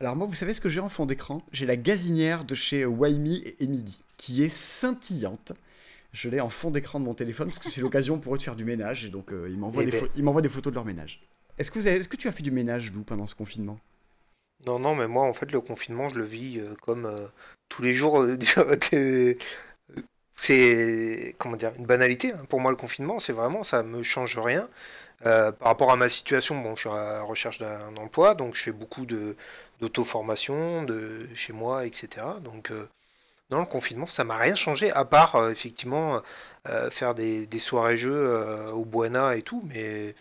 Alors moi, vous savez ce que j'ai en fond d'écran? J'ai la gazinière de chez Waimi et Emily, qui est scintillante. Je l'ai en fond d'écran de mon téléphone parce que c'est l'occasion pour eux de faire du ménage et donc euh, ils m'envoient Eh des, ben. pho- ils m'envoient des photos de leur ménage. Est-ce que, vous avez- est-ce que tu as fait du ménage, Lou, pendant ce confinement? Non, non, mais moi, en fait, le confinement, je le vis euh, comme euh, tous les jours. euh, des- c'est, comment dire, une banalité. hein. Pour moi, le confinement, c'est vraiment, ça me change rien. Euh, par rapport à ma situation, bon, je suis à la recherche d'un emploi, donc je fais beaucoup de, d'auto-formation, de chez moi, etc. Donc, euh, non, le confinement, ça m'a rien changé, à part, euh, effectivement, euh, faire des, des soirées-jeux euh, au Buena et tout, mais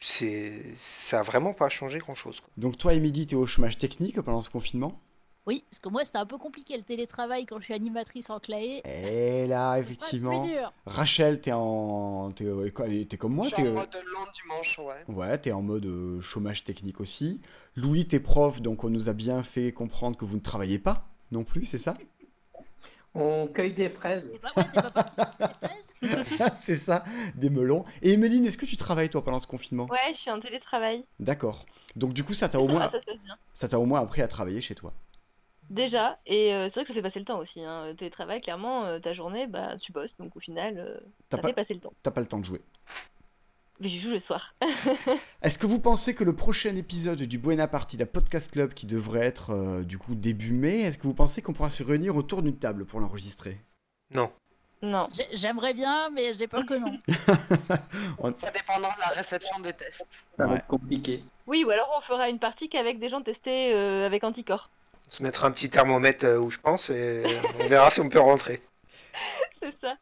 c'est, ça a vraiment pas changé grand-chose. quoi. Donc toi, Émilie, tu es au chômage technique pendant ce confinement? Oui, parce que moi c'était un peu compliqué le télétravail quand je suis animatrice en claé. Et là, C'est effectivement. Rachel, t'es en... T'es, euh, quoi, t'es comme moi t'es... en mode long dimanche, ouais. Ouais, t'es en mode euh, chômage technique aussi. Louis, t'es prof, donc on nous a bien fait comprendre que vous ne travaillez pas non plus, c'est ça? On cueille des fraises. C'est pas, ouais, t'es pas parti chercher des fraises C'est ça, des melons. Et Emeline, est-ce que tu travailles toi pendant ce confinement? Ouais, je suis en télétravail. D'accord. Donc du coup, ça t'a au Ah, moins, ça t'a au moins appris à travailler chez toi? Déjà, et euh, c'est vrai que ça fait passer le temps aussi. Hein. Télétravail, clairement, euh, ta journée, bah, tu bosses, donc au final, euh, T'as ça pas, fait passer le temps. t'as pas le temps de jouer. Mais je joue le soir. Est-ce que vous pensez que le prochain épisode du Buena Party, la podcast club, qui devrait être euh, du coup début mai, est-ce que vous pensez qu'on pourra se réunir autour d'une table pour l'enregistrer? Non. Non. J'ai- J'aimerais bien, mais j'ai peur que non. Ça dépendra de la réception des tests. Ça va Ouais. être compliqué. Oui, ou alors on fera une partie qu'avec des gens testés euh, avec anticorps. On se mettra un petit thermomètre euh, où je pense et on verra si on peut rentrer. C'est ça.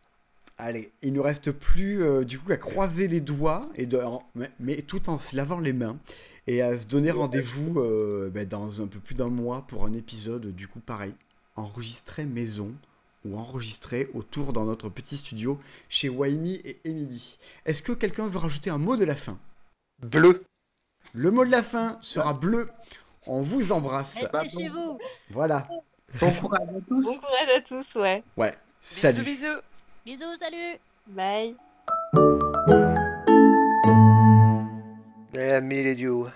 Allez, il nous reste plus euh, du coup à croiser les doigts et de, en- mais, mais tout en se lavant les mains et à se donner rendez-vous euh, ben, dans un peu plus d'un mois pour un épisode du coup pareil, enregistré maison ou enregistré autour dans notre petit studio chez Waimi et Emily. Est-ce que quelqu'un veut rajouter un mot de la fin? Bleu. Le mot de la fin sera bleu. On vous embrasse. Restez Bah, chez bon. vous. Voilà. Bon courage à tous. Bon courage à tous, ouais. Ouais. Salut. Bisous, bisous. Bisous, salut Bye. Eh, les duos.